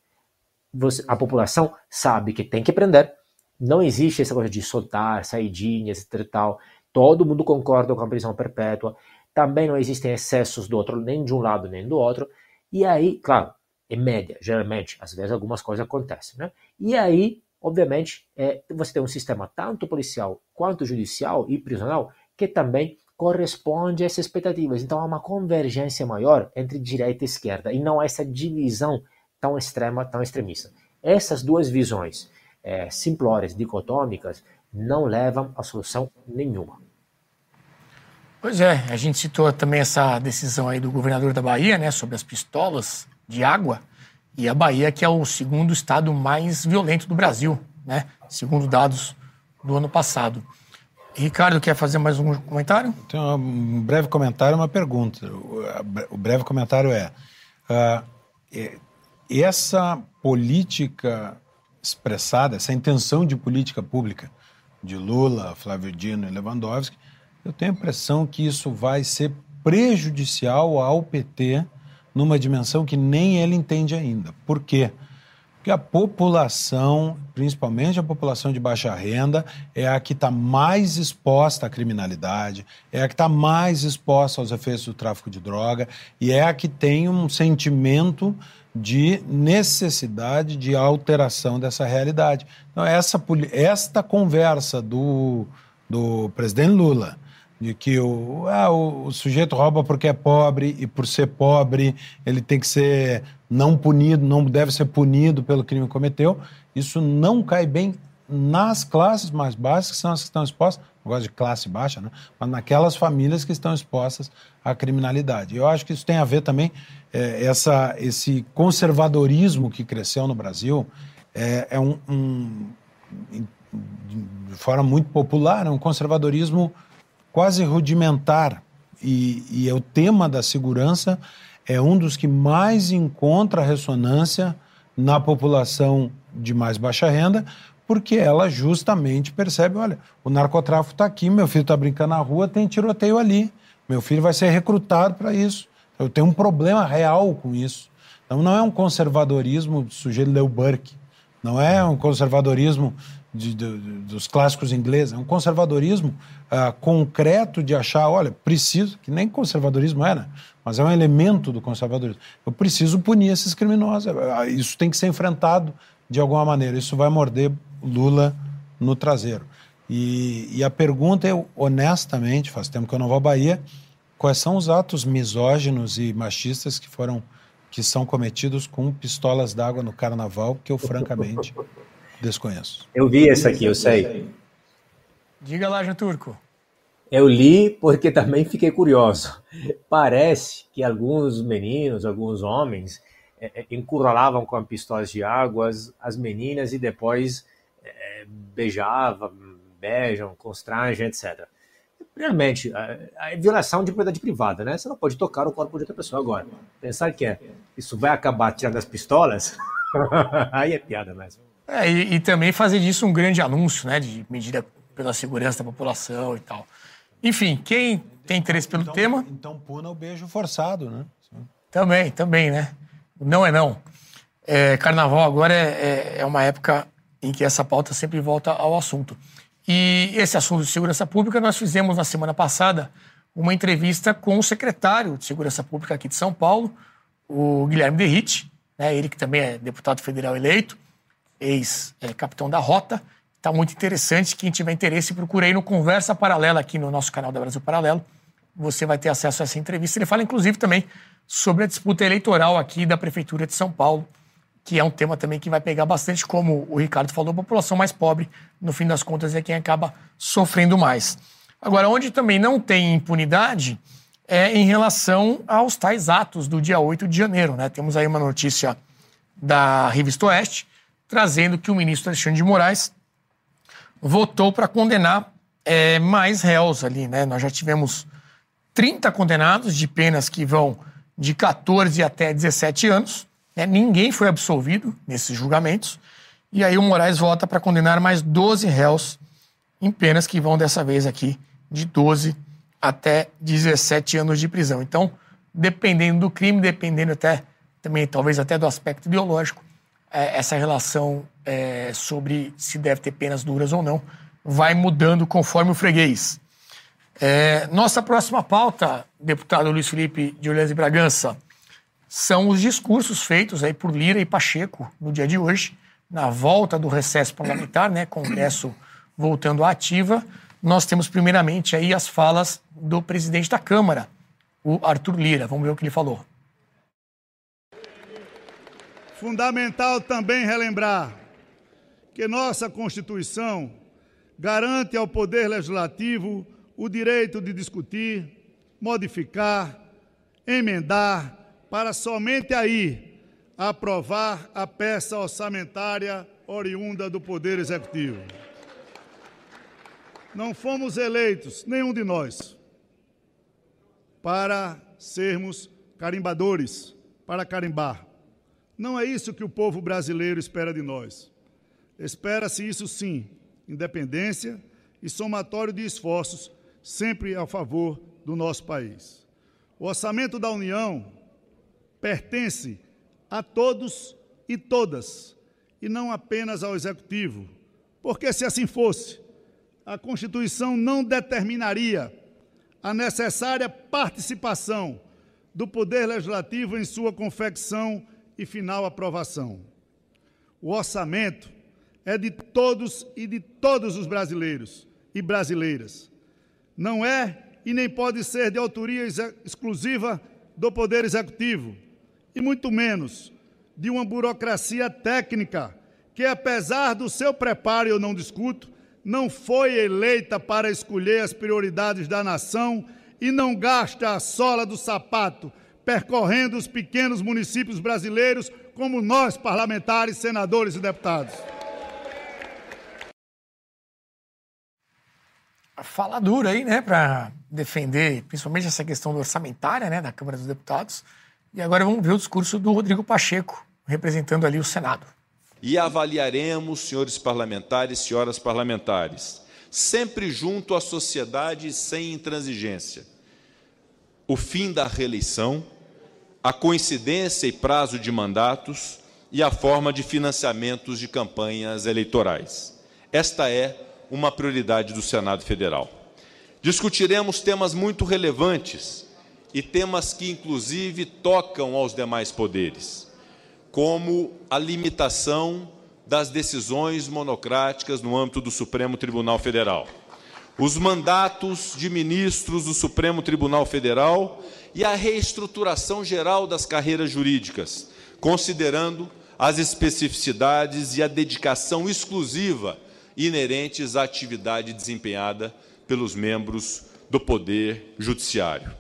[SPEAKER 4] Você, a população sabe que tem que prender, não existe essa coisa de soltar, saidinhas, etc. Tal. Todo mundo concorda com a prisão perpétua. Também não existem excessos do outro, nem de um lado nem do outro. E aí, claro, em média, geralmente, às vezes algumas coisas acontecem, né? E aí, obviamente, é, você tem um sistema tanto policial quanto judicial e prisional que também corresponde a essas expectativas. Então há uma convergência maior entre direita e esquerda e não essa divisão tão extrema, tão extremista. Essas duas visões é, simplórias, dicotômicas, não levam a solução nenhuma.
[SPEAKER 2] Pois é, a gente citou também essa decisão aí do governador da Bahia, né, sobre as pistolas de água, e a Bahia que é o segundo estado mais violento do Brasil, né, segundo dados do ano passado. Ricardo, quer fazer mais um comentário?
[SPEAKER 6] Tem um breve comentário e uma pergunta. O breve comentário é, uh, essa política expressada, essa intenção de política pública de Lula, Flávio Dino e Lewandowski, eu tenho a impressão que isso vai ser prejudicial ao PT numa dimensão que nem ele entende ainda. Por quê? Porque a população, principalmente a população de baixa renda, é a que está mais exposta à criminalidade, é a que está mais exposta aos efeitos do tráfico de droga e é a que tem um sentimento de necessidade de alteração dessa realidade. Então, essa, esta conversa do, do presidente Lula, de que o, ah, o, o, sujeito rouba porque é pobre e por ser pobre ele tem que ser não punido, não deve ser punido pelo crime que cometeu, isso não cai bem nas classes mais baixas, que são as que estão expostas, não gosto de classe baixa, né? mas naquelas famílias que estão expostas à criminalidade. Eu acho que isso tem a ver também, é, essa, esse conservadorismo que cresceu no Brasil, é, é um, um, de forma muito popular, é um conservadorismo quase rudimentar. E, e é o tema da segurança é um dos que mais encontra ressonância na população de mais baixa renda, porque ela justamente percebe: olha, o narcotráfico está aqui, meu filho está brincando na rua, tem tiroteio ali, meu filho vai ser recrutado para isso. Eu tenho um problema real com isso. Então não é um conservadorismo do sujeito Leo Burke, não é um conservadorismo de, de, dos clássicos ingleses, é um conservadorismo uh, concreto de achar, olha, preciso, que nem conservadorismo era, mas é um elemento do conservadorismo. Eu preciso punir esses criminosos. Ah, isso tem que ser enfrentado de alguma maneira. Isso vai morder Lula no traseiro. E, e a pergunta é, honestamente, faz tempo que eu não vou à Bahia, quais são os atos misóginos e machistas que foram que são cometidos com pistolas d'água no carnaval, que eu francamente desconheço.
[SPEAKER 4] Eu vi essa aqui, eu sei.
[SPEAKER 2] Diga lá, João Turco.
[SPEAKER 4] Eu li porque também fiquei curioso. Parece que alguns meninos, alguns homens, encurralavam com pistolas de água as meninas e depois é, beijavam, beijam, constrangem, etc. Realmente, é violação de propriedade privada, né? Você não pode tocar o corpo de outra pessoa agora. Pensar que é, isso vai acabar tirando as pistolas, aí é piada mesmo.
[SPEAKER 2] É, e, e, também fazer disso um grande anúncio, né? De medida pela segurança da população e tal. Enfim, quem tem interesse pelo
[SPEAKER 6] então,
[SPEAKER 2] tema.
[SPEAKER 6] Então puna o beijo forçado, né?
[SPEAKER 2] Também, também, né? Não é não. É, carnaval agora é, é, é, uma época em que essa pauta sempre volta ao assunto. E esse assunto de segurança pública, nós fizemos na semana passada uma entrevista com o secretário de Segurança Pública aqui de São Paulo, o Guilherme Derrite, né, ele que também é deputado federal eleito, ex-capitão da Rota, Está muito interessante. Quem tiver interesse, procure aí no Conversa Paralela aqui no nosso canal da Brasil Paralelo. Você vai ter acesso a essa entrevista. Ele fala, inclusive, também sobre a disputa eleitoral aqui da Prefeitura de São Paulo, que é um tema também que vai pegar bastante, como o Ricardo falou, a população mais pobre, no fim das contas, é quem acaba sofrendo mais. Agora, onde também não tem impunidade é em relação aos tais atos do dia 8 de janeiro. Né? Temos aí uma notícia da Revista Oeste, trazendo que o ministro Alexandre de Moraes votou para condenar é, mais réus ali, né? Nós já tivemos 30 condenados de penas que vão de 14 até 17 anos. Né? Ninguém foi absolvido nesses julgamentos. E aí o Moraes vota para condenar mais 12 réus em penas que vão dessa vez aqui de 12 até 17 anos de prisão. Então, dependendo do crime, dependendo até também talvez até do aspecto ideológico, é, essa relação é, sobre se deve ter penas duras ou não vai mudando conforme o freguês. É, nossa próxima pauta, deputado Luiz Felipe de Orleans e Bragança, são os discursos feitos aí por Lira e Pacheco no dia de hoje, na volta do recesso parlamentar, né, Congresso voltando à ativa. Nós temos primeiramente aí as falas do presidente da Câmara, o Arthur Lira. Vamos ver o que ele falou.
[SPEAKER 11] Fundamental também relembrar que nossa Constituição garante ao Poder Legislativo o direito de discutir, modificar, emendar, para somente aí aprovar a peça orçamentária oriunda do Poder Executivo. Não fomos eleitos, nenhum de nós, para sermos carimbadores, para carimbar. Não é isso que o povo brasileiro espera de nós. Espera-se isso sim, independência e somatório de esforços, sempre a favor do nosso país. O orçamento da União pertence a todos e todas, e não apenas ao Executivo, porque se assim fosse, a Constituição não determinaria a necessária participação do Poder Legislativo em sua confecção e final aprovação. O orçamento é de todos e de todos os brasileiros e brasileiras. Não é e nem pode ser de autoria exclusiva do Poder Executivo, e muito menos de uma burocracia técnica que, apesar do seu preparo, eu não discuto, não foi eleita para escolher as prioridades da nação e não gasta a sola do sapato percorrendo os pequenos municípios brasileiros, como nós, parlamentares, senadores e deputados.
[SPEAKER 2] Fala dura aí, né, para defender principalmente essa questão orçamentária, né, da Câmara dos Deputados. E agora vamos ver o discurso do Rodrigo Pacheco, representando ali o Senado.
[SPEAKER 12] E avaliaremos, senhores parlamentares, senhoras parlamentares, sempre junto à sociedade sem intransigência o fim da reeleição, a coincidência e prazo de mandatos e a forma de financiamentos de campanhas eleitorais. Esta é uma prioridade do Senado Federal. Discutiremos temas muito relevantes e temas que, inclusive, tocam aos demais poderes, como a limitação das decisões monocráticas no âmbito do Supremo Tribunal Federal os mandatos de ministros do Supremo Tribunal Federal e a reestruturação geral das carreiras jurídicas, considerando as especificidades e a dedicação exclusiva inerentes à atividade desempenhada pelos membros do Poder Judiciário.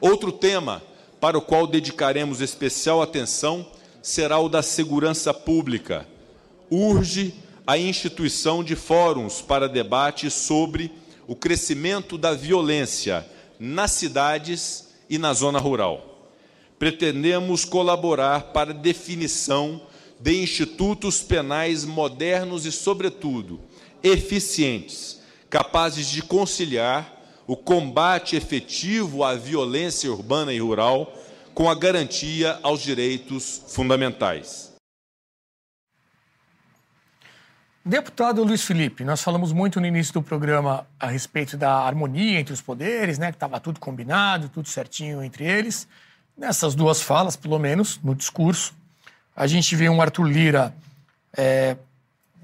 [SPEAKER 12] Outro tema para o qual dedicaremos especial atenção será o da segurança pública. Urge a instituição de fóruns para debate sobre o crescimento da violência nas cidades e na zona rural. Pretendemos colaborar para definição de institutos penais modernos e, sobretudo, eficientes, capazes de conciliar o combate efetivo à violência urbana e rural com a garantia aos direitos fundamentais.
[SPEAKER 2] Deputado Luiz Felipe, nós falamos muito no início do programa a respeito da harmonia entre os poderes, né? Que estava tudo combinado, tudo certinho entre eles. Nessas duas falas, pelo menos, no discurso, a gente vê um Arthur Lira é,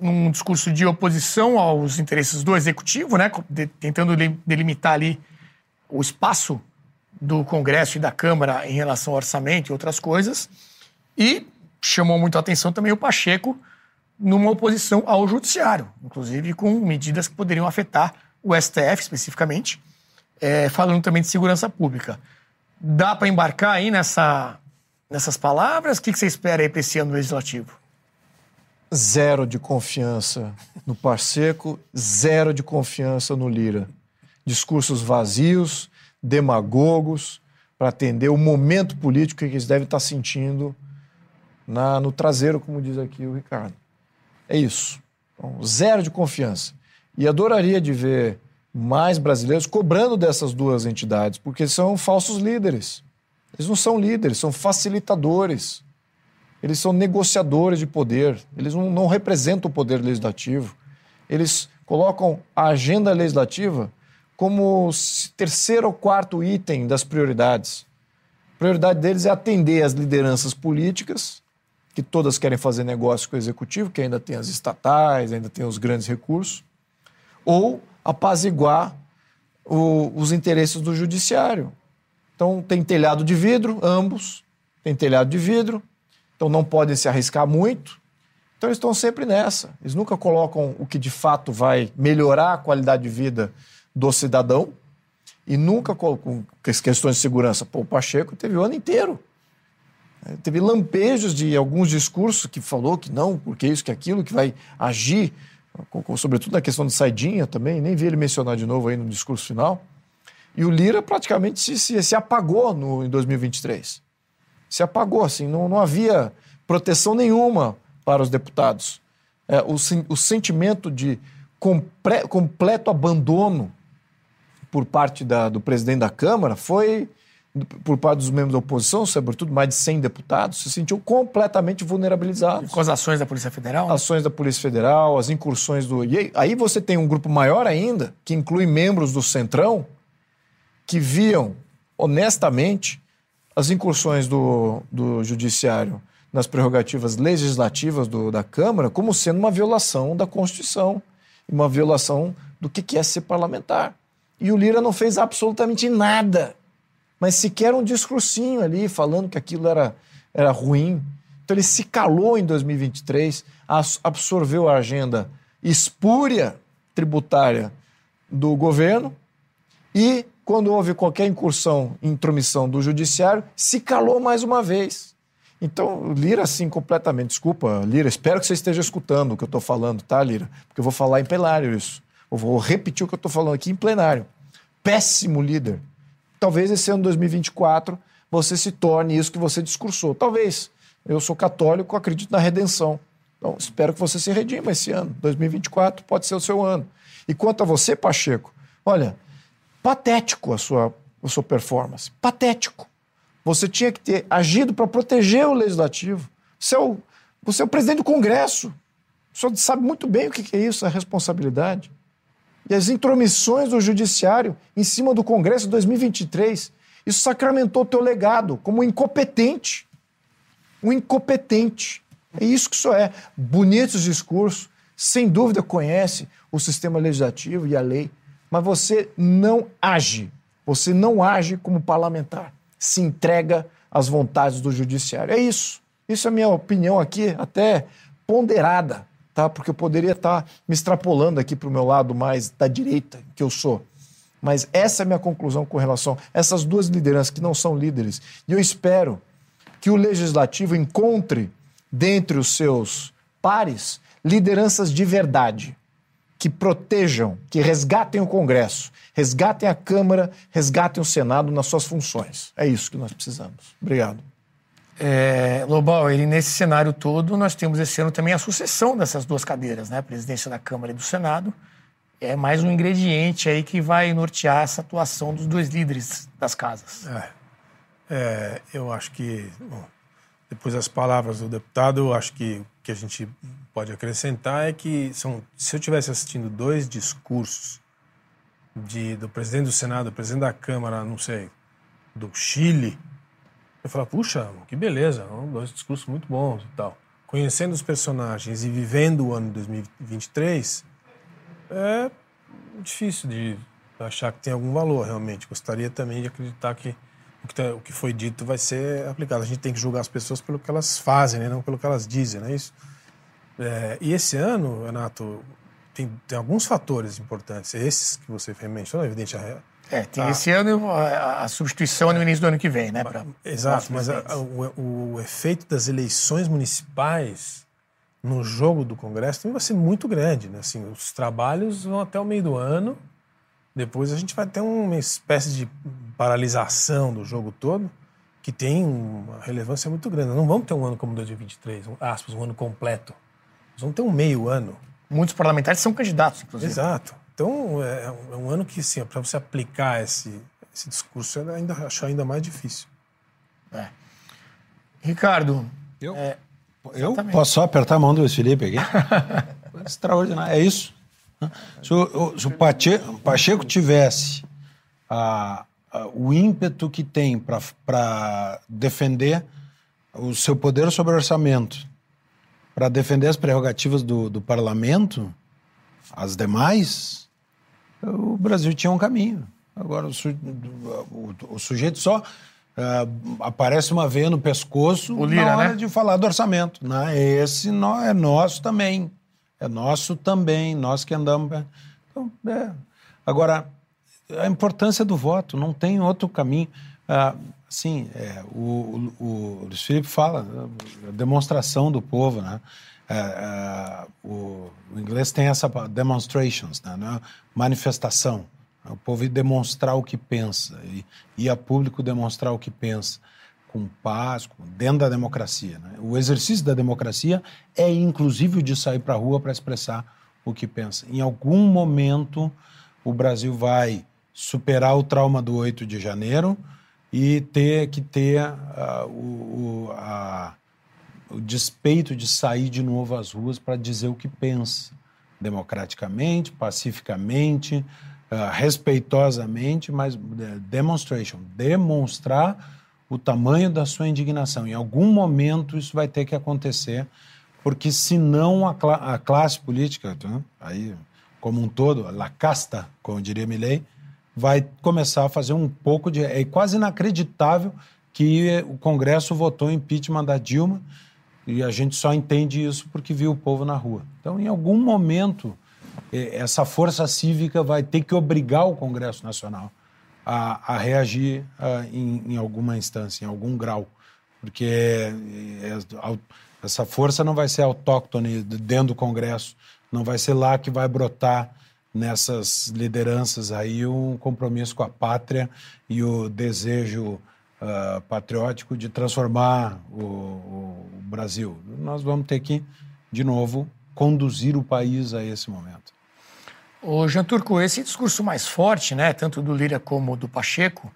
[SPEAKER 2] num discurso de oposição aos interesses do executivo, né? De, tentando delimitar ali o espaço do Congresso e da Câmara em relação ao orçamento e outras coisas. E chamou muito a atenção também o Pacheco numa oposição ao judiciário, inclusive com medidas que poderiam afetar o STF especificamente, é, falando também de segurança pública. Dá para embarcar aí nessa, nessas palavras? O que, que você espera aí para esse ano legislativo?
[SPEAKER 5] Zero de confiança no Parseco, zero de confiança no Lira. Discursos vazios, demagogos, para atender o momento político que eles devem estar sentindo na, no traseiro, como diz aqui o Ricardo. É isso. Então, zero de confiança. E adoraria de ver mais brasileiros cobrando dessas duas entidades, porque são falsos líderes. Eles não são líderes, são facilitadores. Eles são negociadores de poder. Eles não, não representam o poder legislativo. Eles colocam a agenda legislativa como terceiro ou quarto item das prioridades. A prioridade deles é atender as lideranças políticas, que todas querem fazer negócio com o executivo, que ainda tem as estatais, ainda tem os grandes recursos, ou apaziguar o, os interesses do judiciário. Então, tem telhado de vidro, ambos, tem telhado de vidro, então não podem se arriscar muito. Então, eles estão sempre nessa. Eles nunca colocam o que de fato vai melhorar a qualidade de vida do cidadão e nunca com questões de segurança. Pô, o Pacheco teve o ano inteiro. É, teve lampejos de alguns discursos que falou que não, porque isso, que aquilo, que vai agir, sobretudo na questão de saidinha também, nem vi ele mencionar de novo aí no discurso final. E o Lira praticamente se, se, se apagou no, em 2023. Se apagou, assim, não, não havia proteção nenhuma para os deputados. É, o, o sentimento de compre, completo abandono por parte da, do presidente da Câmara foi, por parte dos membros da oposição, sobretudo mais de 100 deputados, se sentiu completamente vulnerabilizados.
[SPEAKER 2] Com as ações da Polícia Federal?
[SPEAKER 5] Ações da Polícia Federal, as incursões do. E aí você tem um grupo maior ainda, que inclui membros do Centrão, que viam honestamente as incursões do, do Judiciário nas prerrogativas legislativas do, da Câmara como sendo uma violação da Constituição, uma violação do que é ser parlamentar. E o Lira não fez absolutamente nada, mas sequer um discursinho ali falando que aquilo era, era ruim. Então ele se calou em 2023, absorveu a agenda espúria tributária do governo e, quando houve qualquer incursão, intromissão do judiciário, se calou mais uma vez. Então, Lira, assim, completamente. Desculpa, Lira, espero que você esteja escutando o que eu estou falando, tá, Lira? Porque eu vou falar em plenário isso. Eu vou repetir o que eu estou falando aqui em plenário péssimo líder. Talvez esse ano 2024 você se torne isso que você discursou. Talvez. Eu sou católico, acredito na redenção. Então, espero que você se redima esse ano. 2024 pode ser o seu ano. E quanto a você, Pacheco, olha, patético a sua, a sua performance. Patético. Você tinha que ter agido para proteger o legislativo. Você é o, você é o presidente do Congresso. O senhor sabe muito bem o que é isso, a responsabilidade e as intromissões do judiciário em cima do Congresso de 2023. Isso sacramentou o teu legado como um incompetente. Um incompetente. É isso que isso é. Bonitos discursos, sem dúvida conhece o sistema legislativo e a lei, mas você não age. Você não age como parlamentar. Se entrega às vontades do judiciário. É isso. Isso é a minha opinião aqui, até ponderada tá? Porque eu poderia estar tá me extrapolando aqui para o meu lado mais da direita que eu sou. Mas essa é a minha conclusão com relação a essas duas lideranças que não são líderes. E eu espero que o legislativo encontre dentre os seus pares lideranças de verdade, que protejam, que resgatem o Congresso, resgatem a Câmara, resgatem o Senado nas suas funções. É isso que nós precisamos. Obrigado.
[SPEAKER 2] É, Lobão, ele nesse cenário todo, nós temos esse ano também a sucessão dessas duas cadeiras, né? A presidência da Câmara e do Senado. É mais um ingrediente aí que vai nortear essa atuação dos dois líderes das casas.
[SPEAKER 3] É, é, eu acho que, bom, depois das palavras do deputado, eu acho que o que a gente pode acrescentar é que são, se eu tivesse assistindo dois discursos de, do presidente do Senado, do presidente da Câmara, não sei, do Chile, eu falava, puxa, que beleza, dois discursos muito bons e tal. Conhecendo os personagens e vivendo o ano 2023, é difícil de achar que tem algum valor, realmente. Gostaria também de acreditar que o que, tá, o que foi dito vai ser aplicado. A gente tem que julgar as pessoas pelo que elas fazem, né? não pelo que elas dizem, não é isso? É, e esse ano, Renato, tem, tem alguns fatores importantes. Esses que você mencionou, evidente, a
[SPEAKER 2] é, tem esse ano a, a, substituição no início do ano que vem, né? Pra,
[SPEAKER 3] Exato, mas a, o, o, efeito das eleições municipais no jogo do Congresso também vai ser muito grande, né? Assim, os trabalhos vão até o meio do ano, depois a gente vai ter uma espécie de paralisação do jogo todo, que tem uma relevância muito grande. Não vamos ter um ano como 2023, um, aspas, um ano completo. Nós vamos ter um meio ano.
[SPEAKER 2] Muitos parlamentares são candidatos, inclusive.
[SPEAKER 3] Exato. Então, é, é um ano que, sim, para você aplicar esse, esse discurso, eu ainda acho ainda mais difícil.
[SPEAKER 2] É. Ricardo.
[SPEAKER 6] Eu, é, eu posso só apertar a mão do Luiz Felipe aqui? Extraordinário. É isso. Se o, se o Pacheco, Pacheco tivesse a, a, o ímpeto que tem para defender o seu poder sobre o orçamento, para defender as prerrogativas do, do parlamento, as demais, o Brasil tinha um caminho. Agora, o, su, o, o sujeito só uh, aparece uma veia no pescoço Lira, na hora né? de falar do orçamento. Né? Esse não, é nosso também. É nosso também, nós que andamos. Então, é. Agora, a importância do voto, não tem outro caminho. Ah, sim, é, o, o, o Luiz Felipe fala, a demonstração do povo, né? É, é, o, o, inglês tem essa demonstrations, né? né? manifestação. O povo ir demonstrar o que pensa e, e a público demonstrar o que pensa com paz, dentro da democracia. Né? O exercício da democracia é inclusive o de sair para a rua para expressar o que pensa. Em algum momento, o Brasil vai superar o trauma do 8 de janeiro e ter que ter uh, o, a, o despeito de sair de novo às ruas para dizer o que pensa, democraticamente, pacificamente, uh, respeitosamente, mas uh, demonstration, demonstrar o tamanho da sua indignação. Em algum momento isso vai ter que acontecer, porque senão a, a classe política, né, aí como um todo, a casta, como diria Milley, vai começar a fazer um pouco de. É quase inacreditável que o Congresso votou impeachment da Dilma e a gente só entende isso porque viu o povo na rua. Então, em algum momento, essa força cívica vai ter que obrigar o Congresso Nacional a, a reagir a, em, em, alguma instância, em algum grau, porque é, é, essa força não vai ser autóctone dentro do Congresso, não vai ser lá que vai brotar nessas lideranças aí um compromisso com a pátria e o desejo uh, patriótico de transformar o, o, Brasil. Nós vamos ter que, de novo, conduzir o país a esse momento.
[SPEAKER 2] O Jean Turco, esse discurso mais forte, né, tanto do Lira como do Pacheco,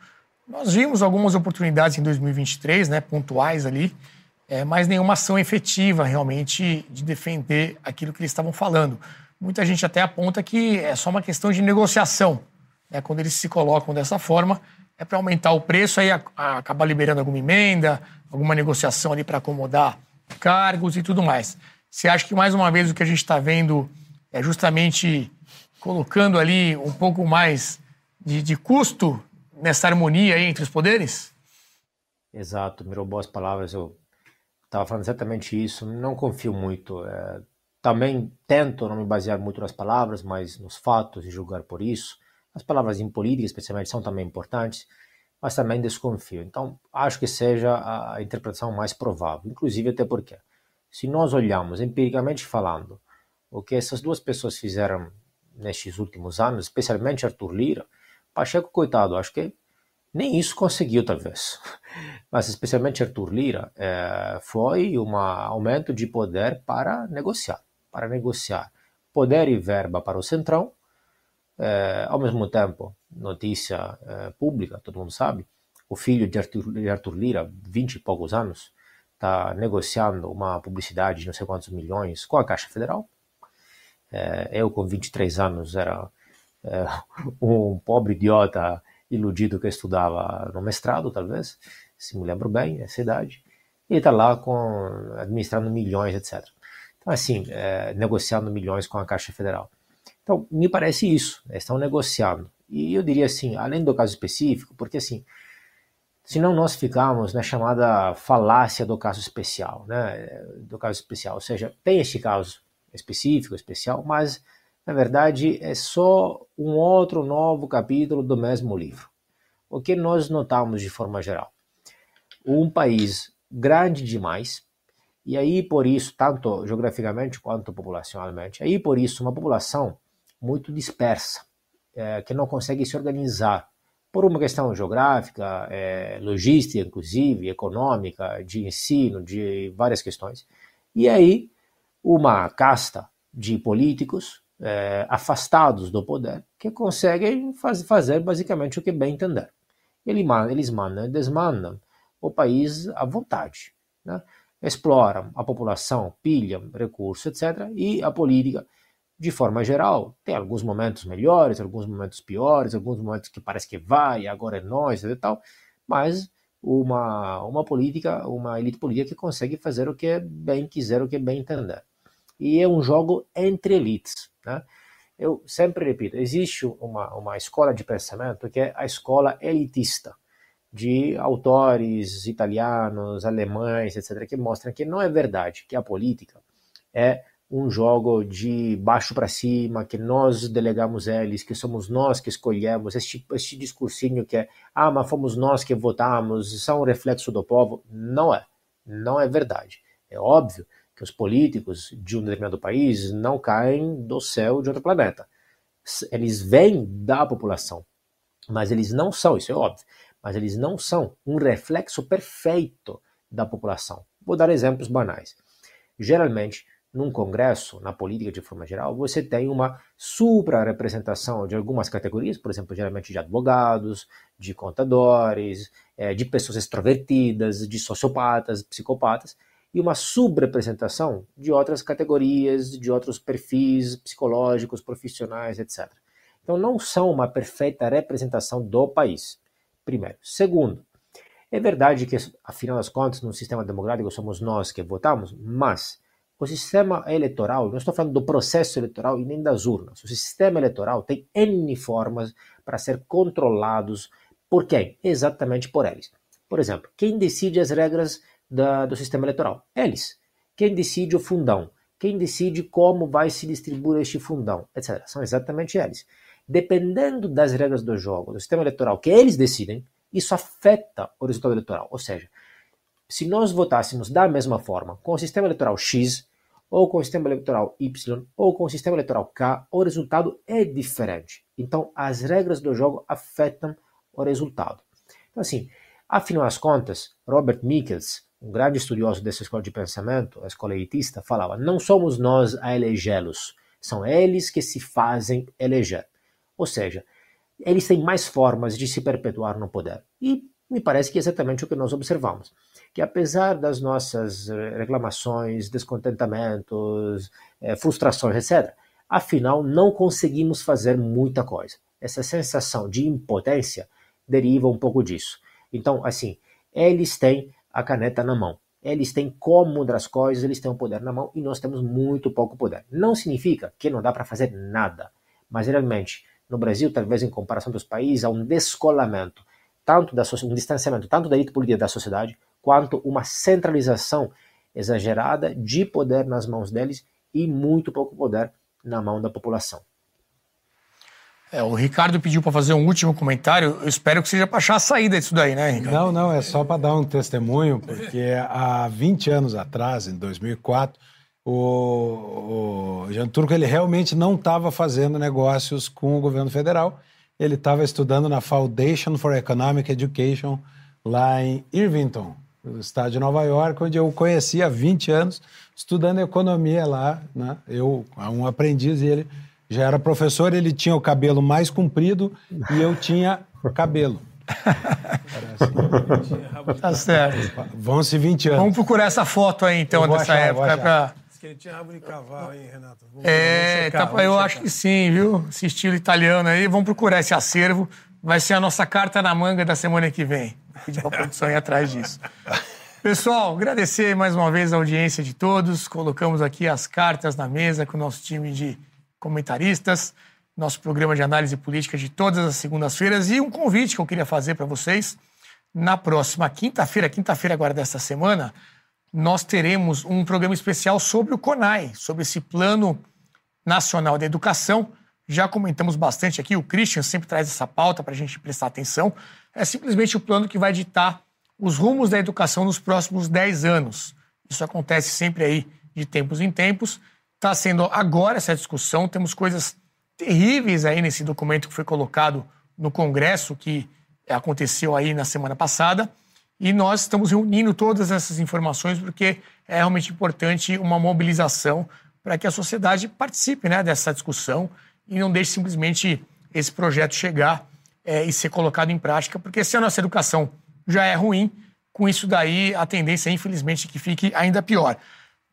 [SPEAKER 2] nós vimos algumas oportunidades em 2023, né, pontuais ali, é, mas nenhuma ação efetiva realmente de defender aquilo que eles estavam falando. Muita gente até aponta que é só uma questão de negociação. Né? Quando eles se colocam dessa forma, é para aumentar o preço, aí acabar liberando alguma emenda, alguma negociação ali para acomodar cargos e tudo mais. Você acha que, mais uma vez, o que a gente está vendo é justamente colocando ali um pouco mais de, de custo nessa harmonia entre os poderes?
[SPEAKER 4] Exato, mirou boas palavras. Eu estava falando exatamente isso. Não confio muito. É, também tento não me basear muito nas palavras, mas nos fatos e julgar por isso. As palavras em política, especialmente, são também importantes, mas também desconfio. Então, acho que seja a interpretação mais provável, inclusive até porque, se nós olhamos empiricamente falando, o que essas duas pessoas fizeram nestes últimos anos, especialmente Arthur Lira, Pacheco, coitado, acho que nem isso conseguiu, talvez. Mas, especialmente Arthur Lira, é, foi um aumento de poder para negociar para negociar poder e verba para o Centrão. É, ao mesmo tempo, notícia é, pública, todo mundo sabe, o filho de Arthur, de Arthur Lira, 20 e poucos anos, está negociando uma publicidade de não sei quantos milhões com a Caixa Federal. É, eu, com 23 anos, era um pobre idiota iludido que estudava no mestrado, talvez, se me lembro bem, essa idade, e está lá com, administrando milhões, etc assim, é, negociando milhões com a Caixa Federal. Então, me parece isso, estão negociando. E eu diria assim, além do caso específico, porque assim, senão nós ficamos na chamada falácia do caso especial, né? Do caso especial, ou seja, tem este caso específico, especial, mas na verdade é só um outro novo capítulo do mesmo livro. O que nós notamos de forma geral? Um país grande demais, e aí, por isso, tanto geograficamente quanto populacionalmente, aí por isso, uma população muito dispersa, é, que não consegue se organizar por uma questão geográfica, é, logística, inclusive, econômica, de ensino, de várias questões. E aí, uma casta de políticos é, afastados do poder que conseguem faz, fazer basicamente o que bem entender. Eles mandam e desmandam o país à vontade. Né? Exploram a população, pilham recursos, etc. E a política de forma geral, tem alguns momentos melhores, alguns momentos piores, alguns momentos que parece que vai, agora é nós e tal, mas uma, uma política, uma elite política que consegue fazer o que bem quiser, o que bem entender. E é um jogo entre elites. Né? Eu sempre repito, existe uma, uma escola de pensamento que é a escola elitista, de autores italianos, alemães, etc., que mostram que não é verdade que a política é um jogo de baixo para cima, que nós delegamos eles, que somos nós que escolhemos, este, este discursinho que é, ah, mas fomos nós que votamos, são um reflexo do povo. Não é. Não é verdade. É óbvio que os políticos de um determinado país não caem do céu de outro planeta. Eles vêm da população, mas eles não são, isso é óbvio, mas eles não são um reflexo perfeito da população. Vou dar exemplos banais. Geralmente, num congresso, na política de forma geral, você tem uma supra-representação de algumas categorias, por exemplo, geralmente de advogados, de contadores, é, de pessoas extrovertidas, de sociopatas, psicopatas, e uma subrepresentação de outras categorias, de outros perfis psicológicos, profissionais, etc. Então, não são uma perfeita representação do país, primeiro. Segundo, é verdade que, afinal das contas, no sistema democrático somos nós que votamos, mas o sistema eleitoral, não estou falando do processo eleitoral e nem das urnas, o sistema eleitoral tem N formas para ser controlados por quem? Exatamente por eles. Por exemplo, quem decide as regras da, do sistema eleitoral? Eles. Quem decide o fundão? Quem decide como vai se distribuir este fundão? Etc. São exatamente eles. Dependendo das regras do jogo, do sistema eleitoral que eles decidem, isso afeta o resultado eleitoral. Ou seja, se nós votássemos da mesma forma com o sistema eleitoral X, ou com o sistema eleitoral Y, ou com o sistema eleitoral K, o resultado é diferente. Então, as regras do jogo afetam o resultado. Então, assim, afinal das contas, Robert Michels, um grande estudioso dessa escola de pensamento, a escola elitista, falava: não somos nós a elegê-los, são eles que se fazem eleger. Ou seja, eles têm mais formas de se perpetuar no poder. E me parece que é exatamente o que nós observamos que apesar das nossas eh, reclamações, descontentamentos, eh, frustrações, etc., afinal não conseguimos fazer muita coisa. Essa sensação de impotência deriva um pouco disso. Então, assim, eles têm a caneta na mão. Eles têm como mudar as coisas, eles têm o poder na mão e nós temos muito pouco poder. Não significa que não dá para fazer nada, mas realmente no Brasil, talvez em comparação dos países, há um descolamento, tanto da um distanciamento tanto da elite política da sociedade, quanto uma centralização exagerada de poder nas mãos deles e muito pouco poder na mão da população.
[SPEAKER 2] É, o Ricardo pediu para fazer um último comentário. Eu espero que seja para achar a saída disso daí, né, Ricardo?
[SPEAKER 6] Não, não, é só para dar um testemunho, porque há 20 anos atrás, em 2004, o, o Jean Turco ele realmente não estava fazendo negócios com o governo federal. Ele estava estudando na Foundation for Economic Education lá em Irvington, no estado de Nova York, onde eu conheci há 20 anos, estudando economia lá. Né? Eu, um aprendiz, e ele já era professor, ele tinha o cabelo mais comprido e eu tinha cabelo.
[SPEAKER 2] Assim. Tá certo.
[SPEAKER 6] Vão-se 20 anos.
[SPEAKER 2] Vamos procurar essa foto aí, então, dessa achar, época. Pra...
[SPEAKER 3] que ele tinha rabo de cavalo, hein, Renato?
[SPEAKER 2] Vamos, é, vamos tá, eu checar. acho que sim, viu? Esse estilo italiano aí. Vamos procurar esse acervo. Vai ser a nossa carta na manga da semana que vem. Vou pedir para a produção ir atrás disso. Pessoal, agradecer mais uma vez a audiência de todos. Colocamos aqui as cartas na mesa com o nosso time de comentaristas, nosso programa de análise política de todas as segundas-feiras e um convite que eu queria fazer para vocês. Na próxima quinta-feira, quinta-feira agora desta semana, nós teremos um programa especial sobre o CONAI, sobre esse Plano Nacional de Educação já comentamos bastante aqui, o Christian sempre traz essa pauta para a gente prestar atenção. É simplesmente o plano que vai ditar os rumos da educação nos próximos 10 anos. Isso acontece sempre aí de tempos em tempos. Está sendo agora essa discussão. Temos coisas terríveis aí nesse documento que foi colocado no Congresso, que aconteceu aí na semana passada. E nós estamos reunindo todas essas informações porque é realmente importante uma mobilização para que a sociedade participe né, dessa discussão e não deixe simplesmente esse projeto chegar é, e ser colocado em prática, porque se a nossa educação já é ruim, com isso daí a tendência, infelizmente, é que fique ainda pior.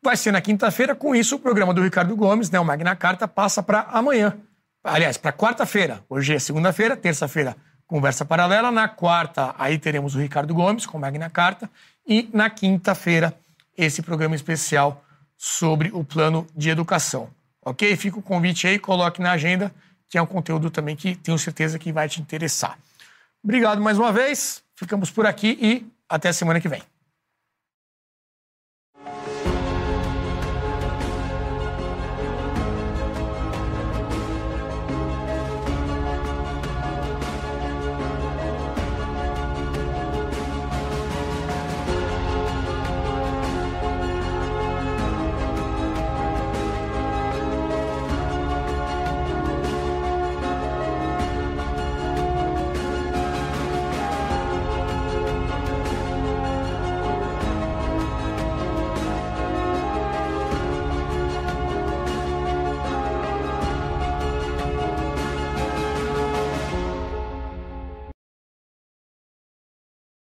[SPEAKER 2] Vai ser na quinta-feira, com isso o programa do Ricardo Gomes, né, o Magna Carta, passa para amanhã. Aliás, para quarta-feira. Hoje é segunda-feira, terça-feira Conversa Paralela. Na quarta, aí teremos o Ricardo Gomes com Magna Carta. E na quinta-feira, esse programa especial sobre o plano de educação. Ok? Fica o convite aí, coloque na agenda, que é um conteúdo também que tenho certeza que vai te interessar. Obrigado mais uma vez, ficamos por aqui e até semana que vem.